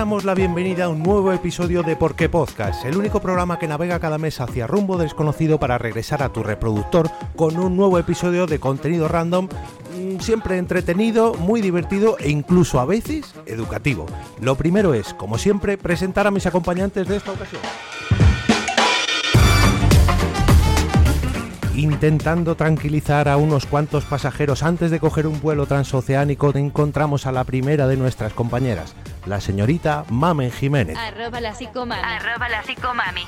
damos la bienvenida a un nuevo episodio de Por qué Podcast, el único programa que navega cada mes hacia rumbo desconocido para regresar a tu reproductor con un nuevo episodio de contenido random, mm, siempre entretenido, muy divertido e incluso a veces educativo. Lo primero es, como siempre, presentar a mis acompañantes de esta ocasión. Intentando tranquilizar a unos cuantos pasajeros antes de coger un vuelo transoceánico, encontramos a la primera de nuestras compañeras, la señorita Mamen Jiménez. Arroba la psicomami. Arroba la psicomami.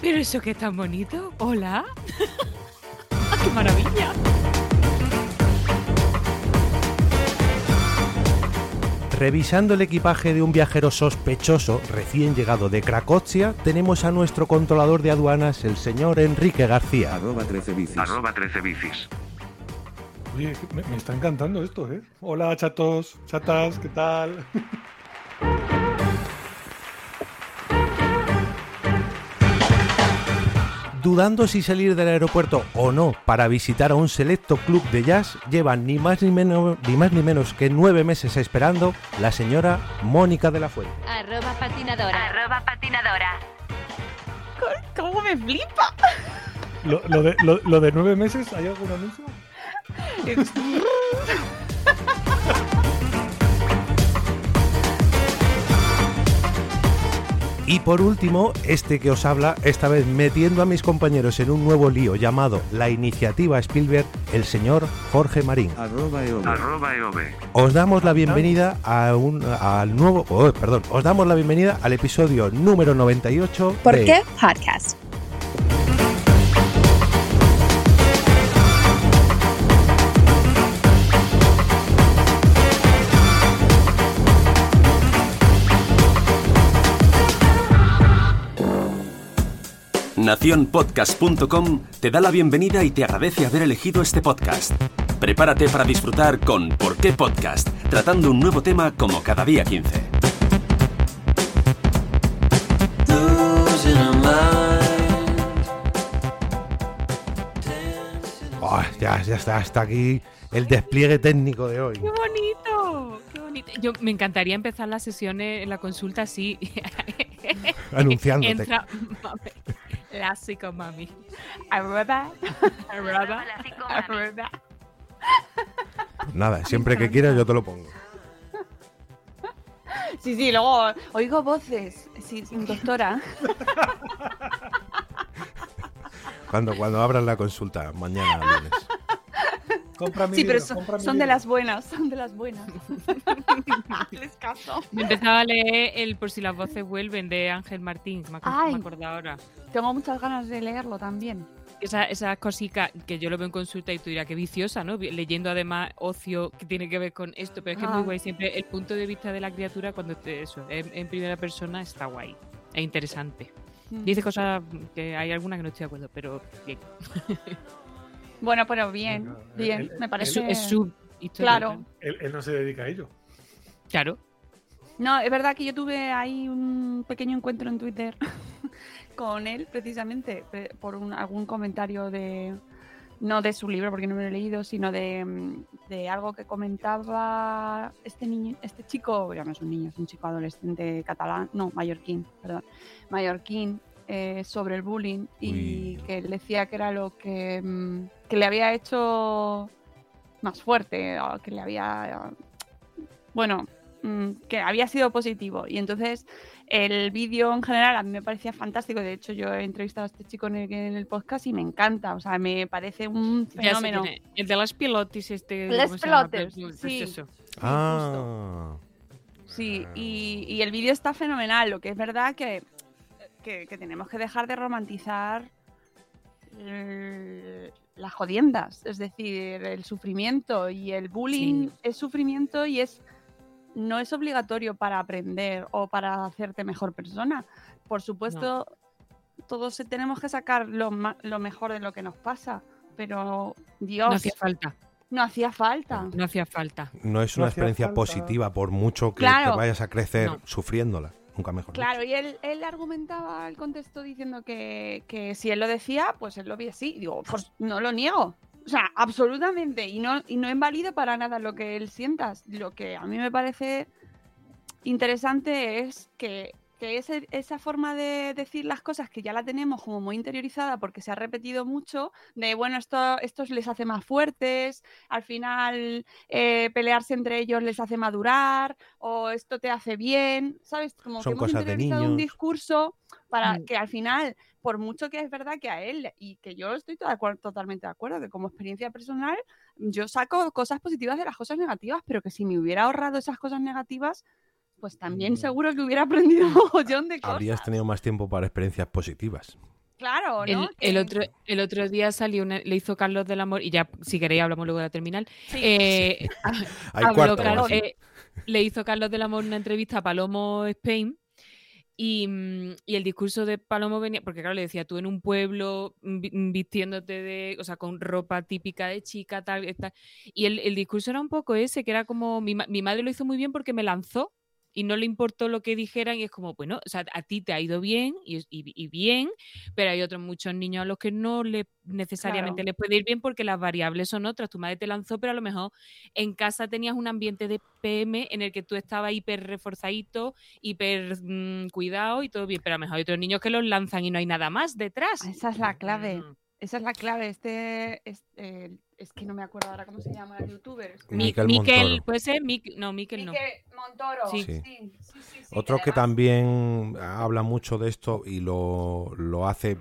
Pero eso que es tan bonito. Hola. ¡Qué maravilla! Revisando el equipaje de un viajero sospechoso recién llegado de Cracovia, tenemos a nuestro controlador de aduanas, el señor Enrique García. Arroba 13 bicis. Arroba 13 bicis. Oye, me, me está encantando esto, ¿eh? Hola, chatos, chatas, ¿qué tal? Dudando si salir del aeropuerto o no para visitar a un selecto club de jazz, llevan ni más ni menos, ni más ni menos que nueve meses esperando la señora Mónica de la Fuente. Arroba patinadora. Arroba patinadora. ¿Cómo me flipa? Lo, lo de, lo, lo de nueve meses, ¿hay algún anuncio? Y por último, este que os habla, esta vez metiendo a mis compañeros en un nuevo lío llamado la Iniciativa Spielberg, el señor Jorge Marín. Arroba. Arroba EOB. Os damos la bienvenida a un, al nuevo, oh, perdón, os damos la bienvenida al episodio número 98 ¿Por de qué podcast? Naciónpodcast.com te da la bienvenida y te agradece haber elegido este podcast. Prepárate para disfrutar con ¿Por qué podcast? Tratando un nuevo tema como cada día 15. Oh, ya, ya está, hasta aquí el despliegue técnico de hoy. ¡Qué bonito! ¡Qué bonito! Yo me encantaría empezar las sesiones, la consulta así. Anunciándote. Entra la psicomami. Arroba. Arroba. la psicomami. Arroba. Nada, siempre que quieras yo te lo pongo. Sí, sí, luego oigo voces. Sí, doctora. Cuando, cuando abras la consulta, mañana lunes. Compra mi Sí, pero libro, son, compra mi son de libro. las buenas, son de las buenas. Les caso. Me empezaba a leer el Por si las voces vuelven de Ángel Martín, me Ay. me acuerdo ahora. Tengo muchas ganas de leerlo también. Esa, esa cosica que yo lo veo en consulta y tú dirás que viciosa, ¿no? Leyendo además ocio que tiene que ver con esto, pero es que es Ah. muy guay siempre el punto de vista de la criatura cuando te, eso, en, en primera persona está guay. Es interesante. Mm. Dice cosas que hay algunas que no estoy de acuerdo, pero bien. Bueno, pero bien, bien. me parece. su- es su historia. Claro. Él, él no se dedica a ello. Claro. No, es verdad que yo tuve ahí un pequeño encuentro en Twitter con él, precisamente, por un- algún comentario de. No de su libro, porque no me lo he leído, sino de, mm, de algo que comentaba este niño, este chico, ya no es un niño, es un chico adolescente catalán, no, mallorquín, perdón, mallorquín, eh, sobre el bullying y Uy. que él decía que era lo que, mm, que le había hecho más fuerte, o que le había. Bueno, mm, que había sido positivo. Y entonces el vídeo en general a mí me parecía fantástico. De hecho, yo he entrevistado a este chico en el, en el podcast y me encanta. O sea, me parece un fenómeno. El de las pilotis, este. Les ¿cómo se llama? pilotes, Pues- pues sí. eso. Ah, Sí, y, y el vídeo está fenomenal. Lo que es verdad que, que, que tenemos que dejar de romantizar eh, las jodiendas. Es decir, el sufrimiento y el bullying Sí. es sufrimiento y es no es obligatorio para aprender o para hacerte mejor persona. Por supuesto, todos se- tenemos que sacar lo, lo mejor de lo que nos pasa, pero Dios, No hacía falta. no hacía falta. No hacía falta. no es una experiencia falta. positiva por mucho que, Claro. que vayas a crecer No. sufriéndola. Nunca mejor dicho. Claro, y él, él argumentaba el contexto diciendo que, que si él lo decía, pues él lo veía así. Y digo, pues no lo niego. O sea, absolutamente. Y no, y no invalido para nada lo que él sienta. Lo que a mí me parece interesante es que, que ese- esa forma de decir las cosas que ya la tenemos como muy interiorizada porque se ha repetido mucho, de bueno, esto, esto les hace más fuertes, al final eh, pelearse entre ellos les hace madurar, o esto te hace bien, ¿sabes? Como Son que hemos interiorizado un discurso para Mm. que al final, por mucho que es verdad que a él, y que yo estoy totalmente de acuerdo, que como experiencia personal, yo saco cosas positivas de las cosas negativas, pero que si me hubiera ahorrado esas cosas negativas, pues también Mm. seguro que hubiera aprendido un mogollón de cosas. Habrías tenido más tiempo para experiencias positivas. Claro, ¿no? El, otro, el otro día salió una, le hizo Carlos del Amor, y ya si queréis hablamos luego de la terminal. Sí. eh, Hay habló cuarto. Carlos- o así. eh, le hizo Carlos del Amor una entrevista a Palomo Spain. Y, mm, y el discurso de Palomo venía, porque claro, le decía, tú en un pueblo mm, vi- vistiéndote de, o sea, con ropa típica de chica, tal, tal. Y el, el discurso era un poco ese, que era como, mi, mi madre lo hizo muy bien porque me lanzó y no le importó lo que dijeran y es como, bueno, o sea, a ti te ha ido bien y, y- y bien, pero hay otros muchos niños a los que no le necesariamente Claro. les puede ir bien porque las variables son otras. Tu madre te lanzó, pero a lo mejor en casa tenías un ambiente de PM en el que tú estabas hiper reforzadito, hiper mm, cuidado y todo bien, pero a lo mejor hay otros niños que los lanzan y no hay nada más detrás. Esa es la clave. Esa es la clave. Este, es, eh, es que no me acuerdo ahora cómo se llama el youtuber. Es que- Mi- Miquel Miquel, Montoro. puede ser Mic- no, Miquel no. Miquel Montoro. Sí. Sí. Sí. sí, sí, sí, Otro que además- también habla mucho de esto y lo, lo hace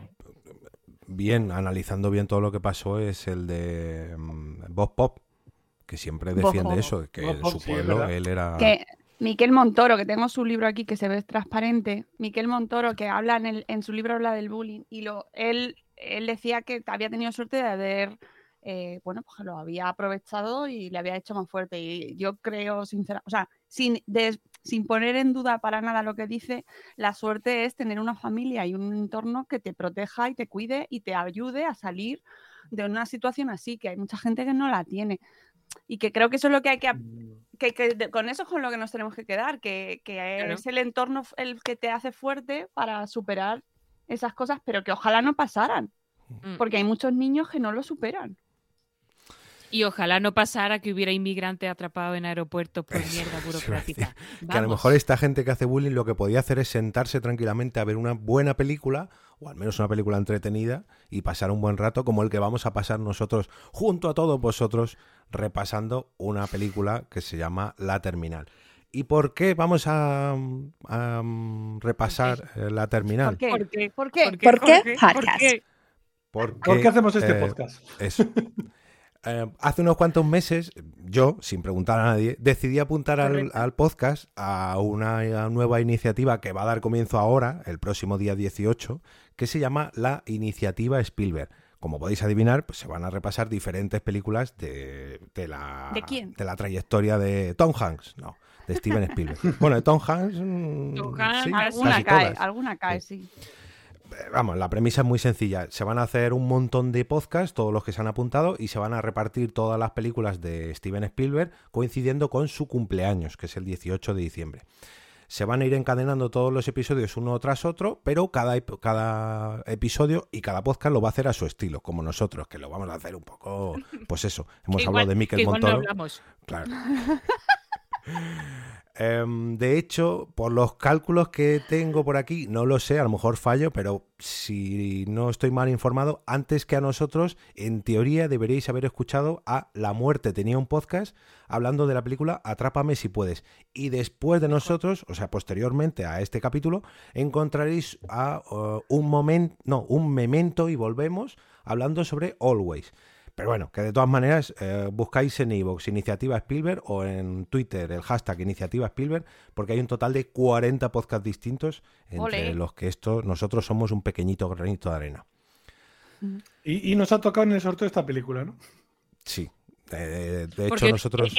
bien, analizando bien todo lo que pasó, es el de mm, Bob Pop, que siempre defiende eso, que Bob en su pueblo él era... que Miquel Montoro, que tengo su libro aquí que se ve transparente, Miquel Montoro, que habla en, el, en su libro habla del bullying, y lo, él, él decía que había tenido suerte de haber, eh, bueno, pues lo había aprovechado y le había hecho más fuerte. Y yo creo, sinceramente, o sea, sin, des- sin poner en duda para nada lo que dice, la suerte es tener una familia y un entorno que te proteja y te cuide y te ayude a salir de una situación así, que hay mucha gente que no la tiene. Y que creo que eso es lo que hay que ap- que, que de- con eso es con lo que nos tenemos que quedar, que, que Claro. es el entorno el que te hace fuerte para superar esas cosas, pero que ojalá no pasaran, Mm. porque hay muchos niños que no lo superan. Y ojalá no pasara que hubiera inmigrantes atrapados en aeropuertos por mierda burocrática. Que a lo mejor esta gente que hace bullying lo que podía hacer es sentarse tranquilamente a ver una buena película, o al menos una película entretenida, y pasar un buen rato como el que vamos a pasar nosotros junto a todos vosotros repasando una película que se llama La Terminal. ¿Y por qué vamos a, a, mm, repasar eh, La Terminal? ¿Por qué? ¿Por qué? ¿Por qué? ¿Por qué? ¿Por qué? ¿Por Podcast. qué? Porque, ¿Por qué hacemos este eh, podcast? Eso. Eh, hace unos cuantos meses, yo, sin preguntar a nadie, decidí apuntar al, al podcast a una nueva iniciativa que va a dar comienzo ahora, el próximo día 18, que se llama la Iniciativa Spielberg. Como podéis adivinar, pues se van a repasar diferentes películas de, de la, ¿De quién? de la trayectoria de Tom Hanks, no, de Steven Spielberg. bueno, de Tom Hanks, mm, Tom Hanks, sí, alguna casi cae, todas. alguna cae, sí. Vamos, la premisa es muy sencilla. Se van a hacer un montón de podcasts, todos los que se han apuntado, y se van a repartir todas las películas de Steven Spielberg coincidiendo con su cumpleaños, que es el 18 de diciembre. Se van a ir encadenando todos los episodios uno tras otro, pero cada, cada episodio y cada podcast lo va a hacer a su estilo, como nosotros, que lo vamos a hacer un poco, pues eso. Hemos hablado igual- de no Montoro. Claro. Em, de hecho, por los cálculos que tengo por aquí, no lo sé, a lo mejor fallo, pero si no estoy mal informado, antes que a nosotros, en teoría deberíais haber escuchado a La Muerte tenía un podcast hablando de la película Atrápame si puedes. Y después de nosotros, o sea, posteriormente a este capítulo, encontraréis a uh, un momento, no, un memento y volvemos hablando sobre Always. Pero bueno, que de todas maneras eh, buscáis en iVoox Iniciativa Spielberg o en Twitter el hashtag Iniciativa Spielberg, porque hay un total de 40 podcasts distintos entre los que esto, nosotros somos un pequeñito granito de arena. Y, y nos ha tocado en el sorteo esta película, ¿no? Sí. Eh, de hecho, Porque nosotros.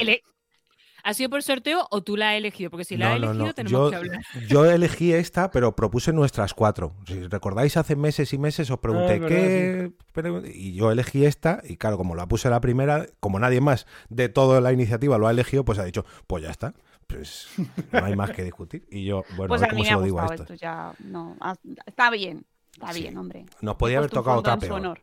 ¿Ha sido por sorteo o tú la has elegido? Porque si la No, has elegido no. tenemos Yo, que hablar. yo elegí esta, pero propuse nuestras cuatro. Si recordáis, hace meses y meses os pregunté Ah, qué. pero- Y yo elegí esta, y claro, como la puse la primera, como nadie más de toda la iniciativa lo ha elegido, pues ha dicho, pues ya está. Pues no hay más que discutir. Y yo, bueno, pues a ver a mí me ha digo esto. esto ya. No, ha- está bien, está Sí. bien, hombre. Nos podía haber tocado otra peor. honor.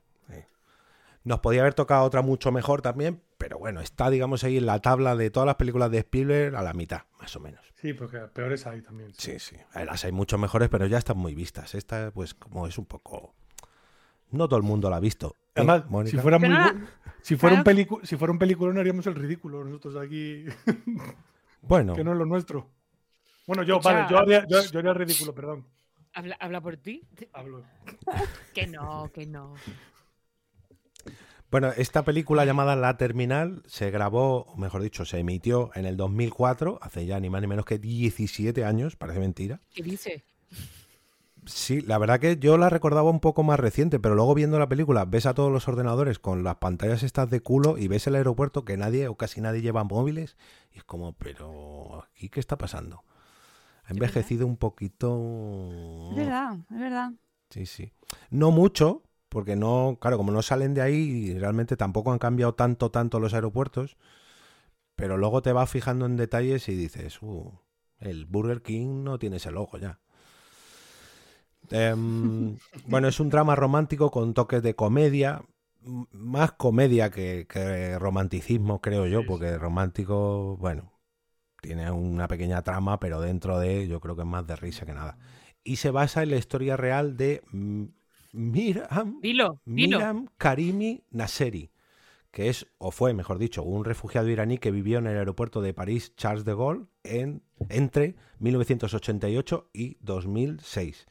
Nos podía haber tocado otra mucho mejor también, pero bueno, está, digamos, ahí en la tabla de todas las películas de Spielberg a la mitad, más o menos. Sí, porque peores hay también. Sí, sí. A ver, Las hay mucho mejores, pero ya están muy vistas. Esta, pues, como es un poco. No todo el mundo la ha visto. ¿eh, Además, si fuera, muy no- si, fuera un Claro. si fuera un película, haríamos el ridículo nosotros aquí, Bueno, que no es lo nuestro. Bueno, yo, vale, yo haría, yo, yo haría ridículo, perdón. Habla, habla por ti. Hablo. Que no, que no. Bueno, esta película llamada La Terminal se grabó, o mejor dicho, se emitió en el 2004, hace ya ni más ni menos que 17 años, parece mentira. ¿Qué dice? Sí, la verdad que yo la recordaba un poco más reciente, pero luego viendo la película ves a todos los ordenadores con las pantallas estas de culo y ves el aeropuerto que nadie o casi nadie lleva móviles y es como, pero aquí qué está pasando. Ha envejecido un poquito. Es verdad, es verdad. Sí, sí. No mucho, porque no, claro, como no salen de ahí, realmente tampoco han cambiado tanto, tanto los aeropuertos, pero luego te vas fijando en detalles y dices, uh, el Burger King no tiene ese logo ya. Em, bueno, es un drama romántico con toques de comedia, más comedia que, que romanticismo, creo yo, porque romántico, bueno, tiene una pequeña trama, pero dentro de, yo creo que es más de risa que nada. Y se basa en la historia real de mm, Miram, Dilo, dilo. Miram Karimi Nasseri, que es, o fue, mejor dicho, un refugiado iraní que vivió en el aeropuerto de París Charles de Gaulle en, entre 1988 y 2006,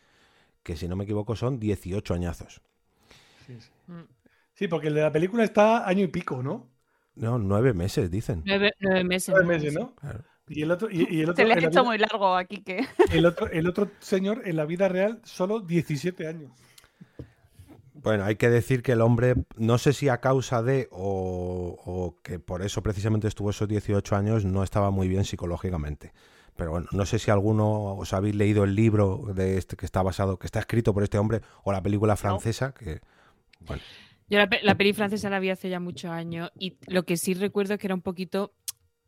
que si no me equivoco son 18 añazos. Sí, sí. Mm. Sí, porque el de la película está año y pico, ¿no? No, nueve meses, dicen. Nueve, nueve meses. Nueve nueve meses, ¿no? Claro. Y el otro, y, y el otro, Se le ha en la hecho vida- muy largo aquí que. el otro, el otro señor en la vida real solo 17 años. Bueno, hay que decir que el hombre, no sé si a causa de o, o que por eso precisamente estuvo esos 18 años, no estaba muy bien psicológicamente. Pero bueno, no sé si alguno os habéis leído el libro de este que está basado, que está escrito por este hombre, o la película francesa, que bueno, Yo la, la peli francesa la vi hace ya muchos años y lo que sí recuerdo es que era un poquito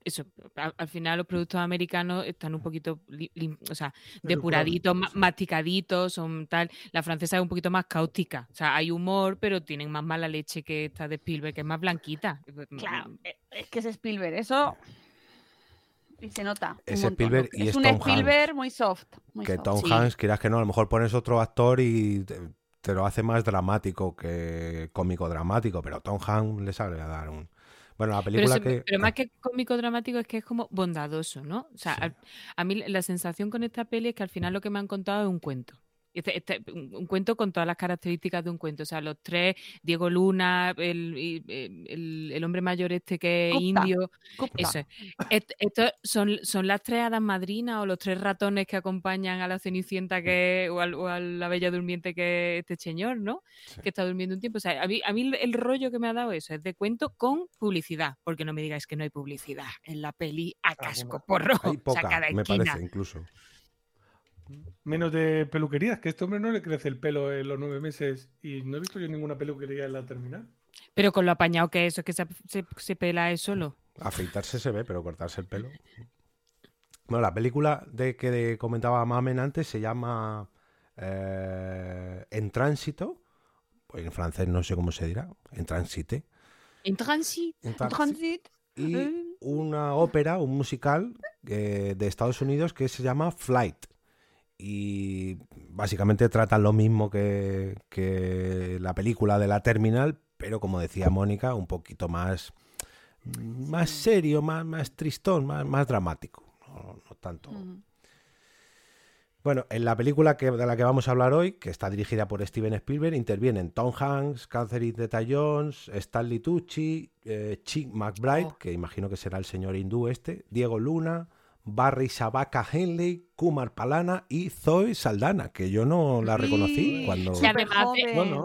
eso, al, al final los productos americanos están un poquito li- o sea, depuraditos, ma- masticaditos, son tal. La francesa es un poquito más caótica. O sea, hay humor, pero tienen más mala leche que esta de Spielberg, que es más blanquita. Claro, eh, es que es Spielberg, eso. Y se nota. un Es montón. Spielberg y es es un Tom Spielberg muy soft. muy que soft. Tom sí. Hanks, quieras que no, a lo mejor pones otro actor y te, te lo hace más dramático que cómico dramático, pero Tom Hanks le sabe a dar un... Bueno, la Pero, película se- que... pero más que cómico dramático es que es como bondadoso, ¿no? O sea, Sí. al- a mí la sensación con esta peli es que al final lo que me han contado es un cuento. Este- este- un, cuento con todas las características de un cuento. O sea, los tres, Diego Luna, el, y- el- el hombre mayor este que es indio. Eso es. Est- Estos son, son las tres hadas madrinas o los tres ratones que acompañan a la Cenicienta que, o, al- o a la Bella Durmiente que es este señor, ¿no? Sí. Que está durmiendo un tiempo. O sea, a mí, a mí el- rollo que me ha dado eso es de cuento con publicidad. Porque no me digáis que no hay publicidad en la peli a casco porro. Hay o sea, cada me esquina. parece, incluso. Menos de peluquerías, que a este hombre no le crece el pelo en los nueve meses y no he visto yo ninguna peluquería en la terminal. Pero con lo apañado que es eso, es que se, se- se pela es solo. Afeitarse se ve, pero cortarse el pelo. Bueno, la película de que comentaba Mamen antes se llama eh, En Tránsito. Pues en francés no sé cómo se dirá. En Transite. En transit. En Transit. Y Eh. una ópera, un musical eh, de Estados Unidos que se llama Flight. Y básicamente trata lo mismo que, que la película de la Terminal, pero como decía Mónica, un poquito más, más serio, más, más tristón, más, más dramático. No, no tanto. Bueno, en la película que, de la que vamos a hablar hoy, que está dirigida por Steven Spielberg, intervienen Tom Hanks, Catherine Zeta-Jones, Stanley Tucci, eh, Chick McBride, Oh. que imagino que será el señor hindú este, Diego Luna, Barry Sabaka Henley, Kumar Palana y Zoe Saldana, que yo no la reconocí Sí. cuando... Súper además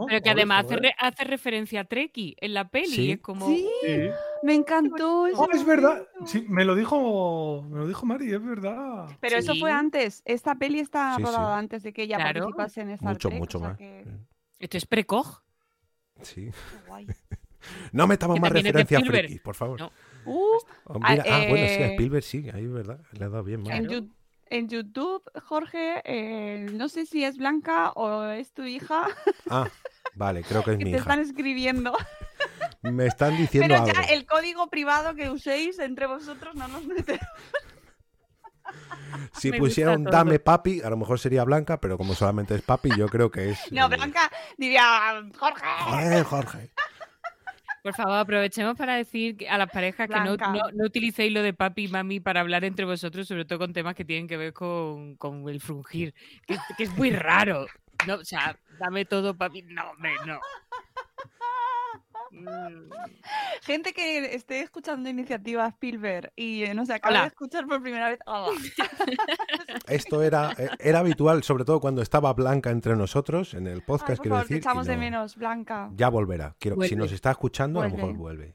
Pero que además hace, re- hace referencia a Treki en la peli. Sí. Es como. Sí, Sí. me encantó. Oh, es verdad. Sí, me lo dijo, me lo dijo Mari, es verdad. Pero eso fue antes. Esta peli está Sí, sí. rodada antes de que ella Claro. participase en Star Mucho, Trek, mucho o sea más. que- Esto es precoz. Sí. qué guay. No metamos Que más referencias frikis, por favor. No. Uh, Oh, mira, Ah, ah, bueno, sí, a eh, Spielberg sí, ahí es verdad, le ha dado bien. mal. en. Yu- en YouTube, Jorge, eh, no sé si es Blanca o es tu hija Ah, vale, creo que es que mi te hija. están escribiendo. Me están diciendo Pero algo. ya el código privado que uséis entre vosotros no nos mete. Si Me pusiera gusta un todo. dame papi, a lo mejor sería Blanca, pero como solamente es papi, yo creo que es. No, eh, Blanca diría, Jorge. Joder, Jorge. Por favor, aprovechemos para decir a las parejas que no, Blanca. no- no utilicéis lo de papi y mami para hablar entre vosotros, sobre todo con temas que tienen que ver con, con el frungir, que, que es muy raro. No, o sea, dame todo papi. No, hombre, no. Mm, Gente que esté escuchando iniciativa Spielberg y eh, no sé, acaba Hola. de escuchar por primera vez. hola. Esto era, eh, era habitual, sobre todo cuando estaba Blanca entre nosotros en el Ay, podcast, por quiero favor, te decir. y echamos de no- menos, Blanca. Ya volverá. Quiero, si nos está escuchando, a lo mejor vuelve.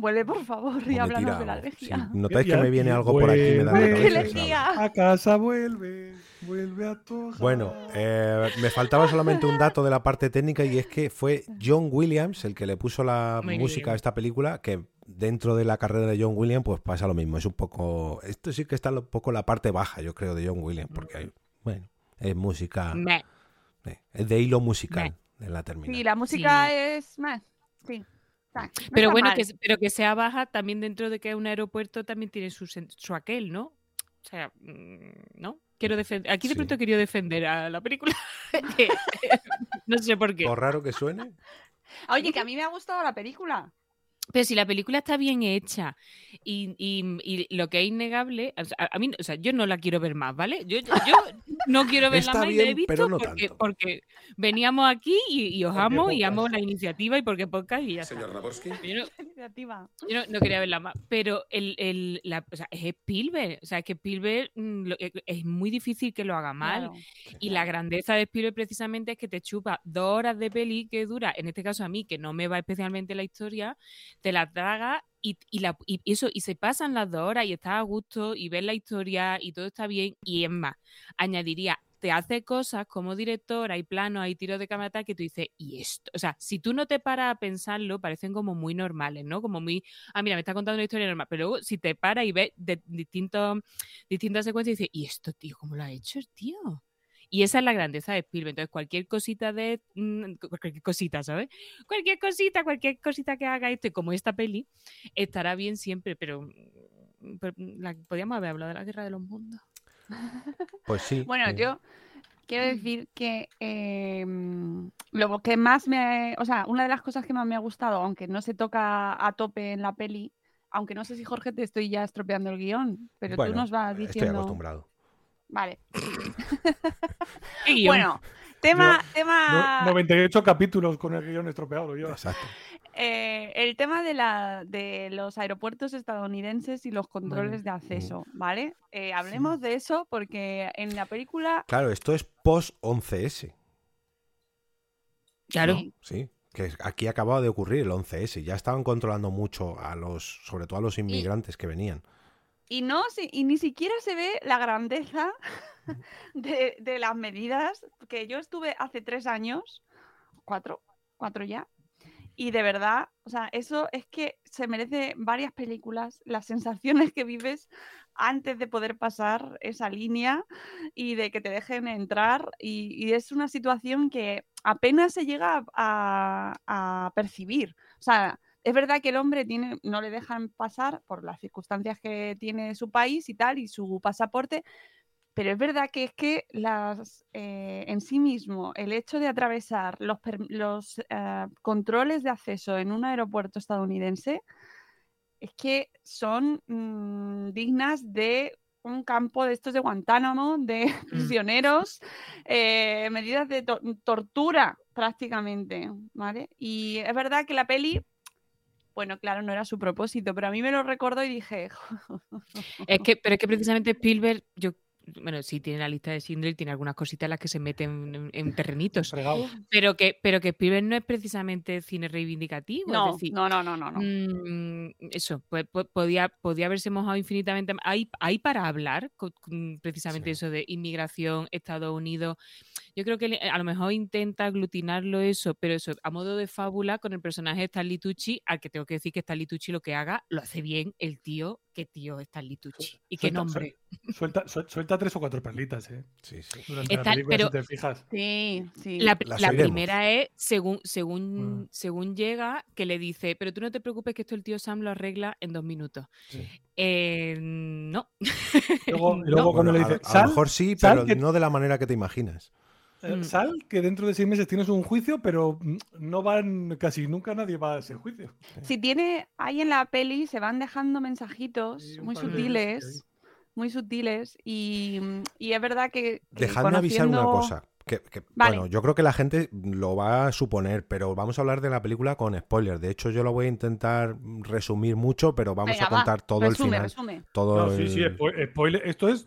Vuelve, por favor, y háblanos tira de la alergia. Si notáis que me viene algo por aquí, me da la vuelve. cabeza. ¡Qué sabes. alergia! A casa vuelve, vuelve a tu Bueno, eh, me faltaba solamente un dato de la parte técnica y es que fue John Williams el que le puso la Muy música bien. a esta película, que dentro de la carrera de John Williams pues pasa lo mismo. Es un poco, esto sí que está un poco la parte baja, yo creo, de John Williams, porque hay, bueno, es música, meh. eh, es de hilo musical en la terminal. Sí, la música Sí. es más. Sí. No Pero bueno, mal. que, pero que sea baja también dentro de que es un aeropuerto también tiene su, su aquel, ¿no? O sea, mm, ¿no? Quiero defender. Aquí de Sí. pronto he querido defender a la película. No sé por qué. Por raro que suene, Oye, que a mí me ha gustado la película. Pero si la película está bien hecha y, y- y lo que es innegable, o sea, a, a mí, o sea, yo no la quiero ver más, ¿vale? Yo, yo- yo no quiero verla Está más y la he bien, visto pero no porque, tanto. porque veníamos aquí y, y os Porque amo y amo la iniciativa y porque podcast y ya está. Señor Naborsky. Yo no, yo no, no quería verla más, pero el, el- la- o sea, es Spielberg, o sea, es que Spielberg mm, lo- es- es muy difícil que lo haga mal. Claro. Y la grandeza de Spielberg precisamente es que te chupa dos horas de peli que dura, en este caso a mí, que no me va especialmente la historia, te la traga y, y la, y eso, y se pasan las dos horas y estás a gusto y ves la historia y todo está bien. Y es más, añadiría, te hace cosas como director, hay planos, hay tiros de cámara que tú dices, ¿y esto? O sea, si tú no te paras a pensarlo, parecen como muy normales, ¿no? Como muy, ah, mira, me está contando una historia normal. Pero luego, si te paras y ves de distintos, distintas secuencias, dices, ¿y esto, tío? ¿Cómo lo ha hecho el tío? Y esa es la grandeza de Spielberg. Entonces, cualquier cosita de. mm, cu- Cualquier cosita, ¿sabes? Cualquier cosita, cualquier cosita que haga esto, y como esta peli, estará bien siempre, pero. mm, pero, mm, la, podríamos haber hablado de la guerra de los mundos. pues sí. Bueno, eh, yo quiero decir que eh, lo que más me. O sea, una de las cosas que más me ha gustado, aunque no se toca a tope en la peli, aunque no sé si Jorge te estoy ya estropeando el guion, pero bueno, tú nos vas Estoy diciendo. acostumbrado. Vale. Bueno, tema. tema... No- 98 capítulos con el guion estropeado. lleva. Exacto. Eh, el tema de, la, de los aeropuertos estadounidenses y los controles de acceso, ¿vale? Eh, hablemos de eso porque en la película... Claro, esto es post 11S. Claro. Sí. Sí, que aquí acababa de ocurrir el 11S. Ya estaban controlando mucho a los, sobre todo a los inmigrantes que venían. Y, no, si- y ni siquiera se ve la grandeza de, de las medidas que yo estuve hace tres años, cuatro, cuatro ya, y de verdad, o sea, eso es que se merece varias películas, las sensaciones que vives antes de poder pasar esa línea y de que te dejen entrar y, y es una situación que apenas se llega a, a percibir. O sea, es verdad que el hombre tiene, no le dejan pasar por las circunstancias que tiene su país y tal, y su pasaporte, pero es verdad que es que las, eh, en sí mismo el hecho de atravesar los, eh, controles de acceso en un aeropuerto estadounidense es que son mm, dignas de un campo de estos de Guantánamo, de prisioneros, eh, medidas de to- tortura prácticamente, ¿vale? Y es verdad que la peli, bueno, claro, no era su propósito, pero a mí me lo recordó y dije, Es que, pero es que precisamente Spielberg, yo. Bueno, sí, tiene la lista de Schindler, tiene algunas cositas en las que se meten en, en terrenitos. Fregado. Pero que, pero que Spielberg no es precisamente cine reivindicativo. no, es decir, no, no, no, no, no. Mm, eso, pues, po- podía, podía haberse mojado infinitamente. más. Hay, hay para hablar, con precisamente Sí. eso de inmigración, Estados Unidos. Yo creo que le- a lo mejor intenta aglutinarlo eso, pero eso, a modo de fábula con el personaje de Stanley Tucci, al que tengo que decir que Stanley Tucci lo que haga, lo hace bien el tío, qué tío es Stanley Tucci. Y qué nombre. Suelta, suel- suelta tres o cuatro perlitas, ¿eh? Sí, sí. Durante Está- la película, pero- si te fijas. Sí, sí. La, primera es, según, según, Mm. según llega, que le dice, pero tú no te preocupes que esto el tío Sam lo arregla en dos minutos. Sí. Eh, no. Luego, No. luego cuando Bueno, le dice, a lo mejor sí, pero que- no de la manera que te imaginas. Eh, Mm. sal, que dentro de seis meses tienes un juicio, pero mm, no van, casi nunca nadie va a ese juicio. Si tiene, ahí en la peli se van dejando mensajitos Sí, muy sutiles, muy sutiles, y, y es verdad que. que Dejadme avisar una cosa. Que, que, Vale. Bueno, yo creo que la gente lo va a suponer, pero vamos a hablar de la película con spoilers. De hecho, yo lo voy a intentar resumir mucho, pero vamos Venga, a va, contar todo el resume, final. resume. Todo No, sí, sí, spoiler. Esto es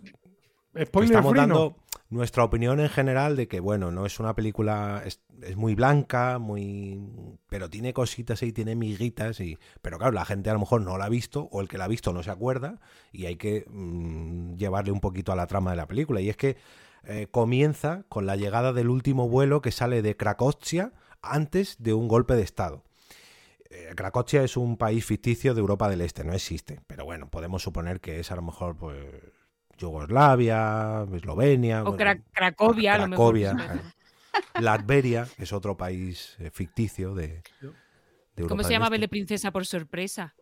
spoiler estamos free, ¿no? Nuestra opinión en general de que, bueno, no es una película, es, es muy blanca, muy pero tiene cositas y tiene miguitas, y pero claro, la gente a lo mejor no la ha visto, o el que la ha visto no se acuerda, y hay que mm, llevarle un poquito a la trama de la película. Y es que eh, comienza con la llegada del último vuelo que sale de Cracovia antes de un golpe de Estado. Eh, Cracovia es un país ficticio de Europa del Este, no existe, pero bueno, podemos suponer que es a lo mejor pues Yugoslavia, Eslovenia, O bueno, Cra- Cracovia, a lo mejor. Cracovia, eh, Latveria, que es otro país eh, ficticio de, de Europa ¿Cómo se el Este. de Princesa por sorpresa?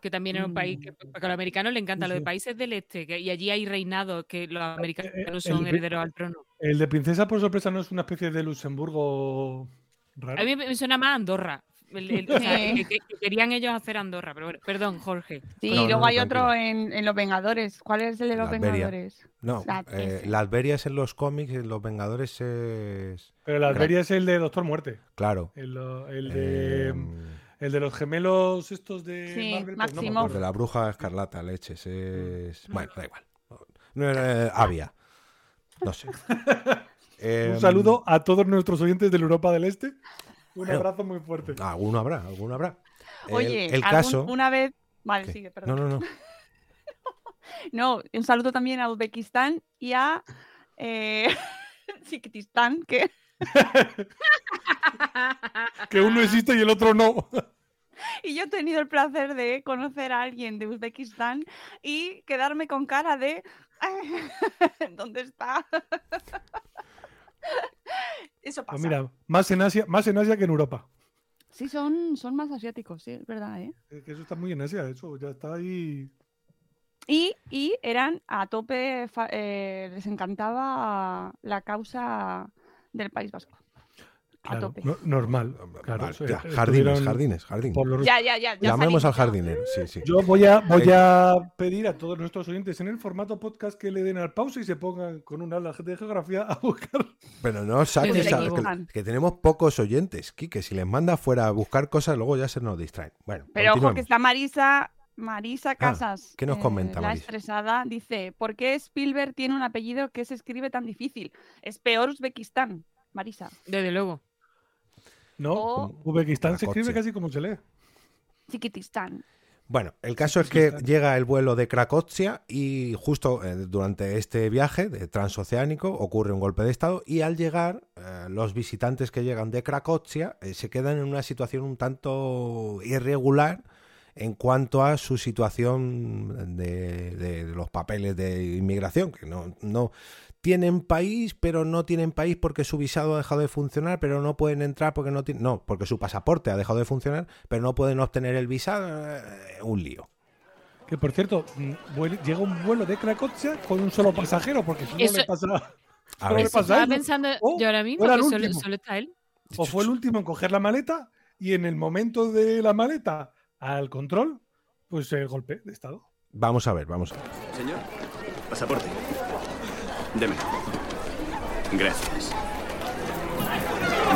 Que también era un país que porque a los americanos les encanta, Sí, lo de países del este, que- y allí hay reinados que los americanos el son de- herederos al trono. El de Princesa por sorpresa no es una especie de Luxemburgo raro. A mí me me suena más a Andorra. El- el- o sea, Sí. que, que- que querían ellos hacer Andorra, pero bueno, perdón, Jorge. Sí, No, y luego no, hay otro en, en Los Vengadores. ¿Cuál es el de Los Latveria. Vengadores? No, La- eh, ese. Latveria es en los cómics, en los Vengadores es... Pero la Gra- Alberia es el de Doctor Muerte. Claro. El, el de, em, el de los gemelos estos de Sí, Marvel. pues no acuerdo. de la bruja escarlata, leches, es... Bueno, da igual. No, eh, Avia. No sé. Un saludo a todos nuestros oyentes de la Europa del Este. Un Bueno. abrazo muy fuerte. Alguno habrá, alguno habrá. Oye, el, algún- caso... una vez. Vale, ¿Qué? sigue, perdón. No, no, no. No, un saludo también a Uzbekistán y a eh, que Que uno existe y el otro no. y yo he tenido el placer de conocer a alguien de Uzbekistán y quedarme con cara de ¿dónde está? Eso pasa. Pues mira, más en Asia, más en Asia que en Europa. Sí, son, son más asiáticos, sí, es verdad, ¿eh? Es que eso está muy en Asia, eso ya está ahí. Y, y eran a tope, eh, les encantaba la causa del País Vasco. A Claro, tope. no- normal. Claro, Vale, eso, ya, eh, jardines, jardines, jardines. por los- Ya, ya, ya. ya Llamemos al jardinero, sí, sí. Yo voy a, voy a pedir a todos nuestros oyentes en el formato podcast que le den al pausa y se pongan con una aula de geografía a buscar. Pero no saques a- que, que tenemos pocos oyentes, Quique. Si les manda fuera a buscar cosas, luego ya se nos distraen. Bueno, Pero ojo que está Marisa, Marisa Casas. Ah, ¿qué nos eh, comenta, La Marisa? estresada dice, ¿por qué Spielberg tiene un apellido que se escribe tan difícil? Es peor Uzbekistán, Marisa. Desde luego. No, O- Uzbekistán se escribe casi como se lee. Chiquitistán. Bueno, el caso es que llega el vuelo de Cracovia y justo eh, durante este viaje de transoceánico ocurre un golpe de estado y al llegar eh, los visitantes que llegan de Cracovia eh, se quedan en una situación un tanto irregular en cuanto a su situación de, de los papeles de inmigración, que no, no tienen país, pero no tienen país porque su visado ha dejado de funcionar, pero no pueden entrar porque no tienen, no, porque su pasaporte ha dejado de funcionar, pero no pueden obtener el visado, eh, un lío. Que por cierto, mm, llega un vuelo de Cracovia con un solo pasajero, porque si no Eso- le pasa. A ¿Cómo ver, Estaba pensando O- yo ahora mismo que solo, solo está él. O fue el último en coger la maleta y en el momento de la maleta al control, pues el golpe de estado. vamos a ver, vamos a ver. Señor, pasaporte. Deme. Gracias.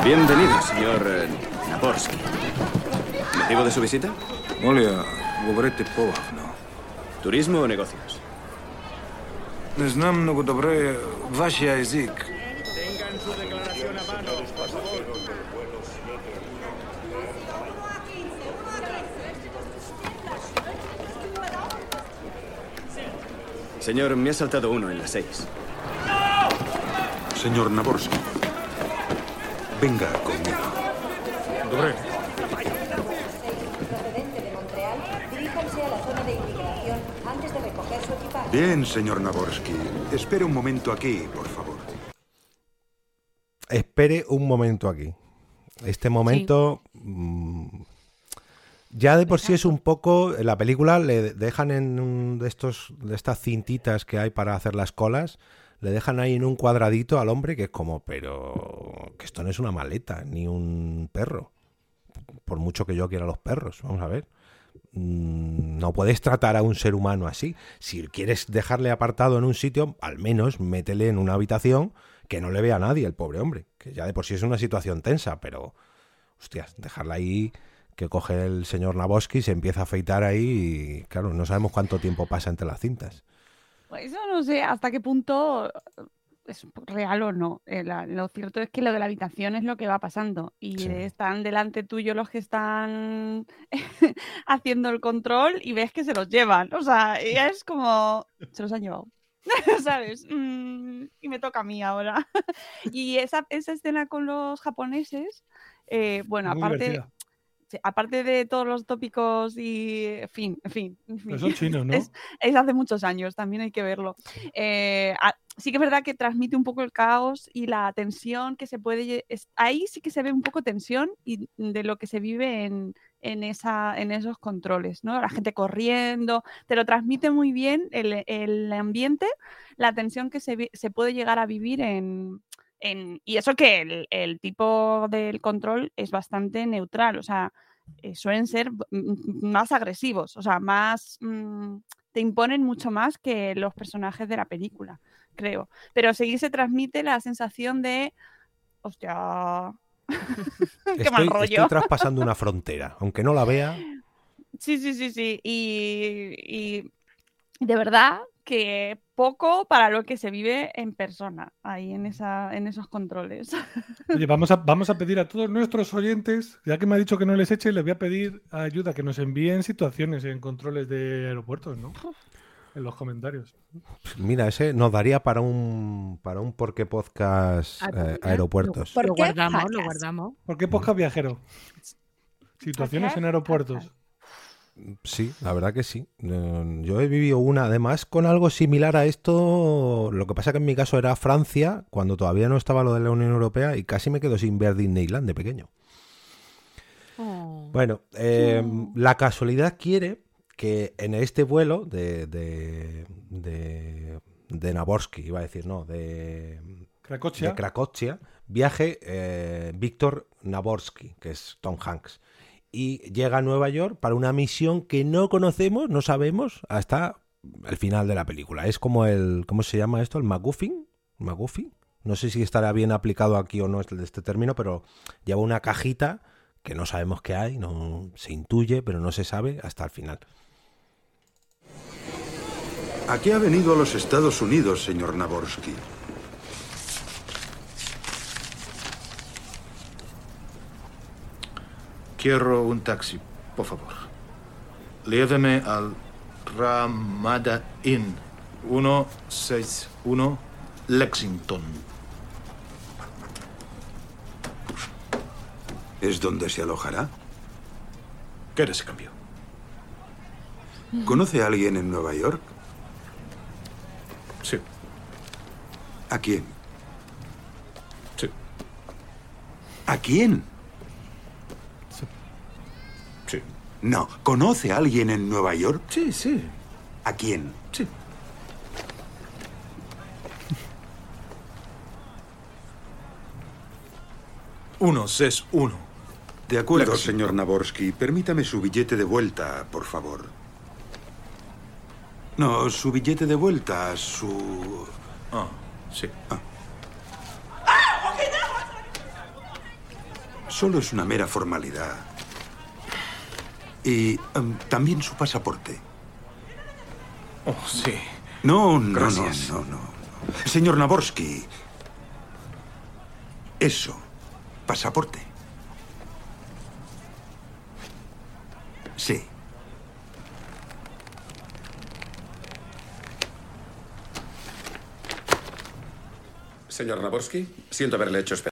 Bienvenido, señor eh, Naporsky. ¿Motivo de su visita? Оля, говорити поважно. ¿Turismo o negocios? Не знам много добре ваш язик. Señor, me ha saltado uno en las seis. señor Naborsky. Venga conmigo. Dobre. Bien, señor Naborsky. Espere un momento aquí, por favor. Espere un momento aquí. Este momento mm, ya de por sí es un poco en la película le dejan en un de estos de estas cintitas que hay para hacer las colas, le dejan ahí en un cuadradito al hombre que es como, pero que esto no es una maleta ni un perro. Por mucho que yo quiera los perros, vamos a ver. Mm, No puedes tratar a un ser humano así. Si quieres dejarle apartado en un sitio, al menos métele en una habitación que no le vea a nadie, el pobre hombre. Que ya de por sí es una situación tensa, pero, hostias, dejarla ahí, que coge el señor Naboski, se empieza a afeitar ahí y, claro, no sabemos cuánto tiempo pasa entre las cintas. Pues Eso no sé hasta qué punto es real o no. Eh, la- lo cierto es que lo de la habitación es lo que va pasando y Sí. están delante tuyo los que están haciendo el control y ves que se los llevan. O sea, ya es como se los han llevado. ¿Sabes? Mm, y me toca a mí ahora. y esa, esa escena con los japoneses, eh, bueno, Muy aparte. Aparte de todos los tópicos y fin, en fin. fin. Pero son chinos, ¿no? Es, es hace muchos años, también hay que verlo. Eh, a- sí que es verdad que transmite un poco el caos y la tensión que se puede... es- ahí sí que se ve un poco tensión y de lo que se vive en, en, esa, en esos controles, ¿no? La gente corriendo, te lo transmite muy bien el, el ambiente, la tensión que se, se puede llegar a vivir en... en- y eso que el, el tipo del control es bastante neutral, o sea, eh, suelen ser más agresivos, o sea, más... mm, te imponen mucho más que los personajes de la película, creo. Pero sí se transmite la sensación de, hostia, qué mal Estoy, rollo. estoy traspasando una frontera, aunque no la vea. Sí, sí, sí, sí. Y, y de verdad que poco para lo que se vive en persona, ahí en, esa, en esos controles. Oye, vamos a, vamos a pedir a todos nuestros oyentes, ya que me ha dicho que no les eche, les voy a pedir ayuda, que nos envíen situaciones en controles de aeropuertos, ¿no? En los comentarios. Mira, ese nos daría para un para un porque podcast Ah, eh, pues aeropuertos. ¿Por lo qué guardamos, lo podcast? guardamos. ¿Por qué podcast viajero? Situaciones en aeropuertos. Sí, la verdad que sí. Eh, Yo he vivido una, además, con algo similar a esto. Lo que pasa que en mi caso era Francia, cuando todavía no estaba lo de la Unión Europea, y casi me quedo sin ver Disneyland de pequeño. Oh. Bueno, eh, la casualidad quiere que en este vuelo de, de, de, de Naborsky, iba a decir, no, de Cracovia, viaje eh, Víctor Naborsky, que es Tom Hanks. Y llega a Nueva York para una misión que no conocemos, no sabemos, hasta el final de la película. Es como el, ¿cómo se llama esto? ¿El MacGuffin? ¿MacGuffin? No sé si estará bien aplicado aquí o no este, este término, pero lleva una cajita que no sabemos qué hay, no se intuye, pero no se sabe hasta el final. ¿A qué ha venido a los Estados Unidos, señor Naborsky? Quiero un taxi, por favor. Lléveme al Ramada Inn, 161 Lexington. ¿Es donde se alojará? ¿Quieres cambio? ¿Conoce a alguien en Nueva York? Sí, ¿A quién? sí, ¿A quién? sí. No, ¿conoce a alguien en Nueva York? Sí, sí, ¿A quién? sí. Uno, seis, uno. De acuerdo, Lexington. señor Naborsky. Permítame su billete de vuelta, por favor. No, su billete de vuelta, su... Ah, sí. Solo es una mera formalidad. Y em, también su pasaporte. Oh, sí. No, no, Gracias. no, no, no. Señor Naborsky. Eso. Pasaporte. Sí. Señor Naborsky, siento haberle hecho esperar.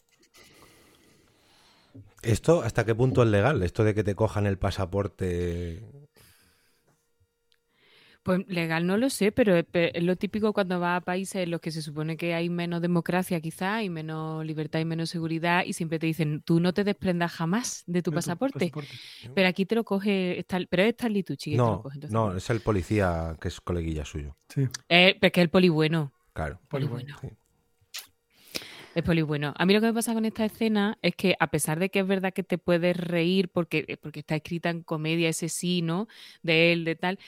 ¿Esto hasta qué punto es legal? Esto de que te cojan el pasaporte. Pues legal no lo sé, pero es, lo típico cuando vas a países en los que se supone que hay menos democracia quizá y menos libertad y menos seguridad y siempre te dicen, tú no te desprendas jamás de tu De tu pasaporte. Pero aquí te lo coge, Stal- pero es Stanley Tucci que te lo No, coge. entonces no, es el policía que es coleguilla suyo. Sí. Eh, pero es que es el poli bueno. Claro. Poli Bueno, bueno. Es poli bueno. A mí lo que me pasa con esta escena es que a pesar de que es verdad que te puedes reír porque, eh, porque está escrita en comedia ese sí, ¿no? De él, de tal.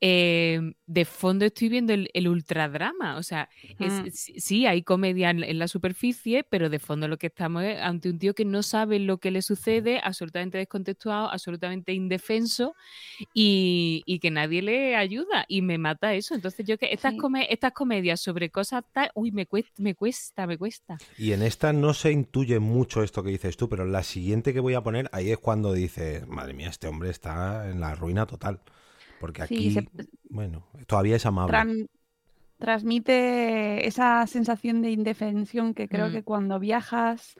Eh, de fondo estoy viendo el, el ultradrama. O sea, es- Mm. sí, hay comedia en, en la superficie, pero de fondo lo que estamos es ante un tío que no sabe lo que le sucede, absolutamente descontextuado, absolutamente indefenso y, y que nadie le ayuda. Y me mata eso. Entonces, yo que estas, Sí. come- estas comedias sobre cosas tal, uy, me cuesta, me cuesta, me cuesta. Y en esta no se intuye mucho esto que dices tú, pero en la siguiente que voy a poner, ahí es cuando dices, madre mía, este hombre está en la ruina total. Porque Sí, aquí, se- bueno, todavía es amable. Tran- transmite esa sensación de indefensión que creo Mm. que cuando viajas,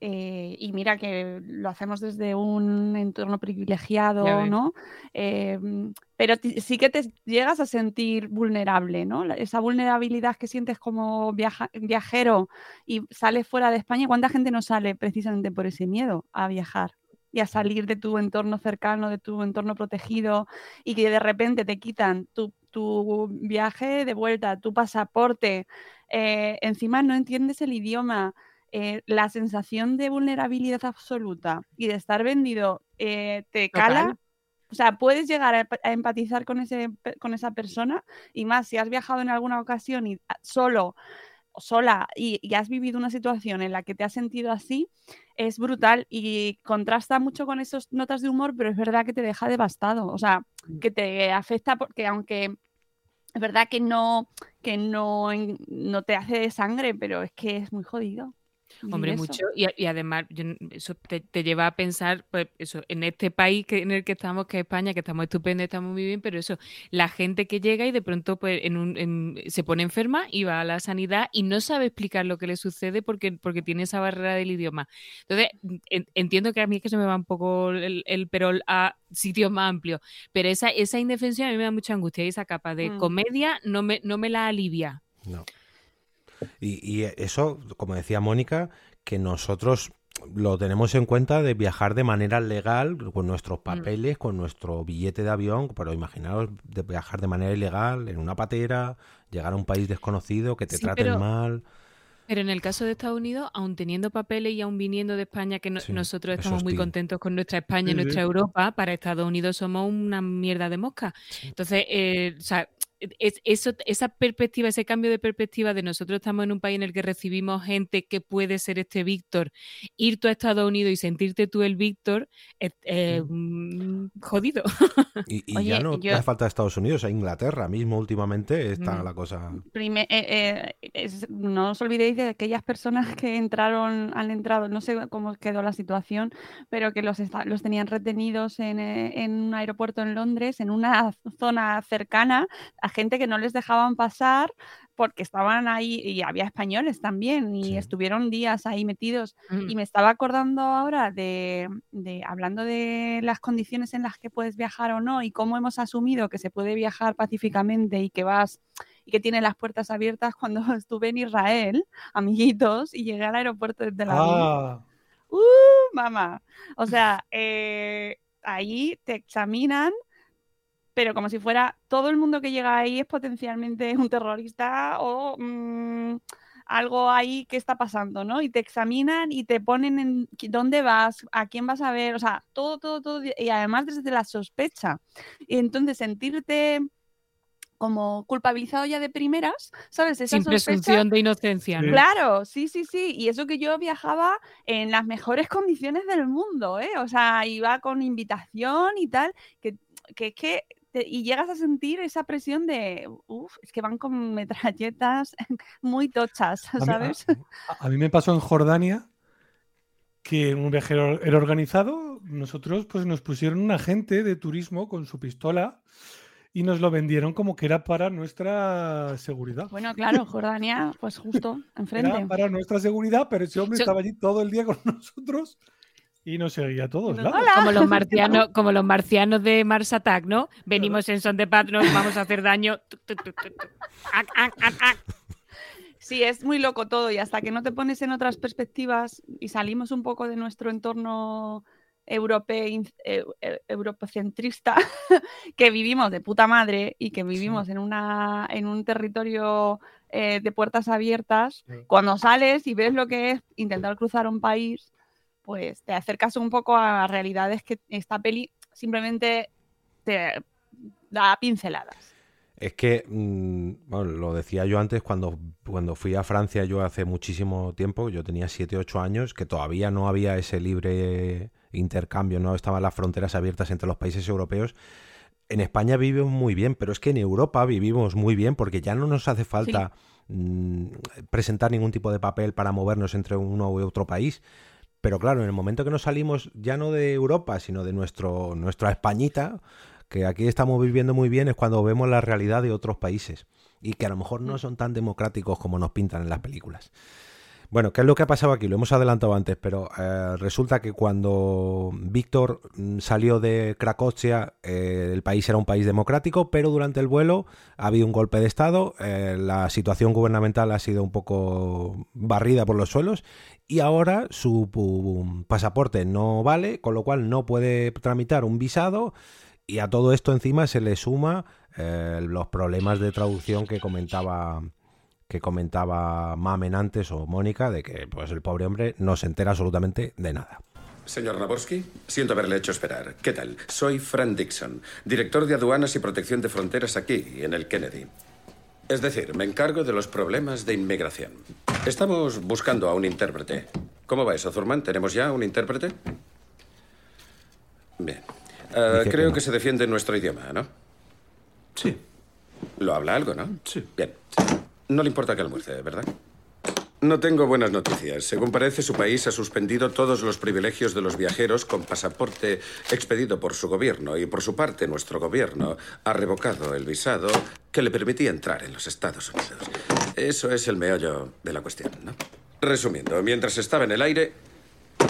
eh, y mira que lo hacemos desde un entorno privilegiado. ¿no? Eh, pero sí que te llegas a sentir vulnerable, ¿no? Esa vulnerabilidad que sientes como viaja- viajero y sales fuera de España, ¿cuánta gente no sale precisamente por ese miedo a viajar? Y a salir de tu entorno cercano, de tu entorno protegido, y que de repente te quitan tu, tu viaje de vuelta, tu pasaporte, eh, encima no entiendes el idioma, eh, la sensación de vulnerabilidad absoluta y de estar vendido eh, te cala. Total. O sea, puedes llegar a, a empatizar con, ese, con esa persona y más si has viajado en alguna ocasión y ah, solo sola y, y has vivido una situación en la que te has sentido así, es brutal y contrasta mucho con esas notas de humor, pero es verdad que te deja devastado. O sea, que te afecta porque aunque es verdad que no, que no, no te hace de sangre, pero es que es muy jodido. Hombre, eso. mucho. Y, además, yo eso te, te lleva a pensar, pues, eso, en este país que, en el que estamos, que es España, que estamos estupendos, estamos muy bien, pero eso, la gente que llega y de pronto pues, en un, en- se pone enferma y va a la sanidad y no sabe explicar lo que le sucede porque, porque tiene esa barrera del idioma. Entonces, en- entiendo que a mí es que se me va un poco el, el perol a sitios más amplios, pero esa, esa indefensión a mí me da mucha angustia y esa capa de Mm. comedia no me, no me la alivia. No. Y, y eso, como decía Mónica, que nosotros lo tenemos en cuenta de viajar de manera legal, con nuestros papeles, con nuestro billete de avión, pero imaginaos de viajar de manera ilegal, en una patera, llegar a un país desconocido, que te Sí, traten pero- mal. Pero en el caso de Estados Unidos, aun teniendo papeles y aun viniendo de España, que no- Sí, nosotros es estamos muy contentos con nuestra España y Sí, sí. nuestra Europa, para Estados Unidos somos una mierda de mosca. Entonces, eh, o sea, es, eso, esa perspectiva, ese cambio de perspectiva de nosotros estamos en un país en el que recibimos gente que puede ser este Víctor, ir tú a Estados Unidos y sentirte tú el Víctor, es eh, mm, jodido. Y, y Oye, ya no yo- hace falta Estados Unidos, a Inglaterra mismo últimamente está Mm. la cosa. Prime- eh, eh, es- no os olvidéis de aquellas personas que entraron, han entrado, no sé cómo quedó la situación, pero que los, los tenían retenidos en, eh, en un aeropuerto en Londres, en una zona cercana, a gente que no les dejaban pasar porque estaban ahí y había españoles también y Sí. estuvieron días ahí metidos. Mm. Y me estaba acordando ahora de, de- hablando de las condiciones en las que puedes viajar o no y cómo hemos asumido que se puede viajar pacíficamente y que vas y que tiene las puertas abiertas cuando estuve en Israel, amiguitos, y llegué al aeropuerto de Tel Aviv. Ah, ¡Uh, mamá! O sea, eh, ahí te examinan, pero como si fuera todo el mundo que llega ahí es potencialmente un terrorista o mm, algo ahí que está pasando, ¿no? Y te examinan y te ponen en dónde vas, a quién vas a ver, o sea, todo, todo, todo, y además desde la sospecha. Y entonces sentirte como culpabilizado ya de primeras, ¿sabes? Esa Sin sospecha presunción de inocencia, ¿no? Claro, sí, sí, sí. Y eso que yo viajaba en las mejores condiciones del mundo, ¿eh? O sea, iba con invitación y tal, que, que es que... te- y llegas a sentir esa presión de, uff, es que van con metralletas muy tochas, a mí- ¿sabes? a- a mí me pasó en Jordania que un viaje era organizado, nosotros pues nos pusieron un agente de turismo con su pistola y nos lo vendieron como que era para nuestra seguridad. Bueno, claro, Jordania, pues justo enfrente. Era para nuestra seguridad, pero ese hombre Yo- estaba allí todo el día con nosotros y nos seguía a todos lados. Como los marcianos, como los marcianos de Mars Attack, ¿no? Venimos en son de paz, nos vamos a hacer daño. Sí, es muy loco todo y hasta que no te pones en otras perspectivas y salimos un poco de nuestro entorno europein- eh, europocentrista que vivimos de puta madre y que vivimos en, una, en un territorio eh, de puertas abiertas, cuando sales y ves lo que es intentar cruzar un país, pues te acercas un poco a realidades que esta peli simplemente te da pinceladas. Es que, mm, bueno, lo decía yo antes, cuando, cuando fui a Francia yo hace muchísimo tiempo, yo tenía 7, 8 años, que todavía no había ese libre intercambio, no estaban las fronteras abiertas entre los países europeos. En España vivimos muy bien, pero es que en Europa vivimos muy bien porque ya no nos hace falta mm, presentar ningún tipo de papel para movernos entre uno u otro país. Pero claro, en el momento que nos salimos ya no de Europa, sino de nuestro, nuestra Españita, que aquí estamos viviendo muy bien, es cuando vemos la realidad de otros países y que a lo mejor no son tan democráticos como nos pintan en las películas. Bueno, ¿qué es lo que ha pasado aquí? Lo hemos adelantado antes, pero eh, resulta que cuando Víctor mm, salió de Cracovia, eh, el país era un país democrático, pero durante el vuelo ha habido un golpe de Estado, eh, la situación gubernamental ha sido un poco barrida por los suelos y ahora su pu- pasaporte no vale, con lo cual no puede tramitar un visado y a todo esto encima se le suma eh, los problemas de traducción que comentaba que comentaba Mamen antes o Mónica de que pues el pobre hombre no se entera absolutamente de nada. Señor Naborsky, siento haberle hecho esperar. ¿Qué tal? Soy Fran Dixon, director de aduanas y protección de fronteras aquí, en el Kennedy. Es decir, me encargo de los problemas de inmigración. Estamos buscando a un intérprete. ¿Cómo va eso, Zurman? ¿Tenemos ya un intérprete? Bien. Que creo que se defiende en nuestro idioma, ¿no? Sí. ¿Lo habla algo, no? Sí. Bien. No le importa que almuerce, ¿verdad? No tengo buenas noticias. Según parece, su país ha suspendido todos los privilegios de los viajeros con pasaporte expedido por su gobierno y por su parte nuestro gobierno ha revocado el visado que le permitía entrar en los Estados Unidos. Eso es el meollo de la cuestión, ¿no? Resumiendo, mientras estaba en el aire,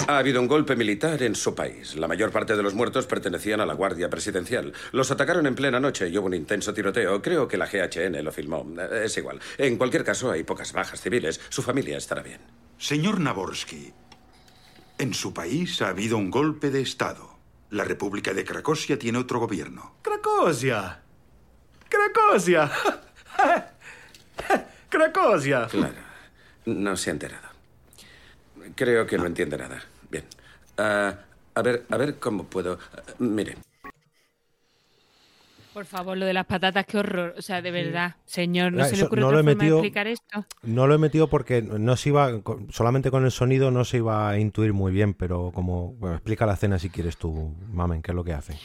ha habido un golpe militar en su país. La mayor parte de los muertos pertenecían a la Guardia Presidencial. Los atacaron en plena noche y hubo un intenso tiroteo. Creo que la GHN lo filmó. Eh, Es igual. En cualquier caso, hay pocas bajas civiles. Su familia estará bien. Señor Naborsky, en su país ha habido un golpe de Estado. La República de Cracovia tiene otro gobierno. Cracovia. Cracovia. Cracovia. Claro. No se ha enterado. Creo que no entiende nada. Bien. Ah, a ver, a ver cómo puedo. ah, mire. Por favor, lo de las patatas, qué horror. O sea, de verdad, señor, no Ah, se le ocurre no otra lo he forma metido- de explicar esto. No lo he metido porque no se iba, con- solamente con el sonido no se iba a intuir muy bien, pero como, bueno, explica la escena si quieres tú, Mamen, qué es lo que hace.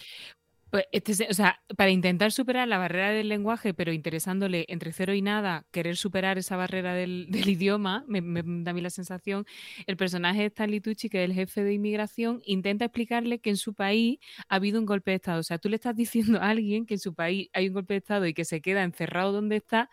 Pues este, o sea, para intentar superar la barrera del lenguaje, pero interesándole entre cero y nada, querer superar esa barrera del, del idioma, me, me da a mí la sensación, el personaje de Stanley Tucci, que es el jefe de inmigración, intenta explicarle que en su país ha habido un golpe de Estado. O sea, tú le estás diciendo a alguien que en su país hay un golpe de Estado y que se queda encerrado donde está,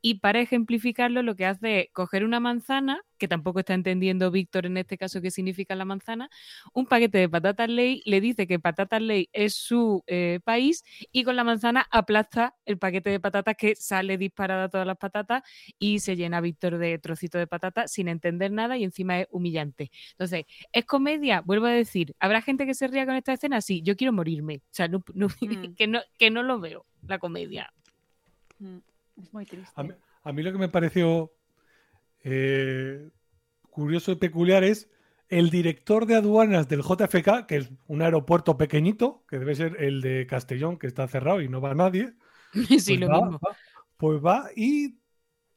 y para ejemplificarlo lo que hace es coger una manzana, que tampoco está entendiendo Víctor en este caso qué significa la manzana, un paquete de patatas ley, le dice que patatas ley es su eh, país y con la manzana aplasta el paquete de patatas que sale disparada todas las patatas y se llena Víctor de trocitos de patata sin entender nada y encima es humillante. Entonces, ¿es comedia? Vuelvo a decir, ¿habrá gente que se ría con esta escena? Sí, yo quiero morirme. O sea, no- no- Mm. que, no, que no lo veo, la comedia. Mm, Es muy triste. A mí, a mí lo que me pareció eh, curioso y peculiar es el director de aduanas del JFK, que es un aeropuerto pequeñito, que debe ser el de Castellón, que está cerrado y no va nadie. sí, pues lo va, mismo. va- pues va y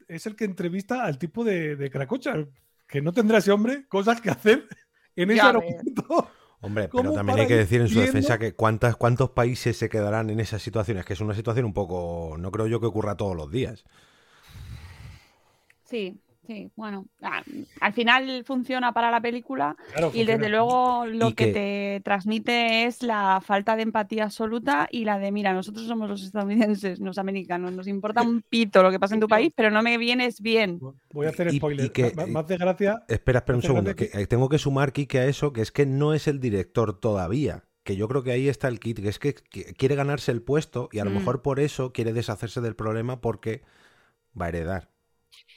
es el que entrevista al tipo de, de Cracocha, que no tendrá ese hombre cosas que hacer en ese Ya aeropuerto. Hombre, pero ¿Cómo también hay que ir decir en su viendo? defensa que cuántas, cuántos países se quedarán en esas situaciones, que es una situación un poco, no creo yo que ocurra todos los días. Sí, Sí, bueno, ah, al final funciona para la película Claro, y desde luego lo Y que, que- te transmite es la falta de empatía absoluta y la de, mira, nosotros somos los estadounidenses, los americanos, nos importa un pito lo que pasa en tu país, pero no me vienes bien. Voy a hacer Y- y spoiler. que- Ma- Más de gracia. Espera, espera un segundo, que eh, tengo que sumar, Kike, a eso, que es que no es el director todavía. Que yo creo que ahí está el kit, que es que qui- quiere ganarse el puesto y a lo Mm. mejor por eso quiere deshacerse del problema porque va a heredar.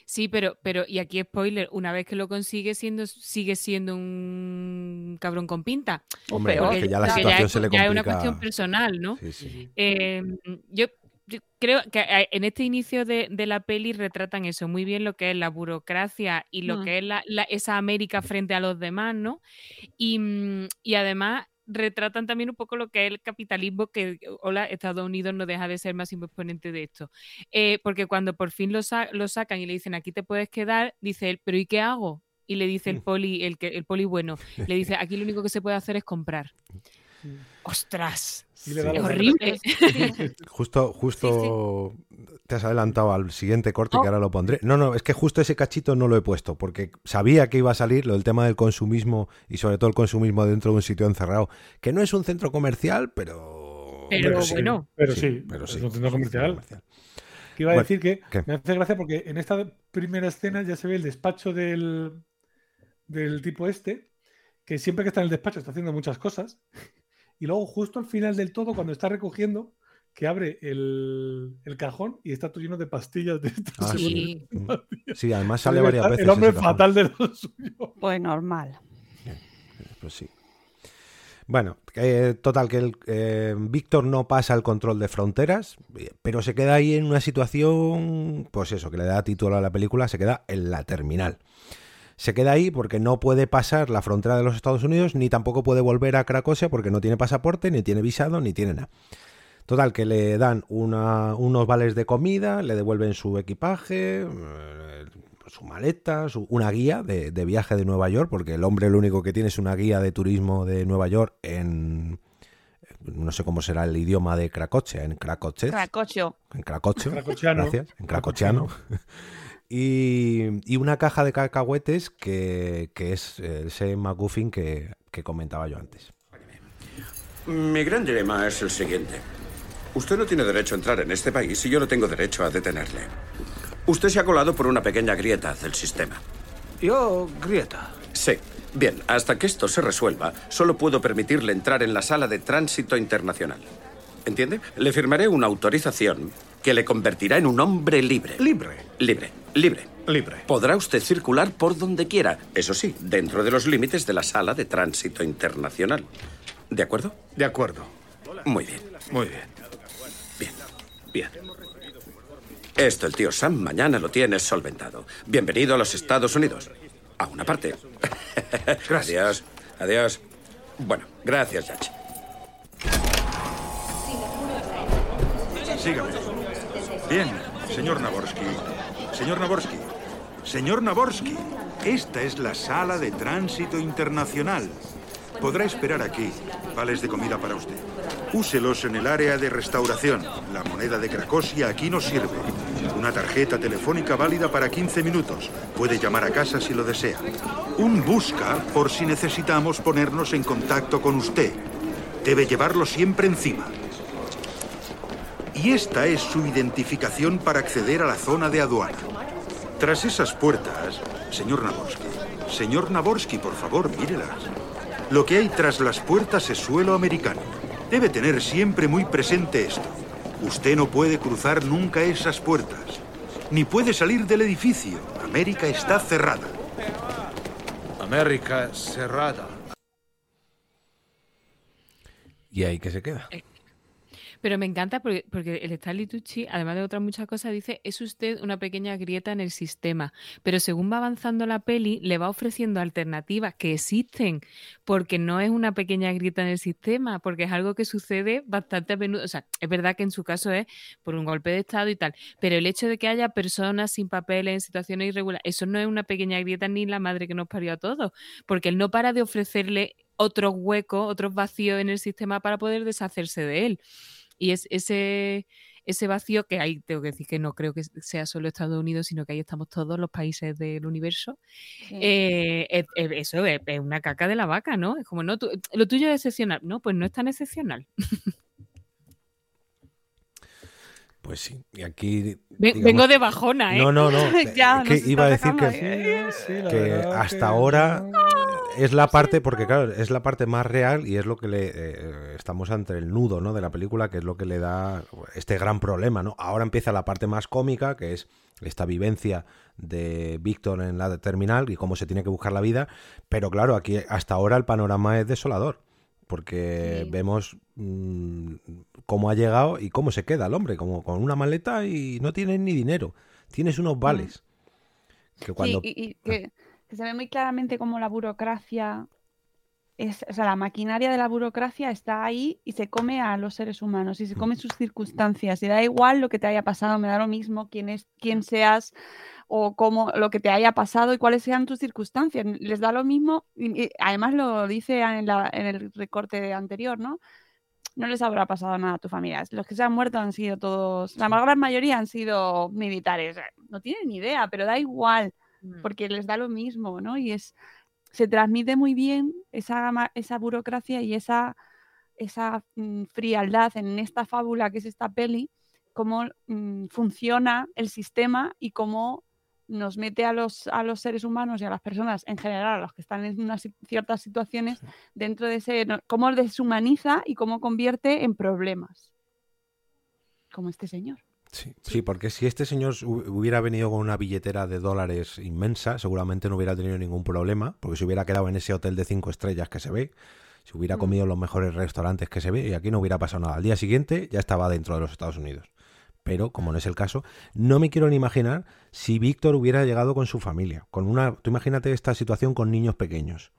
Sí, pero, pero, y aquí spoiler, una vez que lo consigue siendo, sigue siendo un cabrón con pinta. Hombre, porque ya la situación es, se le ya es complica. una cuestión personal, ¿no? Sí, sí. Eh, yo, yo creo que eh, en este inicio de, de la peli retratan eso muy bien lo que es la burocracia y lo Mm. que es la, la- esa América frente a los demás, ¿no? Y, mm, y además retratan también un poco lo que es el capitalismo, que, hola, Estados Unidos no deja de ser más exponente de esto. Eh, porque cuando por fin lo, sa- lo sacan y le dicen, aquí te puedes quedar, dice él, pero ¿y qué hago? Y le dice el Mm. poli, el, que, el poli bueno, le dice, aquí lo único que se puede hacer es comprar. ¡Ostras! La- horrible. Justo, justo te has adelantado al siguiente corte que ahora lo pondré. No, no, es que justo ese cachito no lo he puesto porque sabía que iba a salir lo del tema del consumismo y sobre todo el consumismo dentro de un sitio encerrado, que no es un centro comercial, pero... Pero pero sí, bueno. Pero sí, pero es sí. un centro comercial. comercial. Que iba a Bueno, decir que ¿qué? me hace gracia porque en esta primera escena ya se ve el despacho del, del tipo este, que siempre que está en el despacho está haciendo muchas cosas. Y luego, justo al final del todo, cuando está recogiendo, que abre el, el cajón y está todo lleno de pastillas de estas. Ah, Sí. Sí, además sale varias estar veces. El hombre fatal de los suyos. Pues normal. Pues sí. Bueno, eh, total, que el, eh, Víctor no pasa el control de fronteras, eh, pero se queda ahí en una situación, pues eso, que le da título a la película, se queda en la terminal. Se queda ahí porque no puede pasar la frontera de los Estados Unidos, ni tampoco puede volver a Cracosia porque no tiene pasaporte, ni tiene visado, ni tiene nada. Total, que le dan una- unos vales de comida, le devuelven su equipaje, eh, su maleta, su- una guía de, de viaje de Nueva York, porque el hombre lo único que tiene es una guía de turismo de Nueva York en... No sé cómo será el idioma de Cracoche, en Cracoche. Cracocho. En Cracocho. Cracochiano. Gracias. En Cracochiano. Y, y una caja de cacahuetes que, que es ese McGuffin que, que comentaba yo antes. Mi gran dilema es el siguiente. Usted no tiene derecho a entrar en este país y yo no tengo derecho a detenerle. Usted se ha colado por una pequeña grieta del sistema. Yo, grieta. Sí. Bien, hasta que esto se resuelva, solo puedo permitirle entrar en la sala de tránsito internacional. ¿Entiende? Le firmaré una autorización que le convertirá en un hombre libre. Libre. Libre, libre. Libre. Podrá usted circular por donde quiera, eso sí, dentro de los límites de la sala de tránsito internacional. ¿De acuerdo? De acuerdo. Muy bien, Muy bien. bien, bien. Esto el tío Sam mañana lo tiene solventado. Bienvenido a los Estados Unidos. A una parte. Gracias. Adiós. Bueno, gracias, Yachi. Sígame. Bien, señor Naborsky. Señor Naborsky. Señor Naborsky. Esta es la sala de tránsito internacional. Podrá esperar aquí. Vales de comida para usted. Úselos en el área de restauración. La moneda de Cracosia aquí nos sirve. Una tarjeta telefónica válida para 15 minutos. Puede llamar a casa si lo desea. Un busca por si necesitamos ponernos en contacto con usted. Debe llevarlo siempre encima. Y esta es su identificación para acceder a la zona de aduana. Tras esas puertas, señor Naborsky, señor Naborsky, por favor, mírelas. Lo que hay tras las puertas es suelo americano. Debe tener siempre muy presente esto. Usted no puede cruzar nunca esas puertas. Ni puede salir del edificio. América está cerrada. América cerrada. Y ahí que se queda. Pero me encanta porque, porque el Stanley Tucci, además de otras muchas cosas, dice, es usted una pequeña grieta en el sistema. Pero según va avanzando la peli, le va ofreciendo alternativas que existen, porque no es una pequeña grieta en el sistema, porque es algo que sucede bastante a menudo. O sea, es verdad que en su caso es por un golpe de Estado y tal, pero el hecho de que haya personas sin papeles en situaciones irregulares, eso no es una pequeña grieta ni la madre que nos parió a todos, porque él no para de ofrecerle otros huecos, otros vacíos en el sistema para poder deshacerse de él. Y es ese, ese vacío que hay, tengo que decir que no creo que sea solo Estados Unidos, sino que ahí estamos todos los países del universo. Eh, es- es- eso es, es una caca de la vaca, ¿no? Es como, no, tú- lo tuyo es excepcional. No, pues no es tan excepcional. Pues sí, y aquí... Digamos- Vengo de bajona, ¿eh? No, no, no. Ya, que iba a decir que. Sí, que hasta que- ahora es la parte, porque claro, es la parte más real y es lo que le eh, estamos ante el nudo, ¿no? De la película, que es lo que le da este gran problema, ¿no? Ahora empieza la parte más cómica, que es esta vivencia de Víctor en la terminal y cómo se tiene que buscar la vida, pero claro, aquí hasta ahora el panorama es desolador. Porque Sí. vemos mm, cómo ha llegado y cómo se queda el hombre, como con una maleta y no tienes ni dinero. Tienes unos vales. Que cuando... Sí, y, y que, que se ve muy claramente como la burocracia, es, o sea, la maquinaria de la burocracia está ahí y se come a los seres humanos y se come sus circunstancias. Y da igual lo que te haya pasado, me da lo mismo quién, es, quién seas o cómo lo que te haya pasado y cuáles sean tus circunstancias. Les da lo mismo, y, y además lo dice en, la- en el recorte anterior, ¿no? No les habrá pasado nada a tu familia. Los que se han muerto han sido todos, la gran mayoría han sido militares. No tienen ni idea, pero da igual. Porque les da lo mismo, ¿no? Y es se transmite muy bien esa, esa burocracia y esa, esa mm, frialdad en esta fábula que es esta peli, cómo mm, funciona el sistema y cómo nos mete a los, a los seres humanos y a las personas en general, a los que están en unas ciertas situaciones, dentro de ese, cómo deshumaniza y cómo convierte en problemas. Como este señor. Sí, sí, porque si este señor hu- hubiera venido con una billetera de dólares inmensa, seguramente no hubiera tenido ningún problema, porque se hubiera quedado en ese hotel de cinco estrellas que se ve, se hubiera Mm. comido en los mejores restaurantes que se ve y aquí no hubiera pasado nada. Al día siguiente ya estaba dentro de los Estados Unidos. Pero, como no es el caso, no me quiero ni imaginar si Víctor hubiera llegado con su familia. Con una, tú imagínate esta situación con niños pequeños.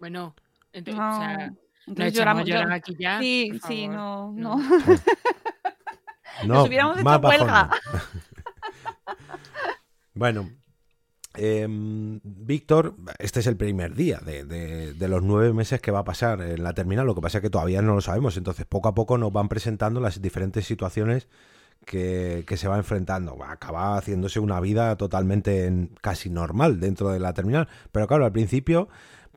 Bueno, ente- No, o sea, no entonces echamos lloramos, a llorar llor- aquí ya. Sí, sí, no, No. no. No, hubiéramos hecho huelga. bueno, em, Víctor, este es el primer día de, de- de los nueve meses que va a pasar en la terminal. Lo que pasa es que todavía no lo sabemos. Entonces, poco a poco nos van presentando las diferentes situaciones que, que se va enfrentando. Va a acabar haciéndose una vida totalmente en- casi normal dentro de la terminal. Pero claro, al principio,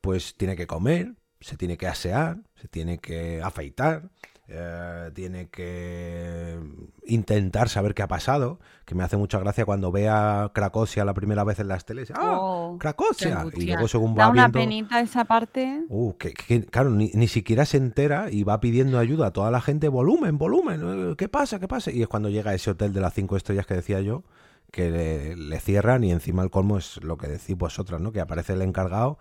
pues tiene que comer, se tiene que asear, se tiene que afeitar, eh, tiene que intentar saber qué ha pasado, que me hace mucha gracia cuando ve a Cracosia la primera vez en las teles. ¡Ah! Oh, ¡Cracosia! Y luego según Da va una viendo... penita esa parte. Uh, que, que- claro, ni, ni siquiera se entera y va pidiendo ayuda a toda la gente, volumen, volumen, eh, ¿qué pasa? ¿Qué pasa? Y es cuando llega a ese hotel de las cinco estrellas que decía yo, que le, le cierran y encima el colmo es lo que decís vosotras, ¿no? Que aparece el encargado,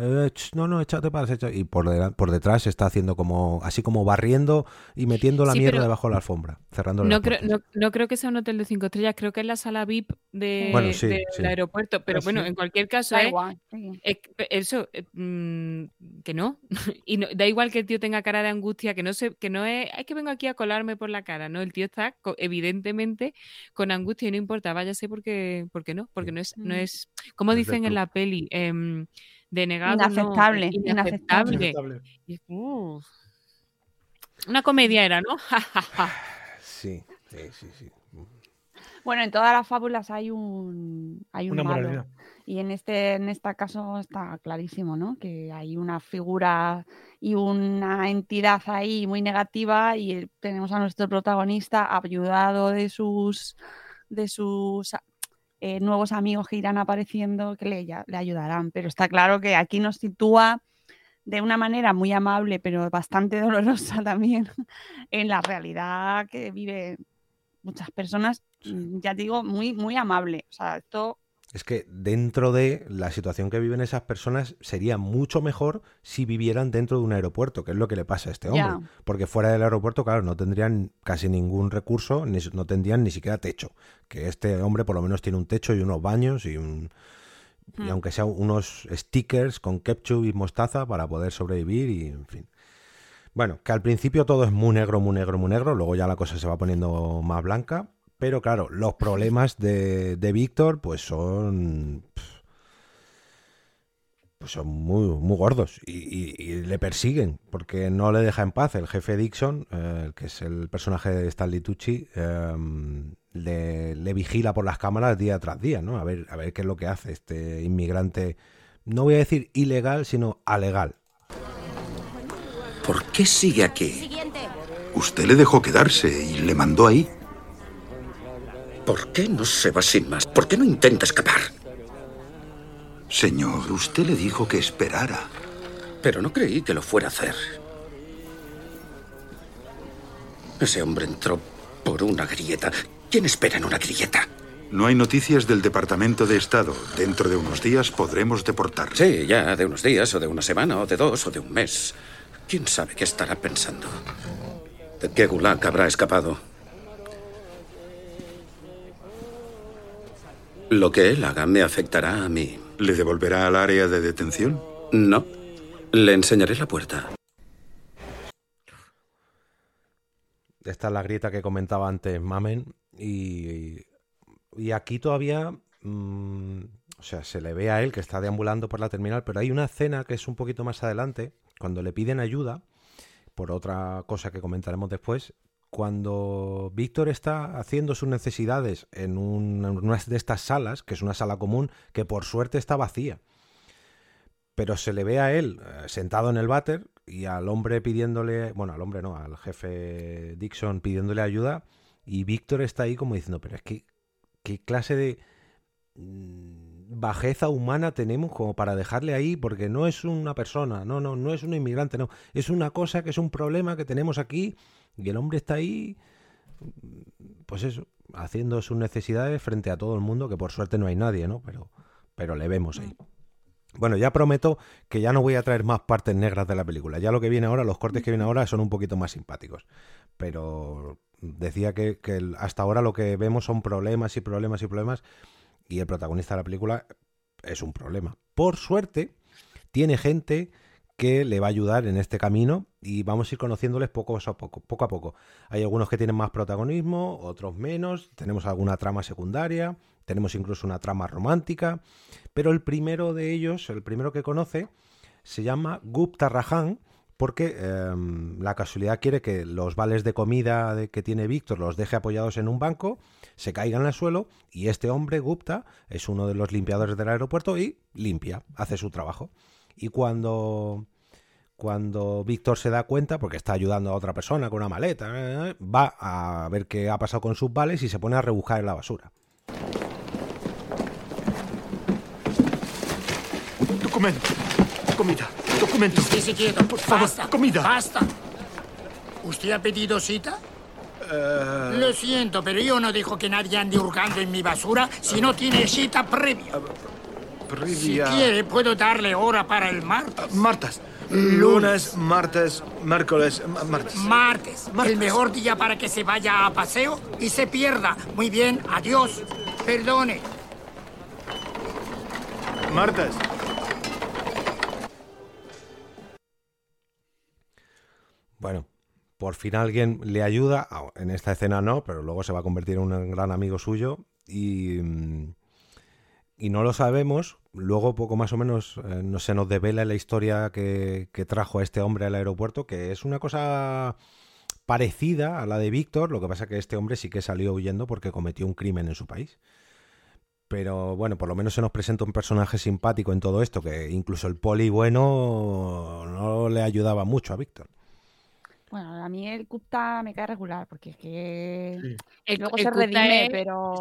eh, ch, no, no, échate para atrás, y por, detrás está haciendo como, así como barriendo y metiendo la Sí, mierda debajo de la alfombra, cerrando No creo, no, no creo que sea un hotel de cinco estrellas, creo que es la sala VIP de, Bueno, sí, del sí. aeropuerto. Pero Ah, bueno, en cualquier caso, Da ¿eh? igual. Es eso, eh, mm, que no. y no, da igual que el tío tenga cara de angustia, que no se, que no es, es que vengo aquí a colarme por la cara, ¿no? El tío está evidentemente con angustia y no importa, váyase porque, porque no, porque no es, no Mm. es, como No es del dicen en la peli, em, denegado, Inaceptable, eh, inaceptable. Inaceptable. Y- uf. Una comedia era, ¿no? Sí, sí, sí, sí. Bueno, en todas las fábulas hay un, hay un Una malo. moralidad. Y en este, en este caso está clarísimo, ¿no? Que hay una figura y una entidad ahí muy negativa y el- tenemos a nuestro protagonista ayudado de sus de sus eh, nuevos amigos que irán apareciendo que le, ya- le ayudarán. Pero está claro que aquí nos sitúa de una manera muy amable, pero bastante dolorosa también, en la realidad que vive muchas personas, mm, ya digo, muy, muy amable. O sea, esto Es que dentro de la situación que viven esas personas sería mucho mejor si vivieran dentro de un aeropuerto, que es lo que le pasa a este hombre. Porque fuera del aeropuerto, claro, no tendrían casi ningún recurso, ni, no tendrían ni siquiera techo. Que este hombre por lo menos tiene un techo y unos baños y un... Y Hmm. aunque sea unos stickers con ketchup y mostaza para poder sobrevivir y en fin. Bueno, que al principio todo es muy negro, muy negro, muy negro, luego ya la cosa se va poniendo más blanca, pero claro, los problemas de, de Víctor pues son... pues son muy, muy gordos y, y- y le persiguen porque no le deja en paz. El jefe Dixon, eh, que es el personaje de Stanley Tucci, eh, le, le vigila por las cámaras día tras día, ¿no? A ver, a ver qué es lo que hace este inmigrante, no voy a decir ilegal, sino alegal. ¿Por qué sigue aquí? Usted le dejó quedarse y le mandó ahí. ¿Por qué no se va sin más? ¿Por qué no intenta escapar? Señor, usted le dijo que esperara. Pero no creí que lo fuera a hacer. Ese hombre entró por una grieta. ¿Quién espera en una grieta? No hay noticias del Departamento de Estado. Dentro de unos días podremos deportarle. Sí, ya, de unos días, o de una semana, o de dos, o de un mes. ¿Quién sabe qué estará pensando? ¿De qué gulag habrá escapado? Lo que él haga me afectará a mí. ¿Le devolverá al área de detención? No. Le enseñaré la puerta. Esta es la grieta que comentaba antes Mamen. Y, y aquí todavía. mm, o sea, se le ve a él que está deambulando por la terminal, pero hay una escena que es un poquito más adelante, cuando le piden ayuda, por otra cosa que comentaremos después. Cuando Víctor está haciendo sus necesidades en un- en una de estas salas, que es una sala común, que por suerte está vacía. Pero se le ve a él eh, sentado en el váter y al hombre pidiéndole, bueno, al hombre no, al jefe Dixon pidiéndole ayuda y Víctor está ahí como diciendo, pero es que, ¿qué clase de mm, bajeza humana tenemos como para dejarle ahí? Porque no es una persona, no, no, no es un inmigrante, no, es una cosa que es un problema que tenemos aquí y el hombre está ahí, mm, pues eso, haciendo sus necesidades frente a todo el mundo, que por suerte no hay nadie, ¿no? Pero, pero le vemos ahí. Bueno, ya prometo que ya no voy a traer más partes negras de la película. Ya lo que viene ahora, los cortes que vienen ahora son un poquito más simpáticos. Pero decía que, que hasta ahora lo que vemos son problemas y problemas y problemas. Y el protagonista de la película es un problema. Por suerte, tiene gente que le va a ayudar en este camino y vamos a ir conociéndoles poco a poco, poco a poco. Hay algunos que tienen más protagonismo, otros menos, tenemos alguna trama secundaria, tenemos incluso una trama romántica, pero el primero de ellos, el primero que conoce, se llama Gupta Rajan porque em, la casualidad quiere que los vales de comida que tiene Víctor los deje apoyados en un banco, se caigan al suelo y este hombre, Gupta, es uno de los limpiadores del aeropuerto y limpia, hace su trabajo. Y cuando, cuando Víctor se da cuenta, porque está ayudando a otra persona con una maleta, eh, va a ver qué ha pasado con sus vales y se pone a rebuscar en la basura. Documento. Comida. Documento. Estése quieto, Por favor, basta, comida. Basta. ¿Usted ha pedido cita? Eh, Lo siento, pero yo no dejo que nadie ande hurgando en mi basura si no tiene cita previa. Si previa- quiere, puedo darle hora para el martes. Martes. Lunes, martes, miércoles, ma- martes. Martes. Martes. El mejor día para que se vaya a paseo y se pierda. Muy bien, adiós. Perdone. Martes. Bueno, por fin alguien le ayuda. Ah, En esta escena no, pero luego se va a convertir en un gran amigo suyo. Y, mm, y no lo sabemos. Luego, poco más o menos, eh, no se nos devela la historia que, que trajo a este hombre al aeropuerto, que es una cosa parecida a la de Víctor. Lo que pasa que este hombre sí que salió huyendo porque cometió un crimen en su país. Pero bueno, por lo menos se nos presenta un personaje simpático en todo esto, que incluso el poli bueno no le ayudaba mucho a Víctor. Bueno, a mí el Gupta me cae regular, porque es que El, luego el se redime, es- pero...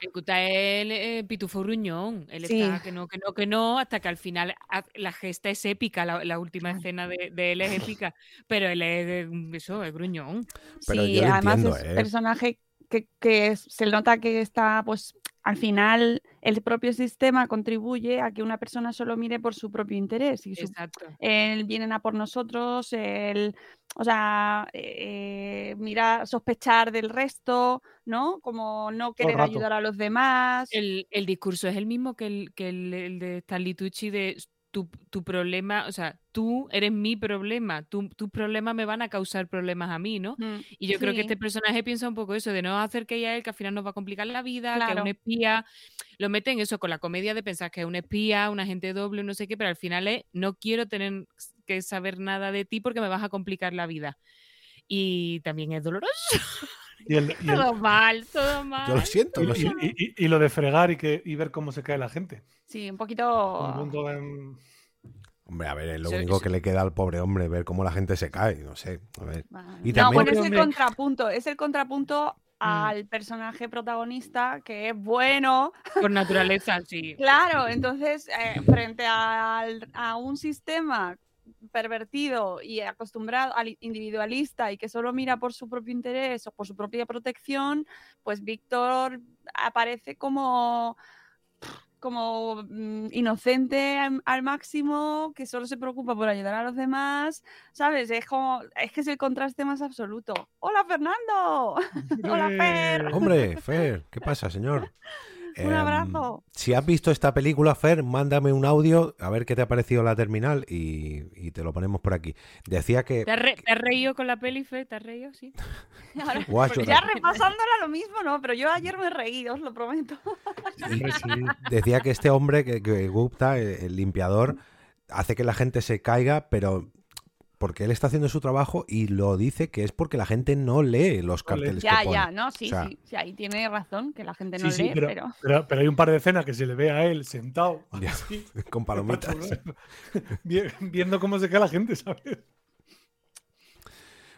El Kuta es el eh, pitufo gruñón. Él Sí. está que no, que no, que no, hasta que al final la gesta es épica, la, la última escena de, de él es épica, pero él es, eh, eso, es gruñón. Pero sí, yo además entiendo, es ¿eh? personaje que, se nota que está, pues, al final el propio sistema contribuye a que una persona solo mire por su propio interés y su, Exacto. el vienen a por nosotros, el, o sea, eh, mira, sospechar del resto, ¿no? Como no querer ayudar a los demás. El, el discurso es el mismo que el, que el, el de Stanley Tucci de tu, tu problema, o sea, tú eres mi problema, tu- tus problemas me van a causar problemas a mí, ¿no? Mm, Y yo creo que este personaje piensa un poco eso, de no hacer que ella él, que al final nos va a complicar la vida, que es Claro. un espía. Lo meten eso con la comedia de pensar que es un espía, un agente doble, no sé qué, pero al final es, no quiero tener que saber nada de ti porque me vas a complicar la vida. Y también es doloroso. Y, el- y el- Todo mal, todo mal. Yo lo siento, y- lo y- siento. y- y- y lo de fregar y, que, y ver cómo se cae la gente. Sí, un Un poquito. punto en- Hombre, a ver, es lo único que le queda al pobre hombre, ver cómo la gente se cae, no sé. A ver. Y no, también- bueno, es el contrapunto. Es el contrapunto Mm. al personaje protagonista que es bueno. Por naturaleza, sí. Claro, entonces, eh, frente al- a un sistema pervertido y acostumbrado al individualista y que solo mira por su propio interés o por su propia protección, pues Víctor aparece como como mm, inocente al, al máximo, que solo se preocupa por ayudar a los demás, ¿sabes? Es como, es que es el contraste más absoluto. ¡Hola, Fernando! ¡Hola, Fer! Hombre, Fer, ¿qué pasa, señor? Un Em, abrazo. Si has visto esta película, Fer, mándame un audio a ver qué te ha parecido la terminal y, y te lo ponemos por aquí. Decía que. ¿Te has, re- te has reído con la peli, Fe? ¿Te has reído? Sí. Ahora, Guacho, pues ya repasándola lo mismo, ¿no? Pero yo ayer me reí, os lo prometo. Decía que este hombre, que, que Gupta, el, el limpiador, hace que la gente se caiga, pero porque él está haciendo su trabajo y lo dice que es porque la gente no lee los No lee. carteles Ya, que pone. ya, no, sí, O sea, sí, sí, ahí tiene razón, que la gente no Sí, sí, lee, pero, pero... pero, pero hay un par de escenas que se le ve a él sentado Ya, así, con palomitas. vi- viendo cómo se cae la gente, ¿sabes?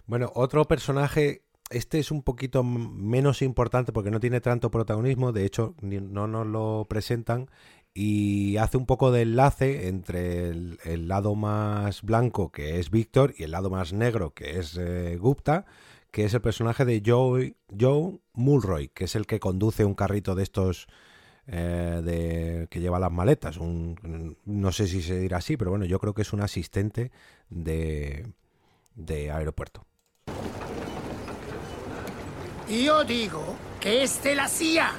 Bueno, otro personaje, este es un poquito menos importante porque no tiene tanto protagonismo, de hecho ni- no nos lo presentan y hace un poco de enlace entre el, lado más blanco que es Víctor y el lado más negro que es eh, Gupta, que es el personaje de Joe, Joe Mulroy, que es el que conduce un carrito de estos eh, de, que lleva las maletas, no sé si se dirá así, pero bueno, yo creo que es un asistente de, de aeropuerto. Yo digo que es de la CIA.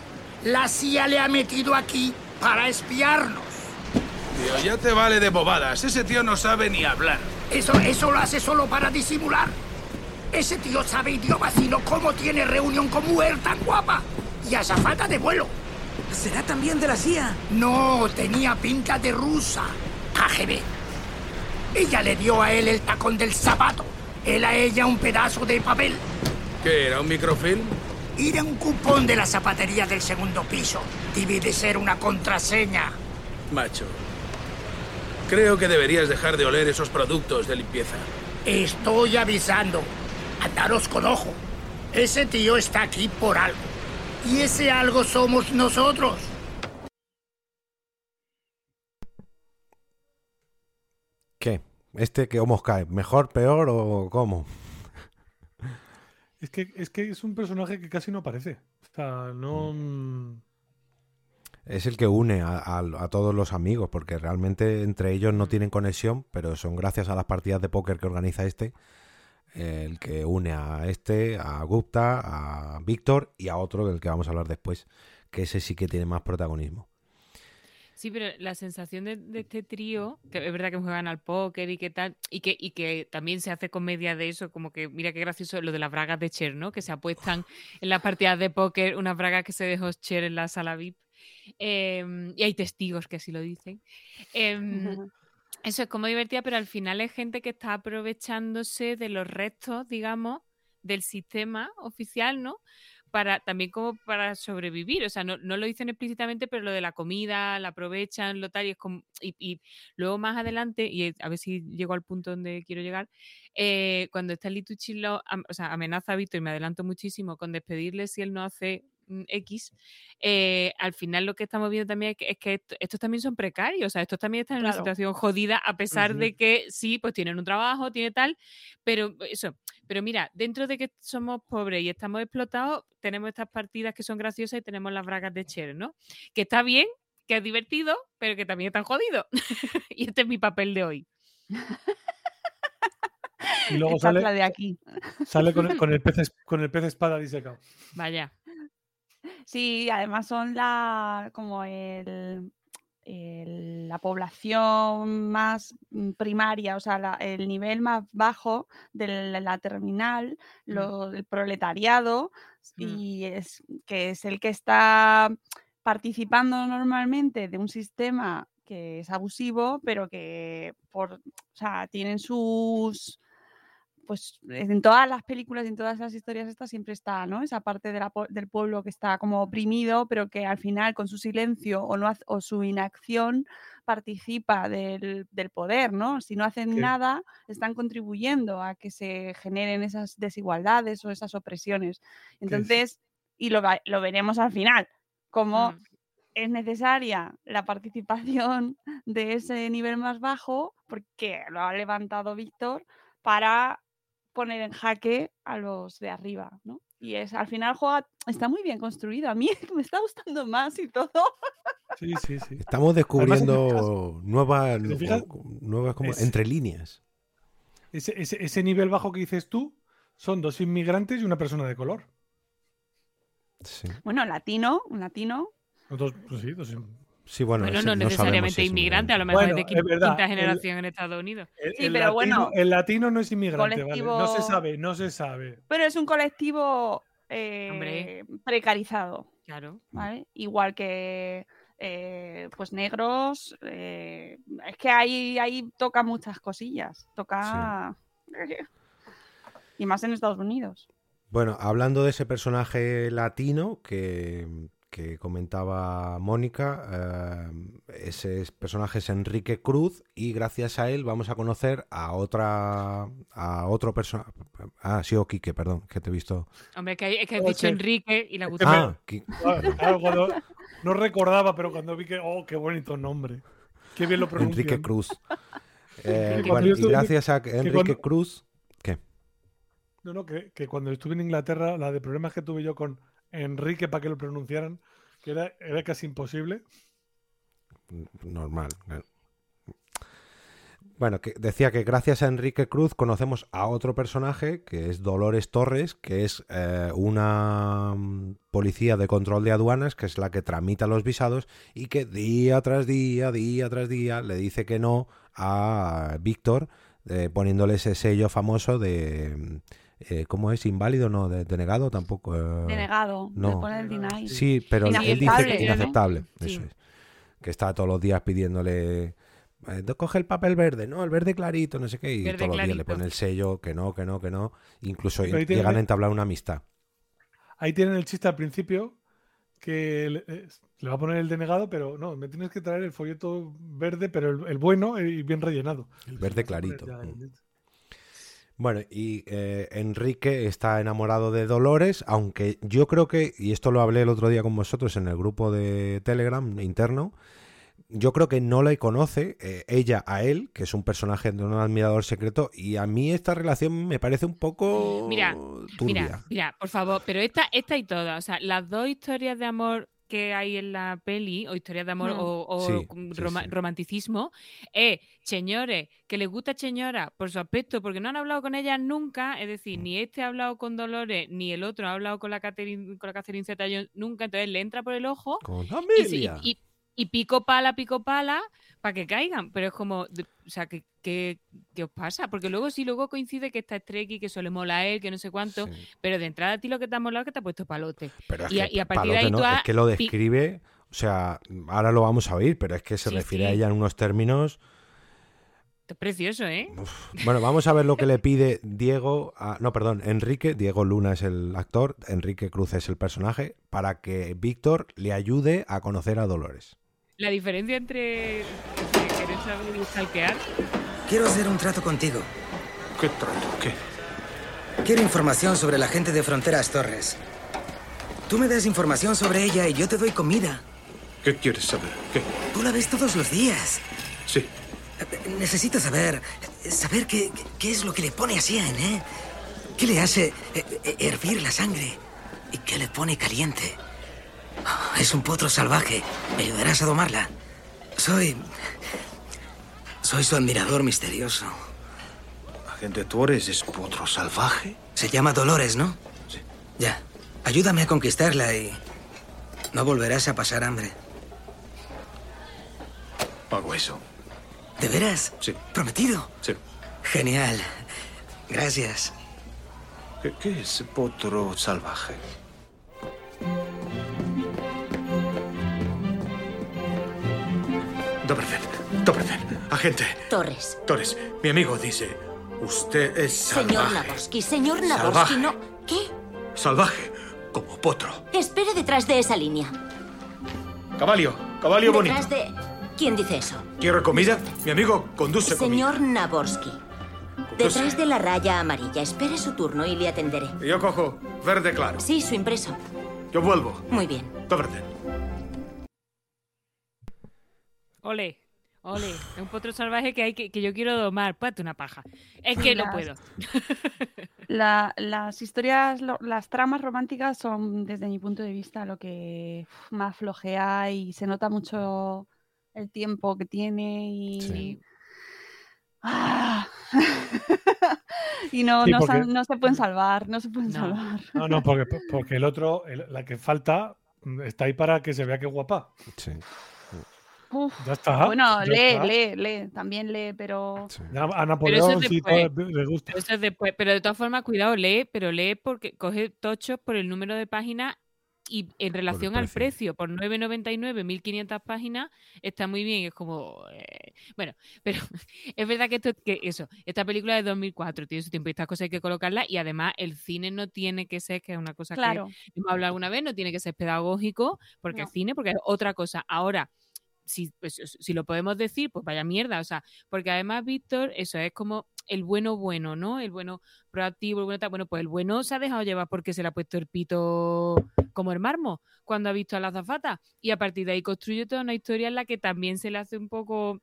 La CIA le ha metido aquí para espiarnos. Tío, ya te vale de bobadas. Ese tío no sabe ni hablar. Eso, eso lo hace solo para disimular. Ese tío sabe idiomas y no cómo tiene reunión con mujer tan guapa. Y hace falta de vuelo. ¿Será también de la CIA? No, tenía pinta de rusa. KGB. Ella le dio a él el tacón del zapato. Él a ella un pedazo de papel. ¿Qué era, un microfilm? Era un cupón de la zapatería del segundo piso. Debe de ser una contraseña. Macho. Creo que deberías dejar de oler esos productos de limpieza. Estoy avisando. Andaros con ojo. Ese tío está aquí por algo. Y ese algo somos nosotros. ¿Qué? ¿Este que os cae? ¿Mejor, peor o cómo? Es que, es que es un personaje que casi no aparece. O sea, no. mm, Es el que une a, a- a todos los amigos, porque realmente entre ellos no tienen conexión, pero son gracias a las partidas de póker que organiza este, el que une a este, a Gupta, a Víctor y a otro del que vamos a hablar después, que ese sí que tiene más protagonismo. Sí, pero la sensación de, de este trío, que es verdad que juegan al póker y que tal, y que, y que también se hace comedia de eso, como que, mira qué gracioso lo de las bragas de Cher, ¿no? Que se apuestan en las partidas de póker unas bragas que se dejó Cher en la sala VIP. Em, y hay testigos que así lo dicen. Em, eso es como divertida, pero al final es gente que está aprovechándose de los restos, digamos, del sistema oficial, ¿no? Para, también como para sobrevivir. O sea, no, no lo dicen explícitamente, pero lo de la comida, la aprovechan, lo tal, y es como. Y, y luego más adelante, y a ver si llego al punto donde quiero llegar, eh, cuando está Litucci lo, o sea, amenaza a Víctor, y me adelanto muchísimo, con despedirle si él no hace X, eh, al final lo que estamos viendo también es que, es que esto- estos también son precarios, o sea, estos también están en una situación jodida, a pesar de que sí, pues tienen un trabajo, tiene tal, pero eso, pero mira, dentro de que somos pobres y estamos explotados, tenemos estas partidas que son graciosas y tenemos las bragas de Cher, ¿no? Que está bien, que es divertido, pero que también están jodidos. y este es mi papel de hoy. Y luego Esta sale, la de aquí. sale con, el, con, el pez, con el pez espada disecado. Vaya. Sí, además son la como el, el- la población más mm, primaria, o sea, la- el nivel más bajo de la, la terminal, lo, el proletariado, y es que es el que está participando normalmente de un sistema que es abusivo, pero que por, o sea, tienen sus pues en todas las películas y en todas las historias estas siempre está, ¿no? Esa parte de la po- del pueblo que está como oprimido, pero que al final con su silencio o, no, o su inacción participa del, del poder, ¿no? Si no hacen Sí. nada, están contribuyendo a que se generen esas desigualdades o esas opresiones. Entonces, y lo, lo veremos al final, como es necesaria la participación de ese nivel más bajo, porque lo ha levantado Víctor, para poner en jaque a los de arriba, ¿no? Y es, al final juega, está muy bien construido. A mí me está gustando más y todo. Sí, sí, sí. Estamos Además, si te descubriendo nuevas, nuevas como es- entre líneas. Ese, ese- ese nivel bajo que dices tú son dos inmigrantes y una persona de color. Bueno, latino, un latino. Dos, pues sí, dos Sí, bueno, Bueno, no necesariamente inmigrante, a lo mejor Bueno, es de verdad, quinta el- generación en Estados Unidos. El, Sí, el pero latino, bueno, el latino no es inmigrante, ¿vale? No se sabe, no se sabe. Pero es un colectivo eh, precarizado. Claro. ¿vale? Igual que eh, pues negros. eh, es que ahí, ahí toca muchas cosillas. Toca. Y más en Estados Unidos. Bueno, hablando de ese personaje latino que, que comentaba Mónica, eh, ese es- personaje es Enrique Cruz y gracias a él vamos a conocer a otra a otro personaje. Ah, sí, o Quique, perdón, que te he visto. Hombre, que, que has No, dicho que- Enrique y la gustaba. Ah, no recordaba, pero cuando vi que, oh, qué bonito nombre. Qué bien lo pronuncian. Enrique Cruz. Eh, bueno, y gracias a que Enrique cuando- Cruz, ¿qué? No, no, que, que cuando estuve en Inglaterra, la de problemas que tuve yo con Enrique para que lo pronunciaran, que era, era casi imposible. normal. claro. Bueno, que decía que gracias a Enrique Cruz conocemos a otro personaje que es Dolores Torres, que es eh, una mm, policía de control de aduanas, que es la que tramita los visados y que día tras día, día tras día le dice que no a Víctor, eh, poniéndole ese sello famoso de... mm, eh, ¿Cómo es? ¿Inválido? No, de, denegado tampoco. eh, Denegado. No. pone el deny. Sí, pero él dice Inaceptable, que ¿no? inaceptable. Sí. Eso es. Que está todos los días pidiéndole. eh, coge el papel verde, no, el verde clarito, no sé qué. Y Verde todos los días le pone el sello, que no, que no, que no. Incluso Pero ahí tiene- llegan a entablar una amistad. Ahí tienen el chiste al principio que le, eh, le va a poner el denegado, pero no, me tienes que traer el folleto verde, pero el, el bueno y bien rellenado. El verde clarito. Ya, Mm. Bueno, y eh, Enrique está enamorado de Dolores, aunque yo creo que, y esto lo hablé el otro día con vosotros en el grupo de Telegram interno, yo creo que no le conoce eh, ella a él, que es un personaje de un admirador secreto, y a mí esta relación me parece un poco Mira, turbia. Mira, mira, por favor, pero esta, esta y todas, o sea, las dos historias de amor que hay en la peli, o historias de amor, Mm. o, o Sí, com- sí, roma- sí. romanticismo, es señores que les gusta señora por su aspecto, porque no han hablado con ella nunca, es decir, ni este ha hablado con Dolores, ni el otro ha hablado con la Catherine, con la Catherine Zeta-Jones nunca, entonces le entra por el ojo Con Amelia. y- y- y pico pala, pico pala, para que caigan. Pero es como, o sea, ¿qué, qué, qué os pasa? Porque luego sí, luego coincide que está Streki, que eso le mola a él, que no sé cuánto, Sí. pero de entrada a ti lo que te ha molado es que te ha puesto palote. Pero es y, a, que y a partir de palote ahí no, tú es que lo describe, o sea, ahora lo vamos a oír, pero es que se Sí, refiere a ella en unos términos Es precioso, ¿eh? Bueno, vamos a ver lo que le pide Diego, a- no, perdón, Enrique, Diego Luna es el actor, Enrique Cruz es el personaje, para que Víctor le ayude a conocer a Dolores. La diferencia entre, querer saber y stalkear. Quiero hacer un trato contigo. ¿Qué trato? ¿Qué? Quiero información sobre la gente de Fronteras Torres. Tú me das información sobre ella y yo te doy comida. ¿Qué quieres saber? ¿Qué? Tú la ves todos los días. Sí. Necesito saber. saber qué, qué- es lo que le pone a Sean, ¿eh? ¿Qué le hace eh, eh, hervir la sangre? ¿Y qué le pone caliente? Es un potro salvaje. ¿Me ayudarás a domarla? Soy. Soy su admirador misterioso. Agente Torres es potro salvaje. Se llama Dolores, ¿no? Sí. Ya. Ayúdame a conquistarla y. No volverás a pasar hambre. Hago eso. ¿De veras? Sí. ¿Prometido? Sí. Genial. Gracias. ¿Qué, qué es potro salvaje? Doberden, Doberden, agente. Torres. Torres, mi amigo dice, usted es salvaje. Señor Naborsky, señor. Naborsky, no. ¿Qué? Salvaje, como potro. Espere detrás de esa línea. Caballo, caballo bonito. Detrás de. ¿Quién dice eso? ¿Quiere comida? Mi amigo conduce comida. Señor Naborsky. Detrás de la raya amarilla. Espere su turno y le atenderé. Yo cojo verde claro. Sí, su impreso. Yo vuelvo. Muy bien. Doberden. Ole, ole. Es un potro salvaje que, hay que, que yo quiero domar. Pate una paja. Es que no puedo. La- las historias, lo- las tramas románticas son, desde mi punto de vista, lo que más flojea y se nota mucho el tiempo que tiene y. Sí. ¡Ah! y no, Sí, no, porque- sal- no se pueden salvar, no se pueden No. salvar. No, no, porque, porque el otro, el- la que falta, mm, está ahí para que se vea que es guapa. Sí. Uf. Ya está. Bueno, ya lee, está. lee, lee, también lee, pero. Ya A Pero eso Napoleón es sí le gusta. Eso es después. Pero de todas formas, cuidado, lee, pero lee porque coge tochos por el número de páginas y en relación al precio. Por 9,99, 1500 páginas, está muy bien. Es como. eh, Bueno, pero es verdad que, esto, que eso, esta película es de 2004, tiene su tiempo y estas cosas hay que colocarlas. Y además, el cine no tiene que ser, que es una cosa Claro. que hemos hablado alguna vez, no tiene que ser pedagógico, porque No. es cine, porque es otra cosa. Ahora. Si, pues, si lo podemos decir, pues vaya mierda, o sea, porque además Víctor, eso es como el bueno bueno, ¿no? El bueno proactivo, el bueno tal. Bueno, pues el bueno se ha dejado llevar porque se le ha puesto el pito como el mármol cuando ha visto a la azafata. Y a partir de ahí construye toda una historia en la que también se le hace un poco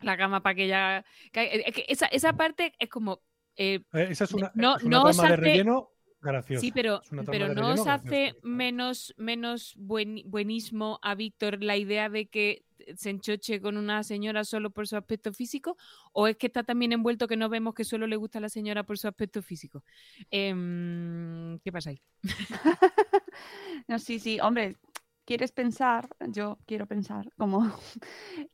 la cama para que ella. Es que esa, esa parte es como. eh, Eh, Esa es una, no- es una no trama de relleno graciosa. Sí, pero, pero no os hace graciosa. menos, menos buen, buenismo a Víctor la idea de que se enchoche con una señora solo por su aspecto físico, o es que está también envuelto que no vemos que solo le gusta a la señora por su aspecto físico. Em, ¿Qué pasa ahí? No, sí, sí, hombre, quieres pensar, yo quiero pensar como,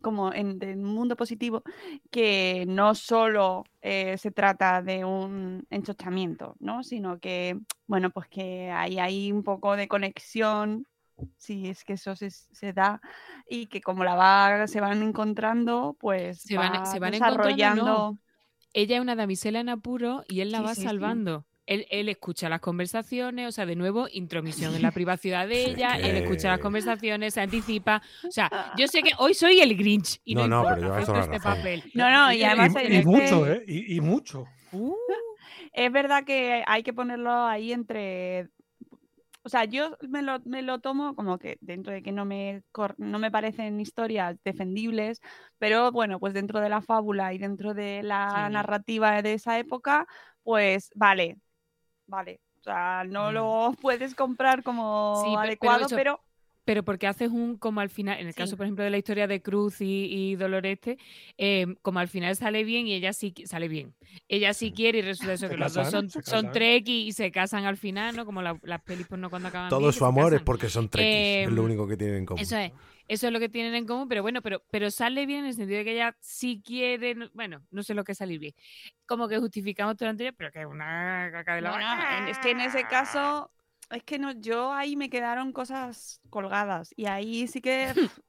como en, un mundo positivo, que no solo eh, se trata de un enchochamiento, ¿no? Sino que, bueno, pues que hay ahí un poco de conexión, si es que eso se, se da, y que como la va, se van encontrando, pues Se van, va se van encontrando, desarrollando... no. Ella es una damisela en apuro y él la Sí, va sí. salvando. Él, él escucha las conversaciones, o sea, de nuevo, intromisión en la privacidad de ella, él escucha las conversaciones, se anticipa. O sea, yo sé que hoy soy el Grinch y no, No, no, pero la este razón. papel. No, no, y además y, en y este- mucho, ¿eh? Y, y mucho. Es verdad que hay que ponerlo ahí entre. O sea, yo me lo, me lo tomo como que dentro de que no me, cor- no me parecen historias defendibles, pero bueno, pues dentro de la fábula y dentro de la Sí. narrativa de esa época, pues vale, vale. O sea, no lo puedes comprar como Sí, pe- pero adecuado, eso- pero Pero porque haces un, como al final, en el caso, por ejemplo, de la historia de Cruz y, y Doloreste, eh, como al final sale bien y ella sí qui- sale bien. Ella sí quiere y resulta eso, que los dos son, son trek y, y se casan al final, ¿no? Como la- las pelis pues no cuando acaban Todo bien, su amor es porque son trekkies, es lo Em, único que tienen en común. Eso es, eso es lo que tienen en común, pero bueno, pero, pero sale bien en el sentido de que ella sí quiere, no- bueno, no sé lo que es salir bien. Como que justificamos todo lo anterior, pero que es una caca de la No, es que en ese caso, es que no, yo ahí me quedaron cosas colgadas y ahí sí que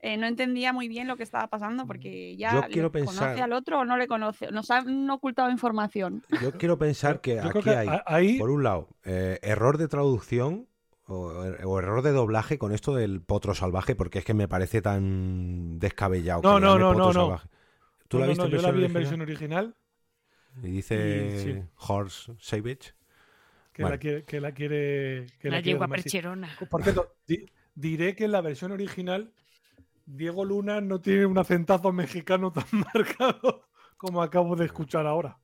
eh, no entendía muy bien lo que estaba pasando porque ya Yo le quiero conoce pensar- al otro o no le conoce, nos han ocultado información. Yo quiero pensar que Yo aquí que hay, ahí- por un lado, eh, error de traducción o, o error de doblaje con esto del potro salvaje, porque es que me parece tan descabellado. No, que no, no, potro no, salvaje. ¿Tú No, la no, viste no, en yo la versión vi en original? versión original Y dice Y sí. Horse Savage. que, Vale. la quiere, que la quiere. Que La yegua percherona. Por cierto, di- diré que en la versión original Diego Luna no tiene un acentazo mexicano tan marcado como acabo de escuchar ahora.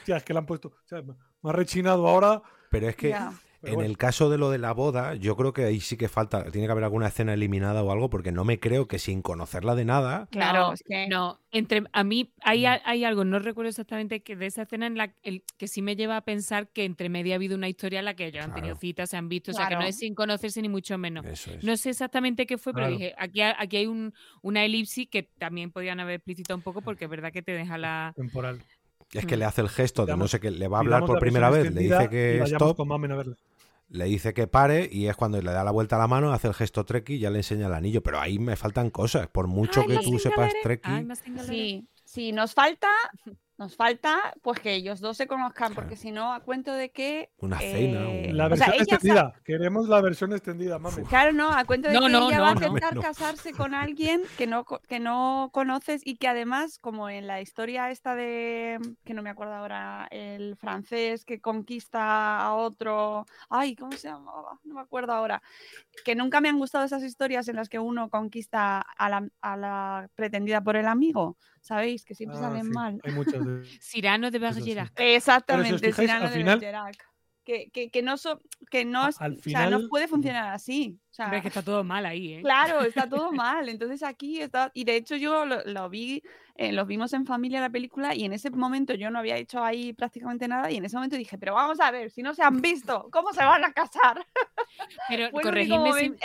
Hostia, es que le han puesto. o sea, me ha rechinado ahora. Pero es que Ya. Pero en bueno. el caso de lo de la boda, yo creo que ahí sí que falta, tiene que haber alguna escena eliminada o algo, porque no me creo que sin conocerla de nada, Claro, no, es que- no, entre a mí hay, Mm. hay algo, no recuerdo exactamente que de esa escena en la el, que sí me lleva a pensar que entre medio ha habido una historia en la que ellos han tenido citas, se han visto, o sea que no es sin conocerse ni mucho menos. eso es. No sé exactamente qué fue, pero dije, aquí, aquí hay un, una elipsis que también podían haber explicitado un poco porque es verdad que te deja la... Temporal. Es que le hace el gesto de no sé qué, le va a hablar por primera vez, le dice que stop, con a verla. Le dice que pare y es cuando le da la vuelta a la mano, hace el gesto Treki y ya le enseña el anillo. Pero ahí me faltan cosas, por mucho Ay, que tú sepas. Treki. Sí, sí, nos falta, nos falta pues que ellos dos se conozcan, porque si no, a cuento de que... Una cena, eh, un- La o sea, versión extendida. Queremos la versión extendida. Claro, no, a cuento de No, que no, ella no, va a intentar No. casarse con alguien que no, que no conoces y que además, como en la historia esta de, que no me acuerdo ahora, el francés que conquista a otro, ay, ¿cómo se llamaba? No me acuerdo ahora. Que nunca me han gustado esas historias en las que uno conquista a la, a la pretendida por el amigo, ¿sabéis? Que siempre Ah, salen sí, mal. Hay muchas de... Cirano de sí. Bergerac. Exactamente, fijáis, Cyrano al de final- Bergerac. Que, que, que no so- que no, o sea, no puede funcionar así. Sea, es que está todo mal ahí, ¿eh? Claro, está todo mal. Entonces aquí está. Y de hecho, yo lo, lo vi, eh, lo vimos en familia la película, y en ese momento yo no había hecho ahí prácticamente nada. Y en ese momento dije, pero vamos a ver, si no se han visto, ¿cómo se van a casar? Pero corregidme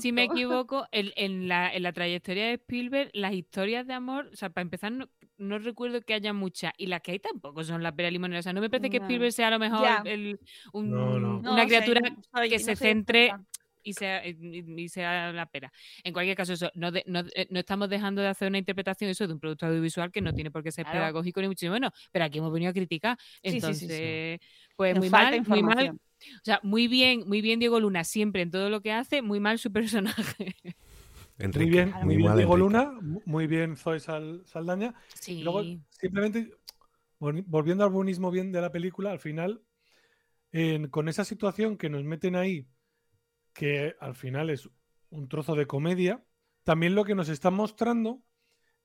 si, me equivoco, en, en la, en la trayectoria de Spielberg, las historias de amor, o sea, para empezar, no, no recuerdo que haya muchas, y las que hay tampoco son la pera limonera. O sea, no me parece que. Spielberg sea a lo mejor el- un- No, no. una criatura que no se centre. Y sea, y y sea la pera. En cualquier caso, eso, no, de- no, eh, no estamos dejando de hacer una interpretación eso de un producto audiovisual que no tiene por qué ser Claro. pedagógico ni muchísimo menos, pero aquí hemos venido a criticar. Sí, sí, Entonces, sí, sí. pues Nos muy mal, muy mal. O sea, muy bien, muy bien Diego Luna siempre en todo lo que hace, muy mal su personaje. Enrique, Muy bien, muy bien mal Diego Enrique. Luna, mu- muy bien Zoe Sal- Saldaña. Sí. Y luego, simplemente, vol- volviendo al buenismo bien de la película, al final, en- con esa situación que nos meten ahí, que al final es un trozo de comedia, también lo que nos están mostrando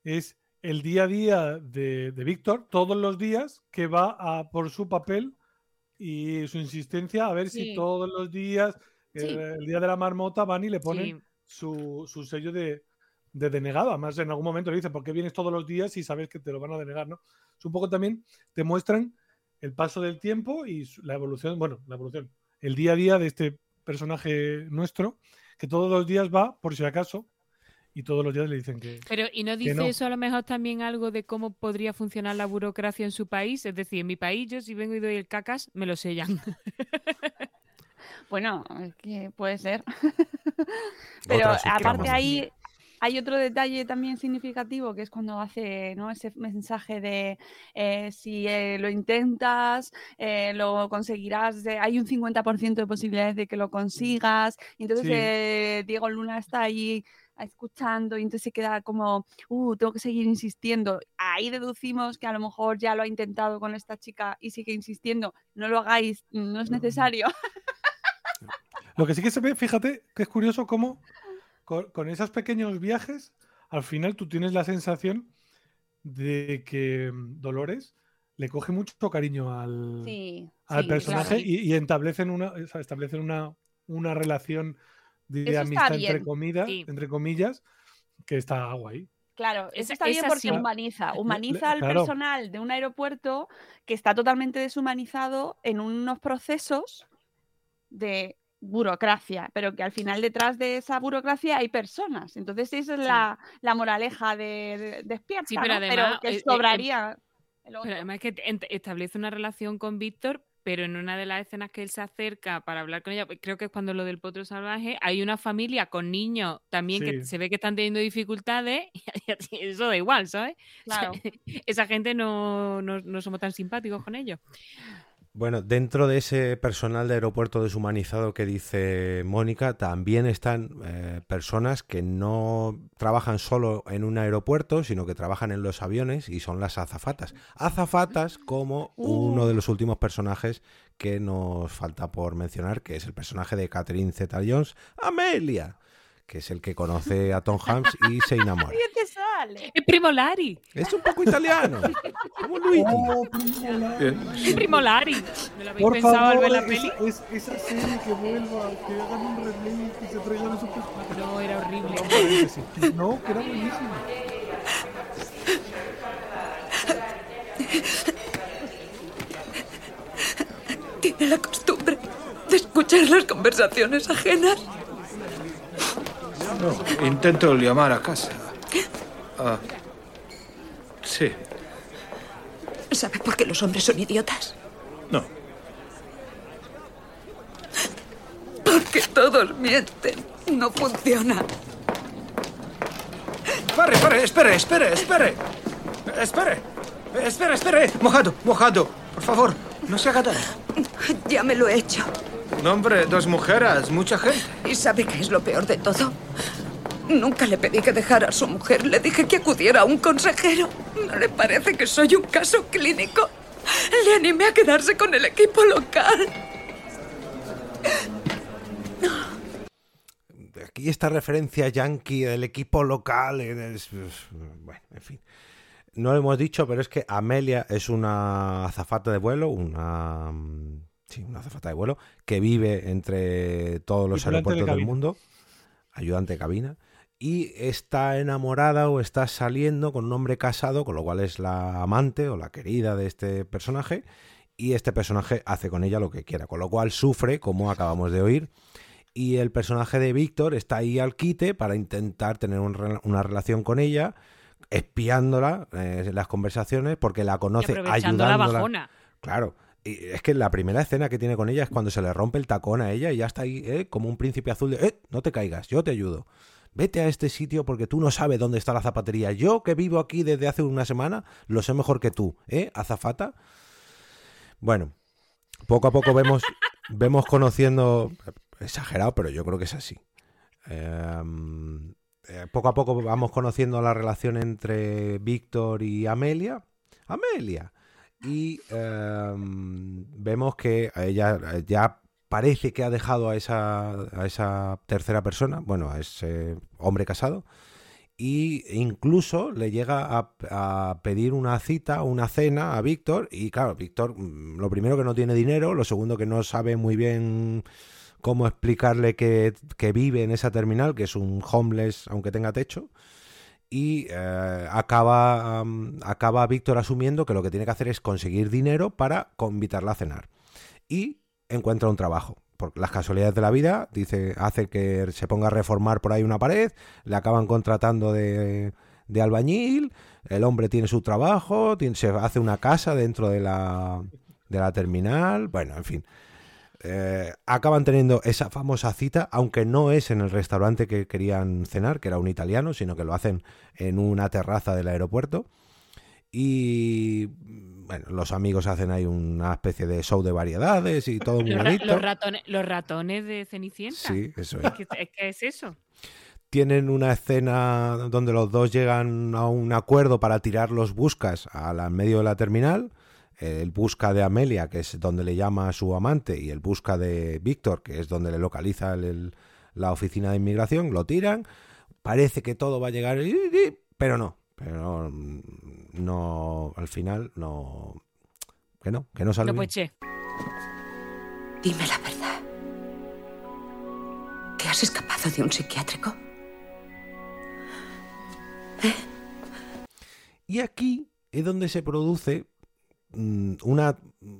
es el día a día de, de Víctor, todos los días, que va a por su papel y su insistencia a ver si todos los días, Sí. el, el día de la marmota, van y le ponen Sí. su, su sello de, de denegado. Además, en algún momento le dice, ¿por qué vienes todos los días y sabes que te lo van a denegar? ¿no? Es un poco también, te muestran el paso del tiempo y la evolución, bueno, la evolución, el día a día de este personaje nuestro, que todos los días va, por si acaso, y todos los días le dicen que... Pero, ¿y no dice no. eso a lo mejor también algo de cómo podría funcionar la burocracia en su país? Es decir, en mi país, yo si vengo y doy el cacas, me lo sellan. Bueno, es que puede ser. Pero aparte ahí hay otro detalle también significativo que es cuando hace ¿no? ese mensaje de eh, si eh, lo intentas, eh, lo conseguirás, hay un 50% de posibilidades de que lo consigas. Y entonces Sí. Diego Luna está ahí escuchando y entonces se queda como, uh, tengo que seguir insistiendo. Ahí deducimos que a lo mejor ya lo ha intentado con esta chica y sigue insistiendo. No lo hagáis, no es necesario. Lo que sí que se ve, fíjate, que es curioso cómo con, con esos pequeños viajes, al final tú tienes la sensación de que mm, Dolores le coge mucho cariño al, Sí, al sí, personaje claro. y, y establecen una, o sea, establecen una, una relación de Eso amistad entre, comida, sí. entre comillas que está guay. Claro, eso está bien porque humaniza, humaniza al claro. personal de un aeropuerto que está totalmente deshumanizado en unos procesos de burocracia, pero que al final detrás de esa burocracia hay personas. Entonces esa es Sí. la, la moraleja de, de- despierta, Sí, pero ¿no? además, que eh, eh, sobraría el otro. Pero además que ent- establece una relación con Víctor, pero en una de las escenas que él se acerca para hablar con ella, creo que es cuando lo del potro salvaje, hay una familia con niños también que se ve que están teniendo dificultades y eso da igual, ¿sabes? O sea, Claro. esa gente no, no, no somos tan simpáticos con ellos. Bueno, dentro de ese personal de aeropuerto deshumanizado que dice Mónica, también están eh, personas que no trabajan solo en un aeropuerto, sino que trabajan en los aviones y son las azafatas. Azafatas como uno de los últimos personajes que nos falta por mencionar, que es el personaje de Catherine Zeta-Jones, Amelia, que es el que conoce a Tom Hanks y se enamora. ¿Qué te sale? Es Primo Lari. Es un poco italiano. Como Luigi. Oh, Primo Lari. Es Primo Lari. ¿Me lo habéis Por pensado al favor, ver la peli? es- esa serie que vuelva, que hagan un remake, que se traigan esos personajes. No, era horrible. No, que era buenísimo. Tiene la costumbre de escuchar las conversaciones ajenas. No, intento llamar a casa. Ah, sí, ¿Sabe por qué los hombres son idiotas? no. Porque todos mienten. No funciona. Pare, pare, espere, espere, espere. Espere. Espere, espere. Mojado, mojado. Por favor, no se haga daño. Ya me lo he hecho. Hombre, dos mujeres, mucha gente. ¿Y sabe qué es lo peor de todo? Nunca le pedí que dejara a su mujer. Le dije que acudiera a un consejero. ¿No le parece que soy un caso clínico? Le animé a quedarse con el equipo local. Aquí esta referencia yankee del equipo local. es- es- bueno, en fin. No lo hemos dicho, pero es que Amelia es una azafata de vuelo, una. Sí, una azafata de vuelo, que vive entre todos los de aeropuertos del mundo, ayudante de cabina, y está enamorada o está saliendo con un hombre casado, con lo cual es la amante o la querida de este personaje, y este personaje hace con ella lo que quiera, con lo cual sufre, como acabamos de oír, y el personaje de Víctor está ahí al quite para intentar tener un una relación con ella, espiándola eh, en las conversaciones, porque la Y conoce, aprovechando la ayudándola. bajona. Claro. Y es que la primera escena que tiene con ella es cuando se le rompe el tacón a ella y ya está ahí, ¿eh? como un príncipe azul de, eh, no te caigas, yo te ayudo. Vete a este sitio porque tú no sabes dónde está la zapatería. Yo que vivo aquí desde hace una semana, lo sé mejor que tú, ¿eh? Azafata. Bueno, poco a poco vemos, vemos conociendo, exagerado, pero yo creo que es así. Em, eh, poco a poco vamos conociendo la relación entre Víctor y Amelia. Amelia. Y em, vemos que ella ya parece que ha dejado a esa, a esa tercera persona, bueno, a ese hombre casado, y incluso le llega a, a pedir una cita, una cena a Víctor, y claro, Víctor mm, lo primero que no tiene dinero, lo segundo que no sabe muy bien cómo explicarle que, que vive en esa terminal, que es un homeless aunque tenga techo, y eh, acaba, acaba Víctor asumiendo que lo que tiene que hacer es conseguir dinero para invitarla a cenar. Y encuentra un trabajo. Por las casualidades de la vida, dice, hace que se ponga a reformar por ahí una pared, le acaban contratando de, de albañil, el hombre tiene su trabajo, tiene- se hace una casa dentro de la, de la terminal, bueno, en fin. Eh, acaban teniendo esa famosa cita, aunque no es en el restaurante que querían cenar, que era un italiano, sino que lo hacen en una terraza del aeropuerto. Y bueno, los amigos hacen ahí una especie de show de variedades y todo muy Los, bonito. los ratones, los ratones de Cenicienta. Sí, eso es. Es que es, eso. Tienen una escena donde los dos llegan a un acuerdo para tirar los buscas al al medio de la terminal. El busca de Amelia, que es donde le llama a su amante, y el busca de Víctor, que es donde le localiza el- el- la oficina de inmigración, lo tiran. Parece que todo va a llegar, pero no. Pero mm, no, al final no. Que no, que no sale. No, bien. pues che. Dime la verdad. ¿Te has escapado de un psiquiátrico? Y aquí es donde se produce una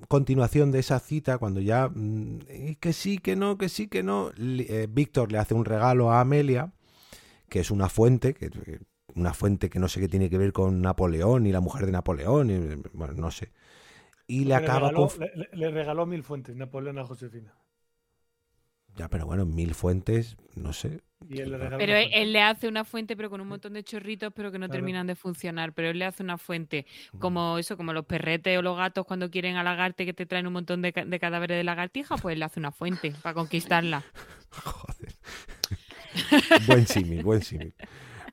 continuación de esa cita cuando ya mm, eh, que sí, que no, que sí, que no. Eh, Víctor le hace un regalo a Amelia, que es una fuente, que, que- una fuente que no sé qué tiene que ver con Napoleón y la mujer de Napoleón, y, bueno, no sé. Y le acaba regaló, con... le regaló mil fuentes Napoleón a Josefina. Ya, pero bueno, mil fuentes, no sé. Y él le regaló Pero él, le hace una fuente, pero con un montón de chorritos, pero que no Claro. terminan de funcionar. Pero él le hace una fuente, como eso, como los perretes o los gatos cuando quieren halagarte que te traen un montón de, ca- de cadáveres de lagartija, pues él le hace una fuente para conquistarla. Buen símil, buen símil.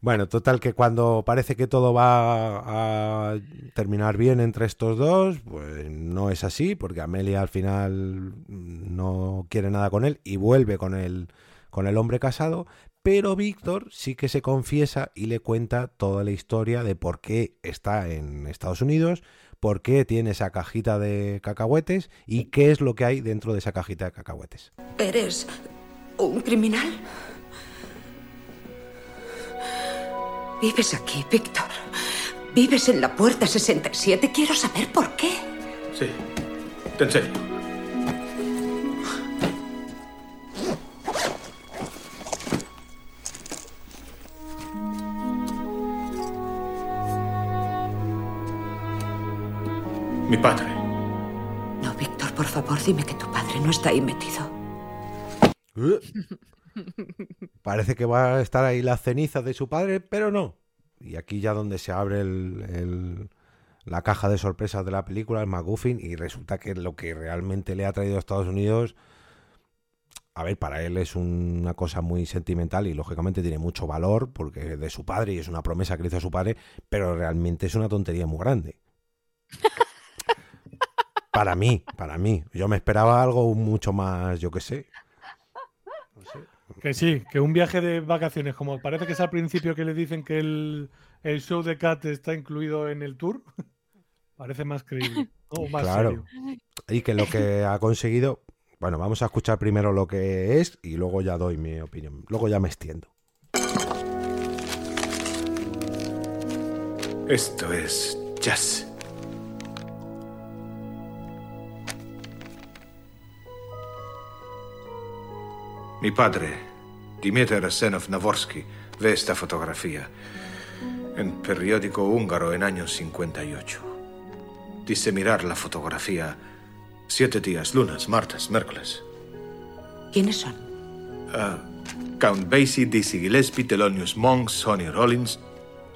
Bueno, total que cuando parece que todo va a terminar bien entre estos dos, pues no es así, porque Amelia al final no quiere nada con él y vuelve con el, con el hombre casado, pero Víctor sí que se confiesa y le cuenta toda la historia de por qué está en Estados Unidos, por qué tiene esa cajita de cacahuetes y qué es lo que hay dentro de esa cajita de cacahuetes. ¿Eres un criminal? Vives aquí, Víctor. Vives en la puerta 67. Quiero saber por qué. Sí, en serio. Mi padre. No, Víctor, por favor, dime que tu padre no está ahí metido. Parece que va a estar ahí la ceniza de su padre, pero no. Y aquí ya donde se abre el, el- la caja de sorpresas de la película, el McGuffin, y resulta que lo que realmente le ha traído a Estados Unidos, a ver, para él es una cosa muy sentimental y lógicamente tiene mucho valor porque es de su padre y es una promesa que le hizo a su padre, pero realmente es una tontería muy grande. Para mí, para mí. Yo me esperaba algo mucho más, yo qué sé. Que sí, que un viaje de vacaciones, como parece que es al principio que le dicen que el, el show de Cat está incluido en el tour, parece más creíble. ¿no? O más claro. serio. Y que lo que ha conseguido. Bueno, vamos a escuchar primero lo que es y luego ya doy mi opinión. Luego ya me extiendo. Esto es jazz. Mi padre, Dimitar Arsenov Navorsky, ve esta fotografía en periódico húngaro en años 58. Dice mirar la fotografía siete días, lunes, martes, miércoles. ¿Quiénes son? Ah, Count Basie, Dizzy Gillespie, Thelonious Monk, Sonny Rollins,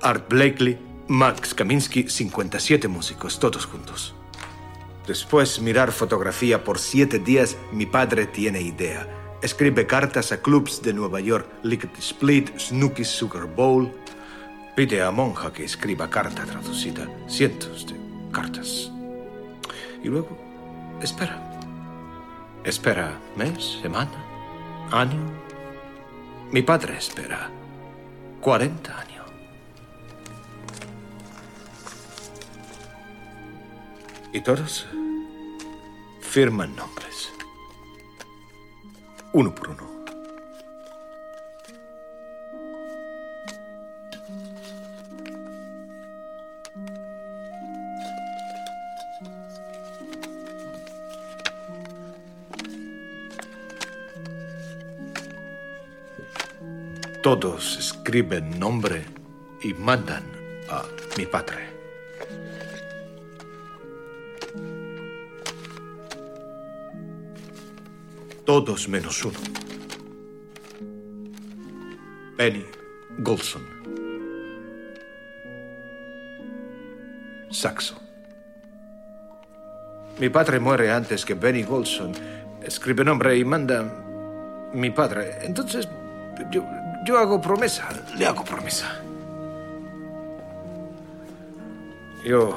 Art Blakely, Max Kaminsky, 57 músicos, todos juntos. Después mirar fotografía por siete días, mi padre tiene idea. Escribe cartas a clubs de Nueva York, Lickety Split, Snooki's Sugar Bowl. Pide a monja que escriba carta traducida, cientos de cartas. Y luego, espera. Espera mes, semana, año. Mi padre espera 40 años. Y todos firman nombres. Uno por uno. Todos escriben nombre y mandan a mi padre. Todos menos uno. Benny Golson. Saxo. Mi padre muere antes que Benny Golson. Escribe nombre y manda mi padre. Entonces, yo, yo hago promesa. Le hago promesa. Yo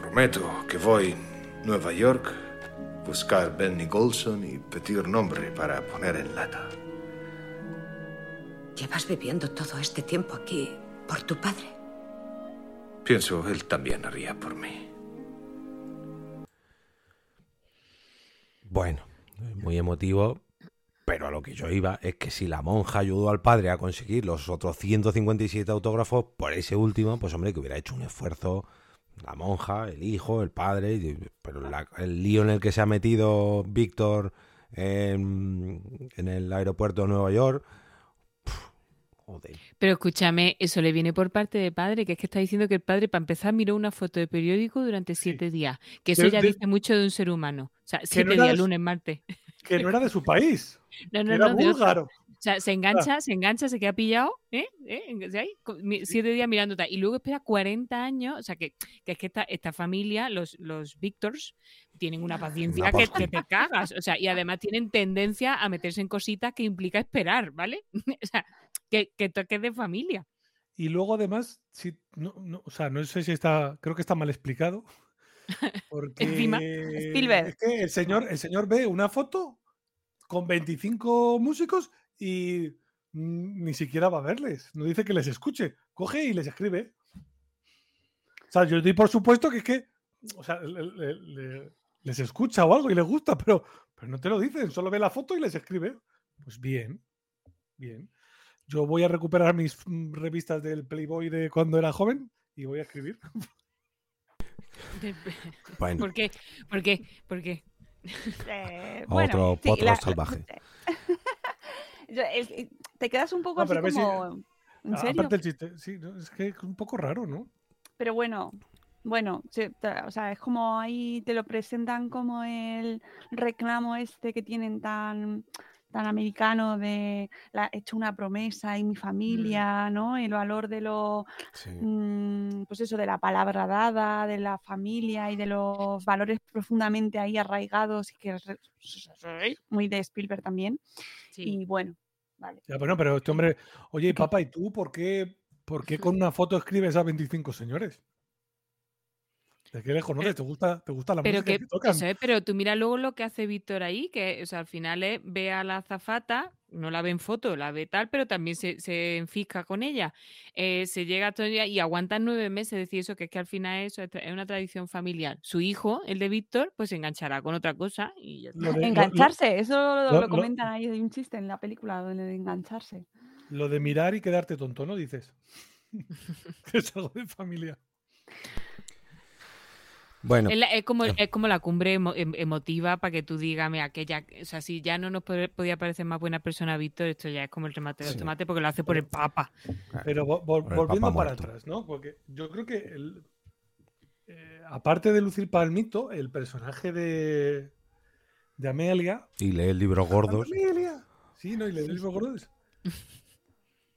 prometo que voy a Nueva York, buscar Benny Golson y pedir nombre para poner en lata. Llevas viviendo todo este tiempo aquí por tu padre. Pienso él también haría por mí. Bueno, muy emotivo, pero a lo que yo iba es que si la monja ayudó al padre a conseguir los otros 157 autógrafos, por ese último, pues hombre, que hubiera hecho un esfuerzo la monja, el hijo, el padre, pero la- el lío en el que se ha metido Víctor en, en el aeropuerto de Nueva York, joder. Pero escúchame, eso le viene por parte de padre, que es que está diciendo que el padre, para empezar, miró una foto de periódico durante siete días. Que eso De- ya de- dice mucho de un ser humano. O sea, siete no días, de lunes, martes. Que no era de su país. No, que no, era no, búlgaro. O sea, se engancha, se engancha, se queda pillado, ¿eh? ¿Eh? Mi- Siete días mirándote. Y luego espera 40 años. O sea, que, que es que esta, esta familia, los, los Victors, tienen una paciencia que, te cagas. O sea, y además tienen tendencia a meterse en cositas que implica esperar, ¿vale? o sea, que, que toques de familia. Y luego además, sí, no, no, o sea, no sé si está, creo que está mal explicado. Porque Encima, Spielberg. es que el señor, el señor ve una foto con 25 músicos y ni siquiera va a verles. No dice que les escuche. Coge y les escribe. O sea, yo doy por supuesto que es que o sea, le- le- le- les escucha o algo y les gusta, pero, pero no te lo dicen. Solo ve la foto y les escribe. Pues bien, bien. Yo voy a recuperar mis mm, revistas del Playboy de cuando era joven y voy a escribir. Bueno. ¿Por qué? ¿Por qué? ¿Por qué? Eh, Otro sí, la- salvaje. Te quedas un poco No, así ver si- como... ¿En serio? Aparte el chiste, sí, no, es que es un poco raro, ¿no? Pero bueno, bueno, o sea, es como ahí te lo presentan como el reclamo este que tienen tan, tan americano de la, he hecho una promesa y mi familia, ¿no? El valor de lo, mm, pues eso, de la palabra dada, de la familia y de los valores profundamente ahí arraigados y que es muy de Spielberg también. Y bueno, vale. Ya, bueno, pero este hombre, oye, papá, ¿y tú por qué, por qué con una foto escribes a 25 señores? ¿De qué lejos, no? ¿Te gusta, te gusta la Pero música que, que tocan? eso es, pero tú mira luego lo que hace Víctor ahí, que o sea, al final es, ve a la azafata, no la ve en foto, la ve tal, pero también se, se enfisca con ella. Eh, se llega hasta el día y aguantan nueve meses, es decir, eso que es que al final eso es, es una tradición familiar. Su hijo, el de Víctor, pues se enganchará con otra cosa y ya está. Lo de- lo- Engancharse, eso lo, lo- lo lo- comentan ahí, hay un chiste en la película donde de engancharse. Lo de mirar y quedarte tonto, ¿no? Dices. que es algo de familia. Bueno, Es, la- es como, eh. es como la cumbre emo- em- emotiva para que tú digas, mira, que ya, o sea, si ya no nos pod- podía parecer más buena persona Víctor, esto ya es como el remate de Sí. tomate porque lo hace por el papa. Pero vo- vo- Por el volviendo Papa para atrás, ¿no? Porque yo creo que el- eh, aparte de lucir palmito, el personaje de, de Amelia. y lee libros gordos. Amelia. Sí, ¿no? Y le libros gordos.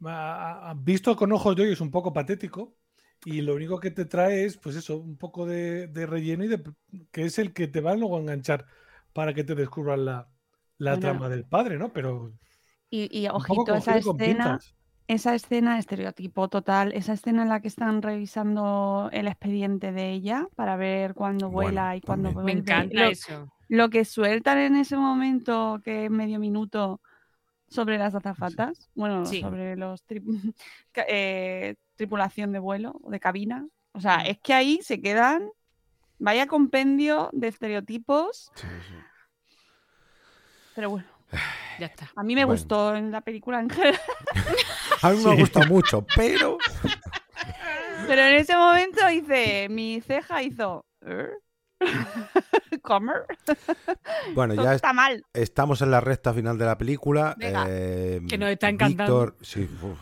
A- a- Visto con ojos de hoy es un poco patético. Y lo único que te trae es, pues eso, un poco de, de relleno y de, que es el que te va luego a enganchar para que te descubran la, la Bueno. trama del padre, ¿no? Pero Y, y ojito, esa escena, esa escena, estereotipo total, esa escena en la que están revisando el expediente de ella para ver cuándo Bueno, vuela y cuándo vuelve. Me encanta lo, eso. lo que sueltan en ese momento, que es medio minuto, sobre las azafatas, bueno, Sí. sobre los tri- eh, tripulación de vuelo o de cabina. O sea, Mm. es que ahí se quedan, vaya compendio de estereotipos. Pero bueno, Ya está. a mí me Bueno. gustó en la película en general. A mí me gusta mucho, pero Pero en ese momento hice, mi ceja hizo. "¿Eh? ¿Comer? bueno, Todo ya está mal. estamos en la recta final de la película. Venga. Eh, Que nos está encantando. Víctor, sí, uf,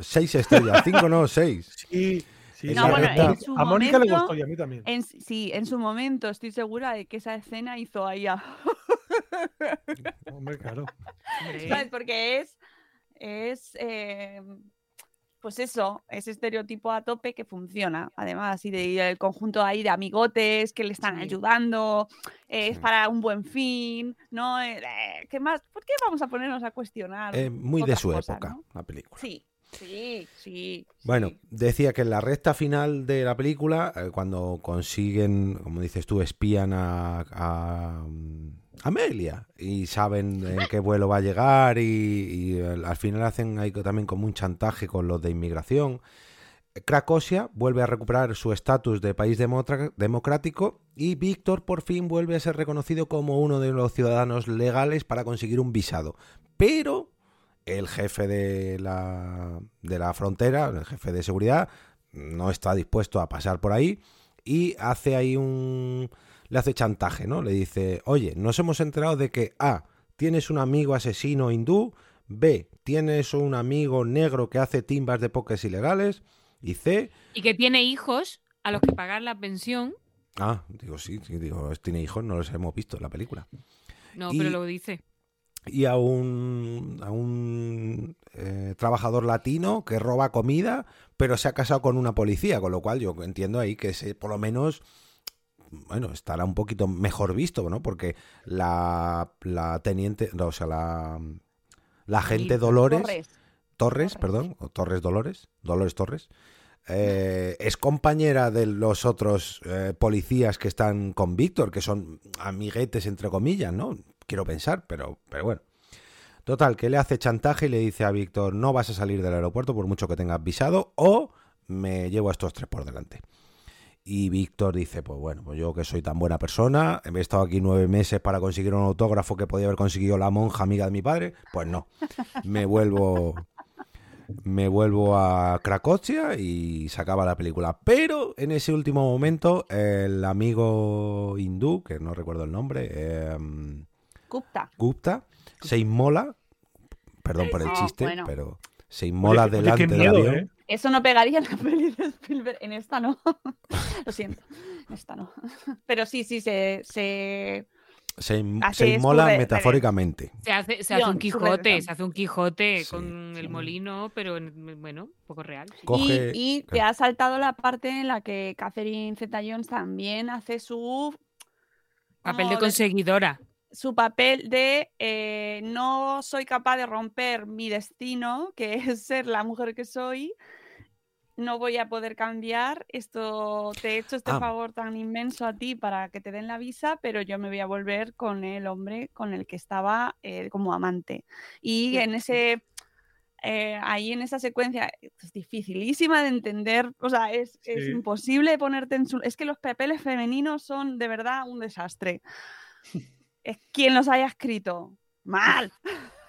seis estrellas, cinco no, seis. Sí, sí. En No, la bueno, recta- en su a Mónica le gustó y a mí también. En- sí, en su momento estoy segura de que esa escena hizo ahí a... Hombre, claro. ¿Sabes? Porque es, es eh, pues eso, ese estereotipo a tope que funciona, además, y, de, y el conjunto ahí de amigotes que le están Sí. ayudando, eh, es Sí. para un buen fin, ¿no? Eh, ¿Qué más? ¿Por qué vamos a ponernos a cuestionar? Eh, muy de su cosas, época, ¿no? la película. Sí, sí, sí. Bueno, sí. decía que en la recta final de la película, eh, cuando consiguen, como dices tú, espían a, a, mm, Amelia y saben en qué vuelo va a llegar y, y al al final hacen ahí también como un chantaje con los de inmigración. Cracosia vuelve a recuperar su estatus de país democrático y Víctor por fin vuelve a ser reconocido como uno de los ciudadanos legales para conseguir un visado. Pero el jefe de la, de la frontera, el jefe de seguridad, no está dispuesto a pasar por ahí y hace ahí un... le hace chantaje, ¿no? Le dice, oye, nos hemos enterado de que A, tienes un amigo asesino hindú, B, tienes un amigo negro que hace timbas de pokés ilegales y C, Y que tiene hijos a los que pagar la pensión. ah, digo, sí, sí, digo, tiene hijos, no los hemos visto en la película. No, Y- pero lo dice. Y a un, a un eh, trabajador latino que roba comida, pero se ha casado con una policía, con lo cual yo entiendo ahí que se, por lo menos, bueno, estará un poquito mejor visto, ¿no? Porque la, la teniente, no, o sea, la, la agente Dolores, Torres. Torres, Torres. perdón, o Torres Dolores, Dolores Torres, eh, es compañera de los otros eh, policías que están con Víctor, que son amiguetes entre comillas, ¿no? Quiero pensar, pero, pero bueno. Total, que le hace chantaje y le dice a Víctor, no vas a salir del aeropuerto por mucho que tengas visado o me llevo a estos tres por delante. Y Víctor dice, pues bueno, pues yo que soy tan buena persona, he estado aquí nueve meses para conseguir un autógrafo que podía haber conseguido la monja amiga de mi padre, pues no, me vuelvo, me vuelvo a Cracovia y se acaba la película. Pero en ese último momento, el amigo hindú, que no recuerdo el nombre, eh, Gupta. Gupta, se inmola, perdón por el Ah, chiste, bueno. pero se inmola Oye, qué- oye, delante qué del miedo, avión. ¿eh? Eso no pegaría en la peli de Spielberg. En esta no. Lo siento. En esta no. Pero sí, sí, se. se... Se, inmola metafóricamente. Se hace, se hace un Quijote, se hace un Quijote con el molino, pero en- bueno, un poco real. sí. Coge- Y, y te ha saltado la parte en la que Catherine Zeta Jones también hace su. Papel de conseguidora. Su papel de eh, no soy capaz de romper mi destino, que es ser la mujer que soy. No voy a poder cambiar. Esto te he hecho este Ah. favor tan inmenso a ti para que te den la visa, pero yo me voy a volver con el hombre con el que estaba eh, como amante. Y en ese eh, ahí en esa secuencia es dificilísima de entender, o sea, es, es imposible ponerte en su... Es que los papeles femeninos son de verdad un desastre. es quien los haya escrito. Mal.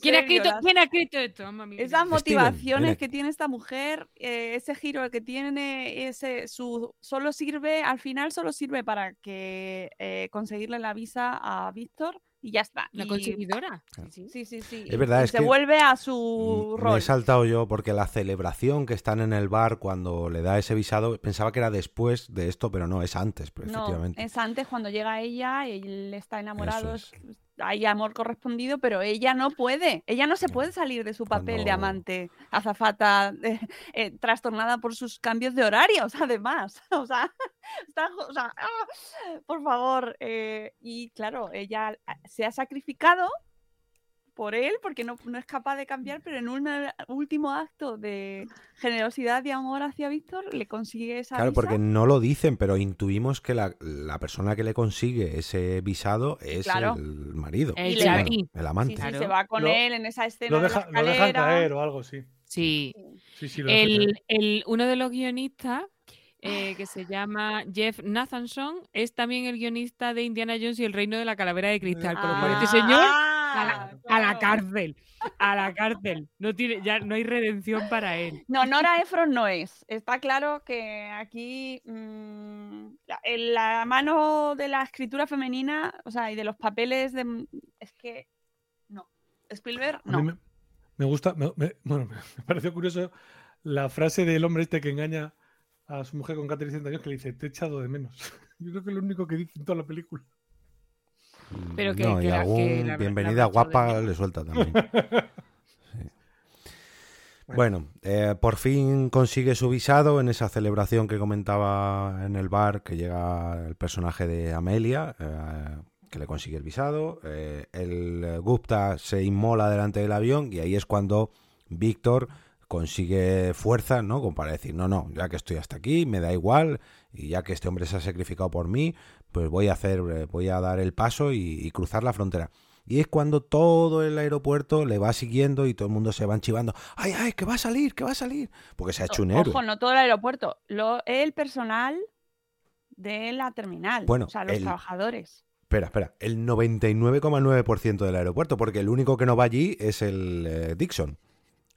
¿Quién ha, escrito, las- ¿Quién ha escrito esto? Esas motivaciones que tiene esta mujer, eh, ese giro que tiene, ese su solo sirve, al final solo sirve para que eh, conseguirle la visa a Víctor y ya está. La Y- conseguidora. Sí, sí, sí. Es verdad, y es se que vuelve a su Me rol. he saltado yo porque la celebración que están en el bar cuando le da ese visado, pensaba que era después de esto, pero no, es antes, No, efectivamente. es antes cuando llega ella y él está enamorado, es- hay amor correspondido, pero ella no puede, ella no se puede salir de su papel de amante, azafata, eh, eh, trastornada por sus cambios de horarios, además. O sea, está, o sea, ¡ah! por favor. eh, y claro, ella ah, se ha sacrificado por él porque no, no es capaz de cambiar, pero en un último acto de generosidad y amor hacia Víctor le consigue esa Claro, visa. porque no lo dicen, pero intuimos que la, la persona que le consigue ese visado es Claro. el marido, El bueno, Chati. el amante. Sí, sí, Claro. se va con Lo- él en esa escena Lo, de deja- la lo dejan caer o algo, sí. Sí. Sí, sí, lo dejan El, el- uno de los guionistas, eh, que se llama Jeff Nathanson, es también el guionista de Indiana Jones y el Reino de la Calavera de Cristal. Con lo cual, este señor a la, a la claro. cárcel. A la cárcel. No tiene, ya no hay redención para él. No, Nora Ephron no es. Está claro que aquí mm, la, en la mano de la escritura femenina, o sea, y de los papeles de... Es que no. Spielberg, no. me, me gusta, me, me- bueno, me pareció curioso la frase del hombre este que engaña a su mujer con Catherine Zeta-Jones que le dice, te he echado de menos. Yo creo que es lo único que dice en toda la película. Pero que- no, que y la- algún bienvenida guapa le suelta también. Sí. Bueno, eh, por fin consigue su visado en esa celebración que comentaba en el bar, que llega el personaje de Amelia, eh, que le consigue el visado. eh, el Gupta se inmola delante del avión y ahí es cuando Víctor consigue fuerza, ¿no? Como para decir, no, no, ya que estoy hasta aquí, me da igual, y ya que este hombre se ha sacrificado por mí, pues voy a hacer, eh, voy a dar el paso y, y cruzar la frontera. Y es cuando todo el aeropuerto le va siguiendo y todo el mundo se va enchivando. ¡Ay, ay, que va a salir, que va a salir! Porque se ha hecho un héroe. Ojo, no todo el aeropuerto. Lo, el personal de la terminal. Bueno, o sea, los el- trabajadores. Espera, espera. El 99,9% del aeropuerto, porque el único que no va allí es el eh, Dixon.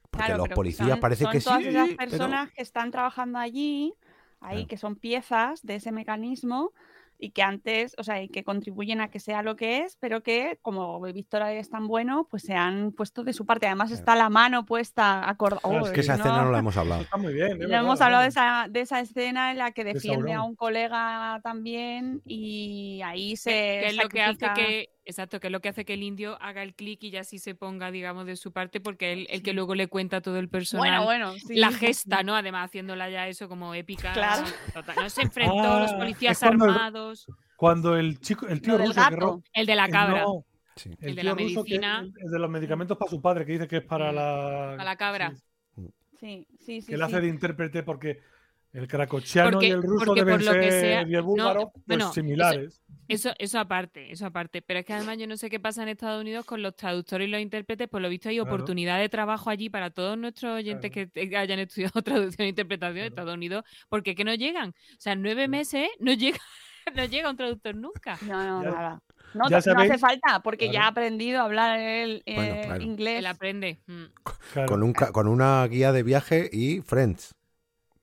Porque Claro, los policías son- parece son que todas sí. esas pero- personas que están trabajando allí, ahí, Claro. que son piezas de ese mecanismo y que antes, o sea, y que contribuyen a que sea lo que es, pero que como Víctor es tan bueno, pues se han puesto de su parte. Además está la mano puesta acordada. Claro, es que esa escena no la hemos hablado. Está muy bien. No verdad, hemos ¿no? hablado de esa, de esa escena en la que De defiende a un colega también y ahí se que es lo que hace sacrifica- que exacto que es lo que hace que el indio haga el clic y ya sí se ponga digamos de su parte porque él el que luego le cuenta todo el personal bueno, sí, la gesta no además haciéndola ya eso como épica Claro. total. no se enfrentó a los Ah, policías el- armados Cuando el chico, el tío ruso que el de la cabra no, Sí. el, El de la que- medicina. el- de los medicamentos para su padre, que dice que es para la. a la cabra sí, Sí, sí, sí. que le sí. hace de intérprete porque El cracochiano Porque- y el ruso deben por lo que ser, sea- y el no, búlgaro, pues bueno, eso- similares. Eso, eso aparte, eso aparte. Pero es que además yo no sé qué pasa en Estados Unidos con los traductores y los intérpretes. Por lo visto hay Claro. oportunidad de trabajo allí para todos nuestros oyentes que hayan estudiado traducción e interpretación de Estados Unidos. porque que no llegan? O sea, nueve meses no llega, no llega un traductor nunca. No, no, Ya- nada. No, ya no hace falta, porque ya Claro. ha aprendido a hablar el eh, Bueno, claro. inglés. Él aprende. mm. Claro. Con, un con una guía de viaje y Friends.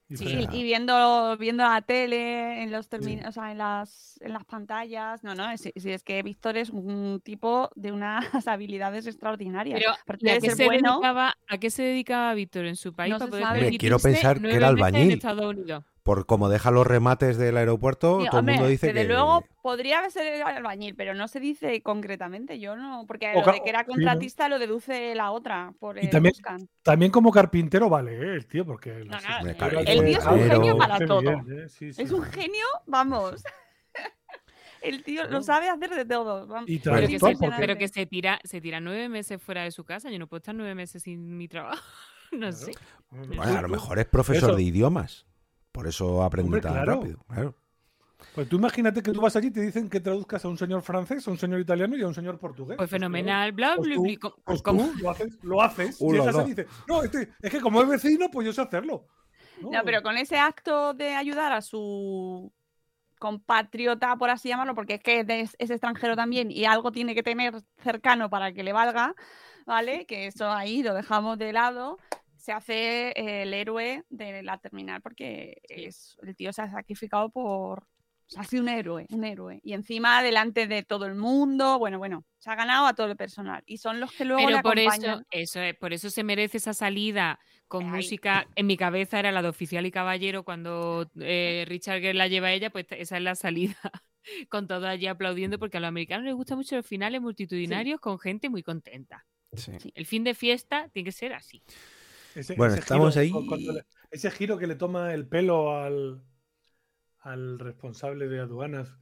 Y Sí, viendo, viendo la tele, en los o sea, en las, en las pantallas. No, no, si, es que Víctor es un tipo de unas habilidades extraordinarias. Pero Aparte ¿y a qué, ser se bueno, dedicaba, ¿a qué se dedicaba Víctor en su país No para se poder sabe. Hombre, quiero pensar que era meses en albañil. Estados Unidos? Por como deja los remates del aeropuerto, Sí, todo el mundo dice desde que. luego podría ser albañil, pero no se dice concretamente. Yo no, porque O lo de que era sí, ¿no? contratista lo deduce la otra por Y el también, Buscan. también como carpintero vale, ¿eh? el tío, porque No, no, el tío es un genio para todo. bien, ¿eh? Sí, sí. Es un genio, vamos. El tío lo sabe hacer de todo. Y Pero que, se, pero que se tira, se tira nueve meses fuera de su casa. Yo no puedo estar nueve meses sin mi trabajo. No sé. Bueno, a lo mejor es profesor Eso. de idiomas. Por eso aprende Hombre, tan claro. rápido. Claro. Pues tú imagínate que tú vas allí y te dicen que traduzcas a un señor francés, a un señor italiano y a un señor portugués. Pues claro, fenomenal. Bla, Pues bla, bla, Pues tú lo haces, lo haces Uh, y esa se dos. dice, no, este, es que como es vecino, pues yo sé hacerlo. No, No, pero con ese acto de ayudar a su compatriota, por así llamarlo, porque es que es, es extranjero también y algo tiene que tener cercano para que le valga, ¿vale? Que eso ahí lo dejamos de lado. Se hace eh, el héroe de la terminal porque es, el tío se ha sacrificado por. O sea, ha sido un héroe, un héroe. Y encima delante de todo el mundo, bueno, bueno, se ha ganado a todo el personal. Y son los que luego Pero le por acompañan. eso, eso es, por eso se merece esa salida con Ay. música. En mi cabeza era la de oficial y caballero cuando eh, Richard Gere la lleva a ella, pues esa es la salida. Con todo allí aplaudiendo, porque a los americanos les gustan mucho los finales multitudinarios con gente muy contenta. Sí. Sí, El fin de fiesta tiene que ser así. Ese- Bueno, ese estamos giro, ahí. ese giro que le toma el pelo al, al responsable de aduanas,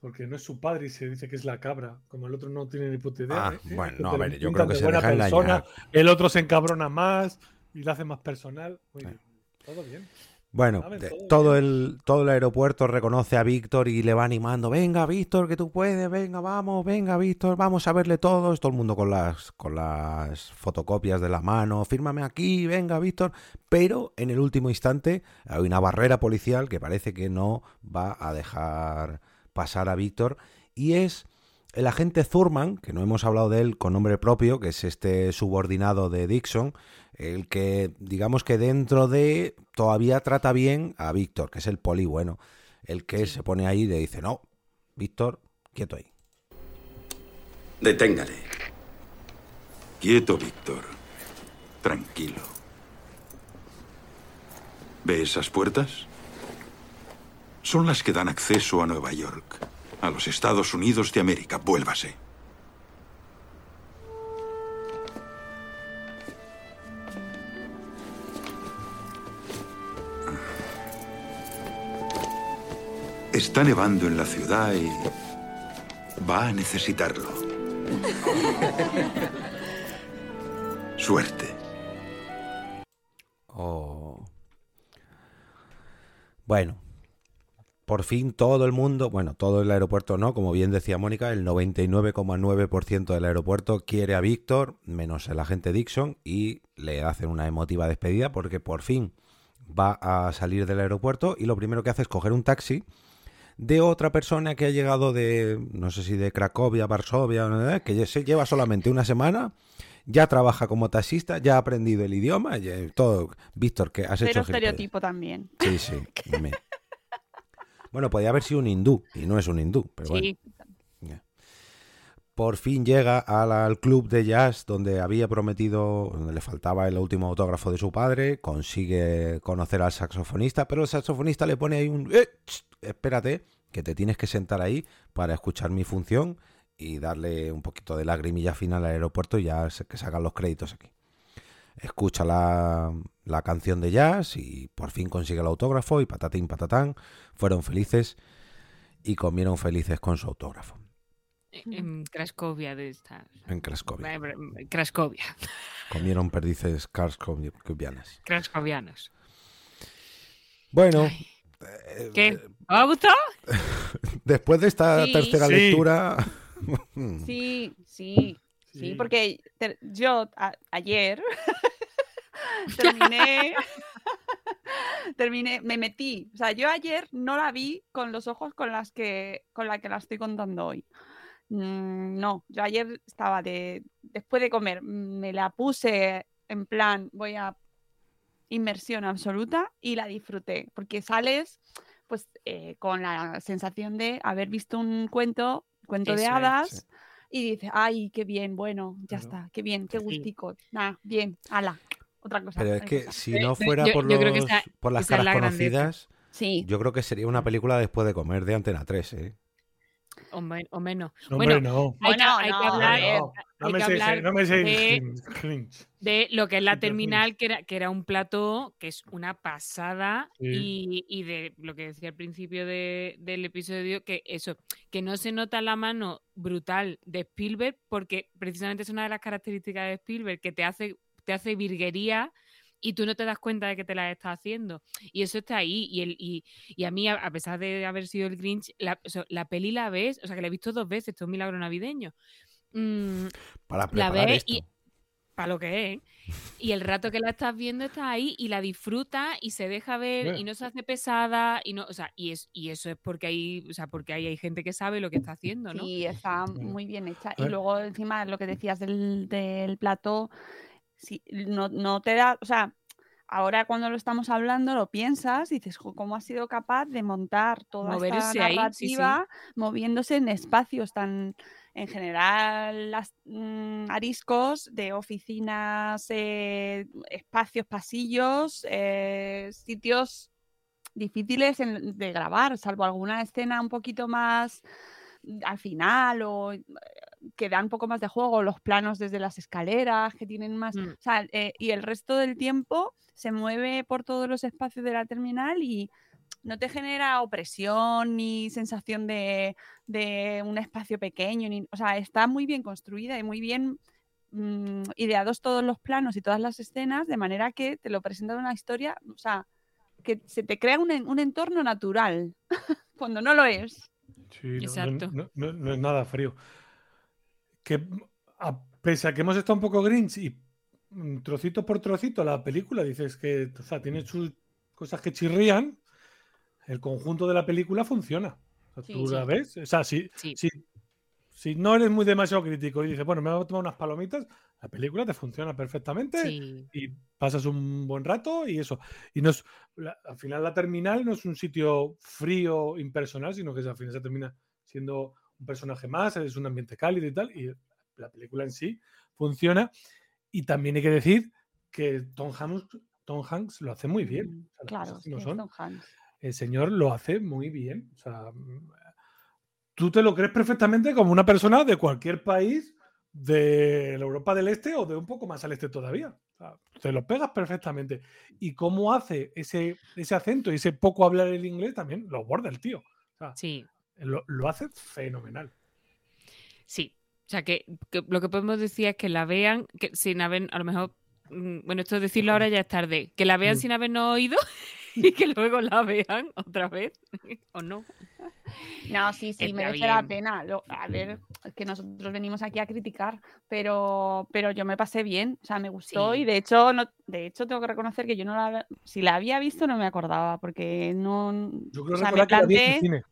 porque no es su padre y se dice que es la cabra, como el otro no tiene ni puta idea. Ah, ¿eh? bueno, Que no, a ver, yo creo que se buena deja persona. El otro se encabrona más y lo hace más personal. Muy bien. Todo bien. Bueno, de- todo el, todo el aeropuerto reconoce a Víctor y le va animando. Venga, Víctor, que tú puedes, venga, vamos, venga, Víctor, vamos a verle todos. Todo el mundo con las, con las fotocopias de la mano, fírmame aquí, venga, Víctor. Pero en el último instante hay una barrera policial que parece que no va a dejar pasar a Víctor. Y es el agente Thurman, que no hemos hablado de él con nombre propio, que es este subordinado de Dixon, el que digamos que dentro de todavía trata bien a Víctor, que es el poli bueno, el que se pone ahí y le dice, no, Víctor, quieto ahí. Deténgale. Quieto, Víctor. Tranquilo. ¿Ve esas puertas? Son las que dan acceso a Nueva York, a los Estados Unidos de América. Vuélvase. Está nevando en la ciudad y va a necesitarlo. Suerte. Oh. Bueno, por fin todo el mundo, bueno, todo el aeropuerto no, como bien decía Mónica, el 99,9% del aeropuerto quiere a Víctor, menos el agente Dixon, y le hacen una emotiva despedida porque por fin va a salir del aeropuerto y lo primero que hace es coger un taxi de otra persona que ha llegado de, no sé si de Cracovia, Varsovia, que se lleva solamente una semana, ya trabaja como taxista, ya ha aprendido el idioma, ya- todo. Víctor, que has Pero hecho gilipollas. estereotipo también. Sí, sí. Bueno, podía haber sido un hindú, y no es un hindú, pero bueno. Sí. Ya. Por fin llega al, al club de jazz donde había prometido, donde le faltaba el último autógrafo de su padre, consigue conocer al saxofonista, pero el saxofonista le pone ahí un... "Eh, espérate, que te tienes que sentar ahí para escuchar mi función y darle un poquito de lagrimilla final al aeropuerto y ya se- que sacan los créditos aquí. Escucha la, la canción de jazz y por fin consigue el autógrafo y patatín patatán, fueron felices y comieron felices con su autógrafo En Crascovia de esta. en Crascovia. Crascovia. Comieron perdices crascovianas. Crascovianos. Bueno, ¿Qué? ¿Os ha gustado? después de esta Sí. tercera Sí. lectura. Sí, sí, sí, Sí. porque yo a- ayer terminé, terminé, me metí. O sea, yo ayer no la vi con los ojos con las que, con la que la estoy contando hoy. Mm, no, yo ayer estaba de, después de comer, me la puse en plan, voy a inmersión absoluta y la disfruté, porque sales pues eh, con la sensación de haber visto un cuento, cuento de es, hadas, y dices, ay, qué bien, bueno, ya Claro. está, qué bien, qué Sí. gustico, nada, bien, ala, otra cosa. Pero es que cosa. si no fuera yo- por, yo creo que los- esa- por las caras la conocidas, Sí, yo creo que sería una película después de comer de Antena 3. ¿eh? O, men- o menos. No, bueno, hombre, no. hay, que, Bueno, hay que hablar No, no hay me que seis- hablar no me seis de- lo que es la terminal, que era, que era un plató que es una pasada Sí. y, y de lo que decía al principio de- del episodio, que eso, que no se nota la mano brutal de Spielberg, porque precisamente es una de las características de Spielberg, que te hace, te hace virguería y tú no te das cuenta de que te la estás haciendo. Y eso está ahí. Y, el, y, y a mí, a, a pesar de haber sido el Grinch, la, o sea, la peli la ves, o sea, que la he visto dos veces, esto es un milagro navideño. Mm, Para la preparar ves esto. y para lo que es. Y el rato que la estás viendo está ahí y la disfruta y se deja ver Bueno. y no se hace pesada y no, o sea, y es y eso es porque hay, o sea, porque ahí hay gente que sabe lo que está haciendo, ¿no? Sí, está muy bien hecha. Y luego, encima, lo que decías del, del plató, sí, no, no te da, o sea, ahora cuando lo estamos hablando lo piensas y dices, "Jo, ¿cómo ha sido capaz de montar toda Moverse esta ahí, sí, sí. narrativa moviéndose en espacios tan, en general, las, mm, ariscos de oficinas, eh, espacios, pasillos, eh, sitios difíciles en- de grabar, salvo alguna escena un poquito más al final o que da un poco más de juego, los planos desde las escaleras, que tienen más... Mm. o sea, eh, y el resto del tiempo se mueve por todos los espacios de la terminal y no te genera opresión ni sensación de, de un espacio pequeño. Ni, o sea, está muy bien construida y muy bien mm, ideados todos los planos y todas las escenas de manera que te lo presenta una historia, o sea, que se te crea un, un entorno natural cuando no lo es. Sí, no- no- Exacto. No, no- no es nada frío. Que a- pese a que hemos estado un poco grinch y mm, trocito por trocito la película, dices que o sea, tiene sus cosas que chirrían, el conjunto de la película funciona. O sea, Sí, tú la sí. ves, o sea, si, Sí. si, si no eres muy demasiado crítico y dices, bueno, me voy a tomar unas palomitas, la película te funciona perfectamente Sí. y pasas un buen rato y eso. Y no es, la- al final la terminal no es un sitio frío, impersonal, sino que al final se termina siendo un personaje más, es un ambiente cálido y tal, y la película en sí funciona. Y también hay que decir que Tom Hanks, Tom Hanks lo hace muy bien. Mm, O sea, las Claro, es son. Tom Hanks. El señor lo hace muy bien. O sea, tú te lo crees perfectamente como una persona de cualquier país de la Europa del Este o de un poco más al este todavía. O sea, te lo pegas perfectamente. Y cómo hace ese, ese acento y ese poco hablar el inglés también lo borda el tío. O sea, Sí. Lo, lo hace fenomenal. Sí, o sea que, que lo que podemos decir es que la vean, que sin haber, a lo mejor, mm, bueno, esto decirlo ahora ya es tarde, que la vean Mm. sin habernos oído y que luego la vean otra vez, o no. No, sí, sí, Está merece la pena. Lo- a ver, es que nosotros venimos aquí a criticar, pero, pero yo me pasé bien, o sea, me gustó Sí. y de hecho, no, de hecho tengo que reconocer que yo no la, había- si la había visto no me acordaba porque no, Yo o creo sea, me que la vi en el cine.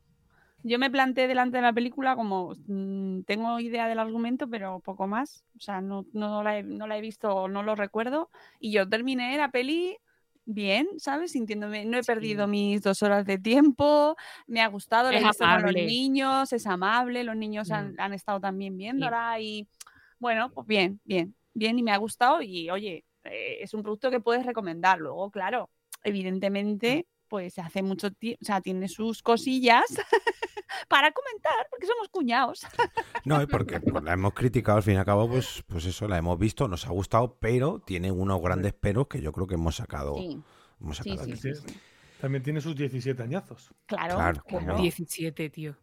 Yo me planteé delante de la película como mm, tengo idea del argumento, pero poco más, o sea, no, no, la, he, no la he visto no lo recuerdo y yo terminé la peli bien, ¿sabes? Sintiéndome, no he perdido Sí. mis dos horas de tiempo, me ha gustado, he Es visto con los niños, es amable, los niños han, Mm. han estado también viéndola y bueno, pues bien, bien, bien y me ha gustado y oye, eh, es un producto que puedes recomendar. Luego, claro, evidentemente, pues hace mucho tiempo, o sea, tiene sus cosillas para comentar, porque somos cuñados. No, porque pues, la hemos criticado al fin y al cabo, pues, pues eso, la hemos visto, nos ha gustado, pero tiene unos grandes peros que yo creo que hemos sacado. Sí, Hemos sí, sacado sí, aquí. sí, Sí. sí. También tiene sus 17 añazos. Claro, Claro, claro, como- 17, tío.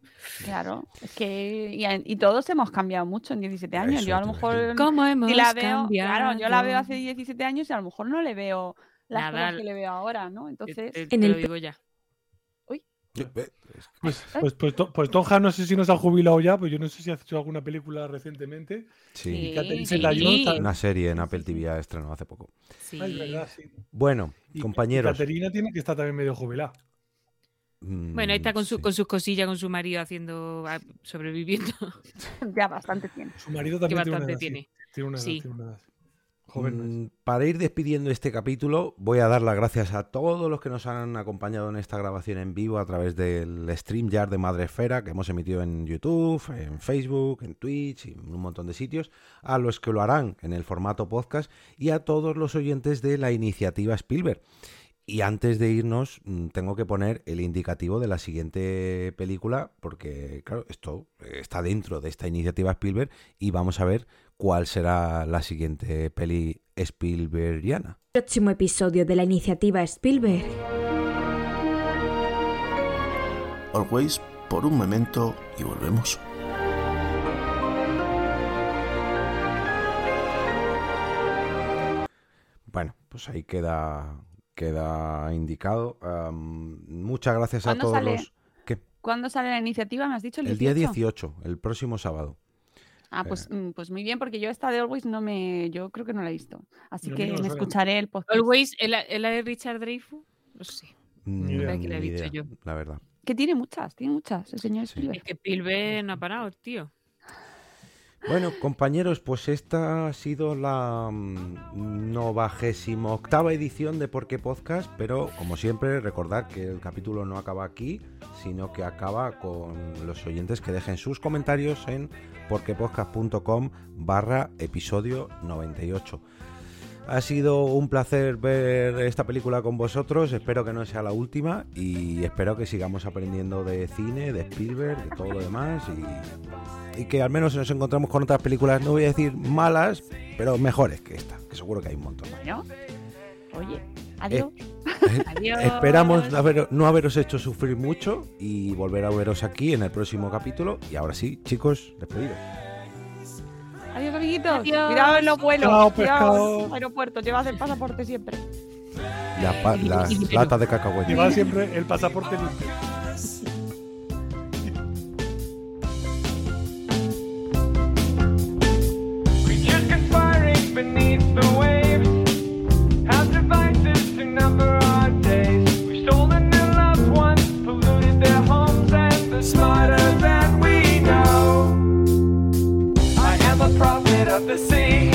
claro. Es que y, todos hemos cambiado mucho en 17 años. Eso yo a lo mejor ¿Cómo hemos si la veo, claro, yo la veo hace 17 años y a lo mejor no le veo las Nada, cosas que le veo ahora, ¿no? Entonces, te, te lo digo ya. Pues, pues, pues, pues Tom Hanks no sé si nos ha jubilado ya, pues yo no sé si ha hecho alguna película recientemente. Sí. Sí. Zeta-Jones, Una serie en Apple TV ha estrenado hace poco. Sí. Ah, verdad, sí. Bueno, Y- compañeros. Caterina tiene que estar también medio jubilada. mm, Bueno, ahí está con, su, con sus cosillas, con su marido haciendo, ah, sobreviviendo. ya bastante tiene. Su marido que también tiene una bastante edad, sí. tiene. Tiene una edad, Sí. tiene una edad. Joven. Mm, Para ir despidiendo este capítulo, voy a dar las gracias a todos los que nos han acompañado en esta grabación en vivo a través del StreamYard de Madresfera que hemos emitido en YouTube, en Facebook, en Twitch y en un montón de sitios, a los que lo harán en el formato podcast y a todos los oyentes de la iniciativa Spielberg. Y antes de irnos, mm, tengo que poner el indicativo de la siguiente película, porque, claro, esto está dentro de esta iniciativa Spielberg y vamos a ver cuál será la siguiente peli Spielbergiana. Próximo episodio de la iniciativa Spielberg. Always por un momento y volvemos. Bueno, pues ahí queda, queda indicado. Am, muchas gracias a ¿Cuándo todos sale? los... ¿Qué? ¿Cuándo sale la iniciativa? ¿Me has dicho el El 18? día 18, el próximo sábado. Ah, pues, mm, pues muy bien, porque yo esta de Always no me. Yo creo que no la he visto. Así que me escucharé el podcast. Always, ¿es la, de Richard Dreyfuss? No sé. Ni idea. idea, que la he ni visto idea, yo. la verdad. Que tiene muchas, tiene muchas, el señor Spielberg. Es que Spielberg no ha parado, tío. Bueno, compañeros, pues esta ha sido la mm, novagésimo octava edición de Por qué Podcast, pero como siempre, recordad que el capítulo no acaba aquí, sino que acaba con los oyentes que dejen sus comentarios en porquepodcast.com barra episodio 98. Ha sido un placer ver esta película con vosotros, espero que no sea la última y espero que sigamos aprendiendo de cine, de Spielberg, de todo lo demás y, y que al menos nos encontramos con otras películas, no voy a decir malas, pero mejores que esta, que seguro que hay un montón. Bueno, oye, adiós. Adiós. Esperamos haber- no haberos hecho sufrir mucho y volver a veros aquí en el próximo capítulo. Y ahora sí, chicos, despedidos. Adiós, amiguitos. Adiós. Cuidado en los vuelos. Chao, Cuidado pescado. en los aeropuertos. Llevad el pasaporte siempre. Las pa- las latas de cacahuete. Lleva siempre el pasaporte limpio. Creatures conspiring beneath the waves have devices to number of the sea.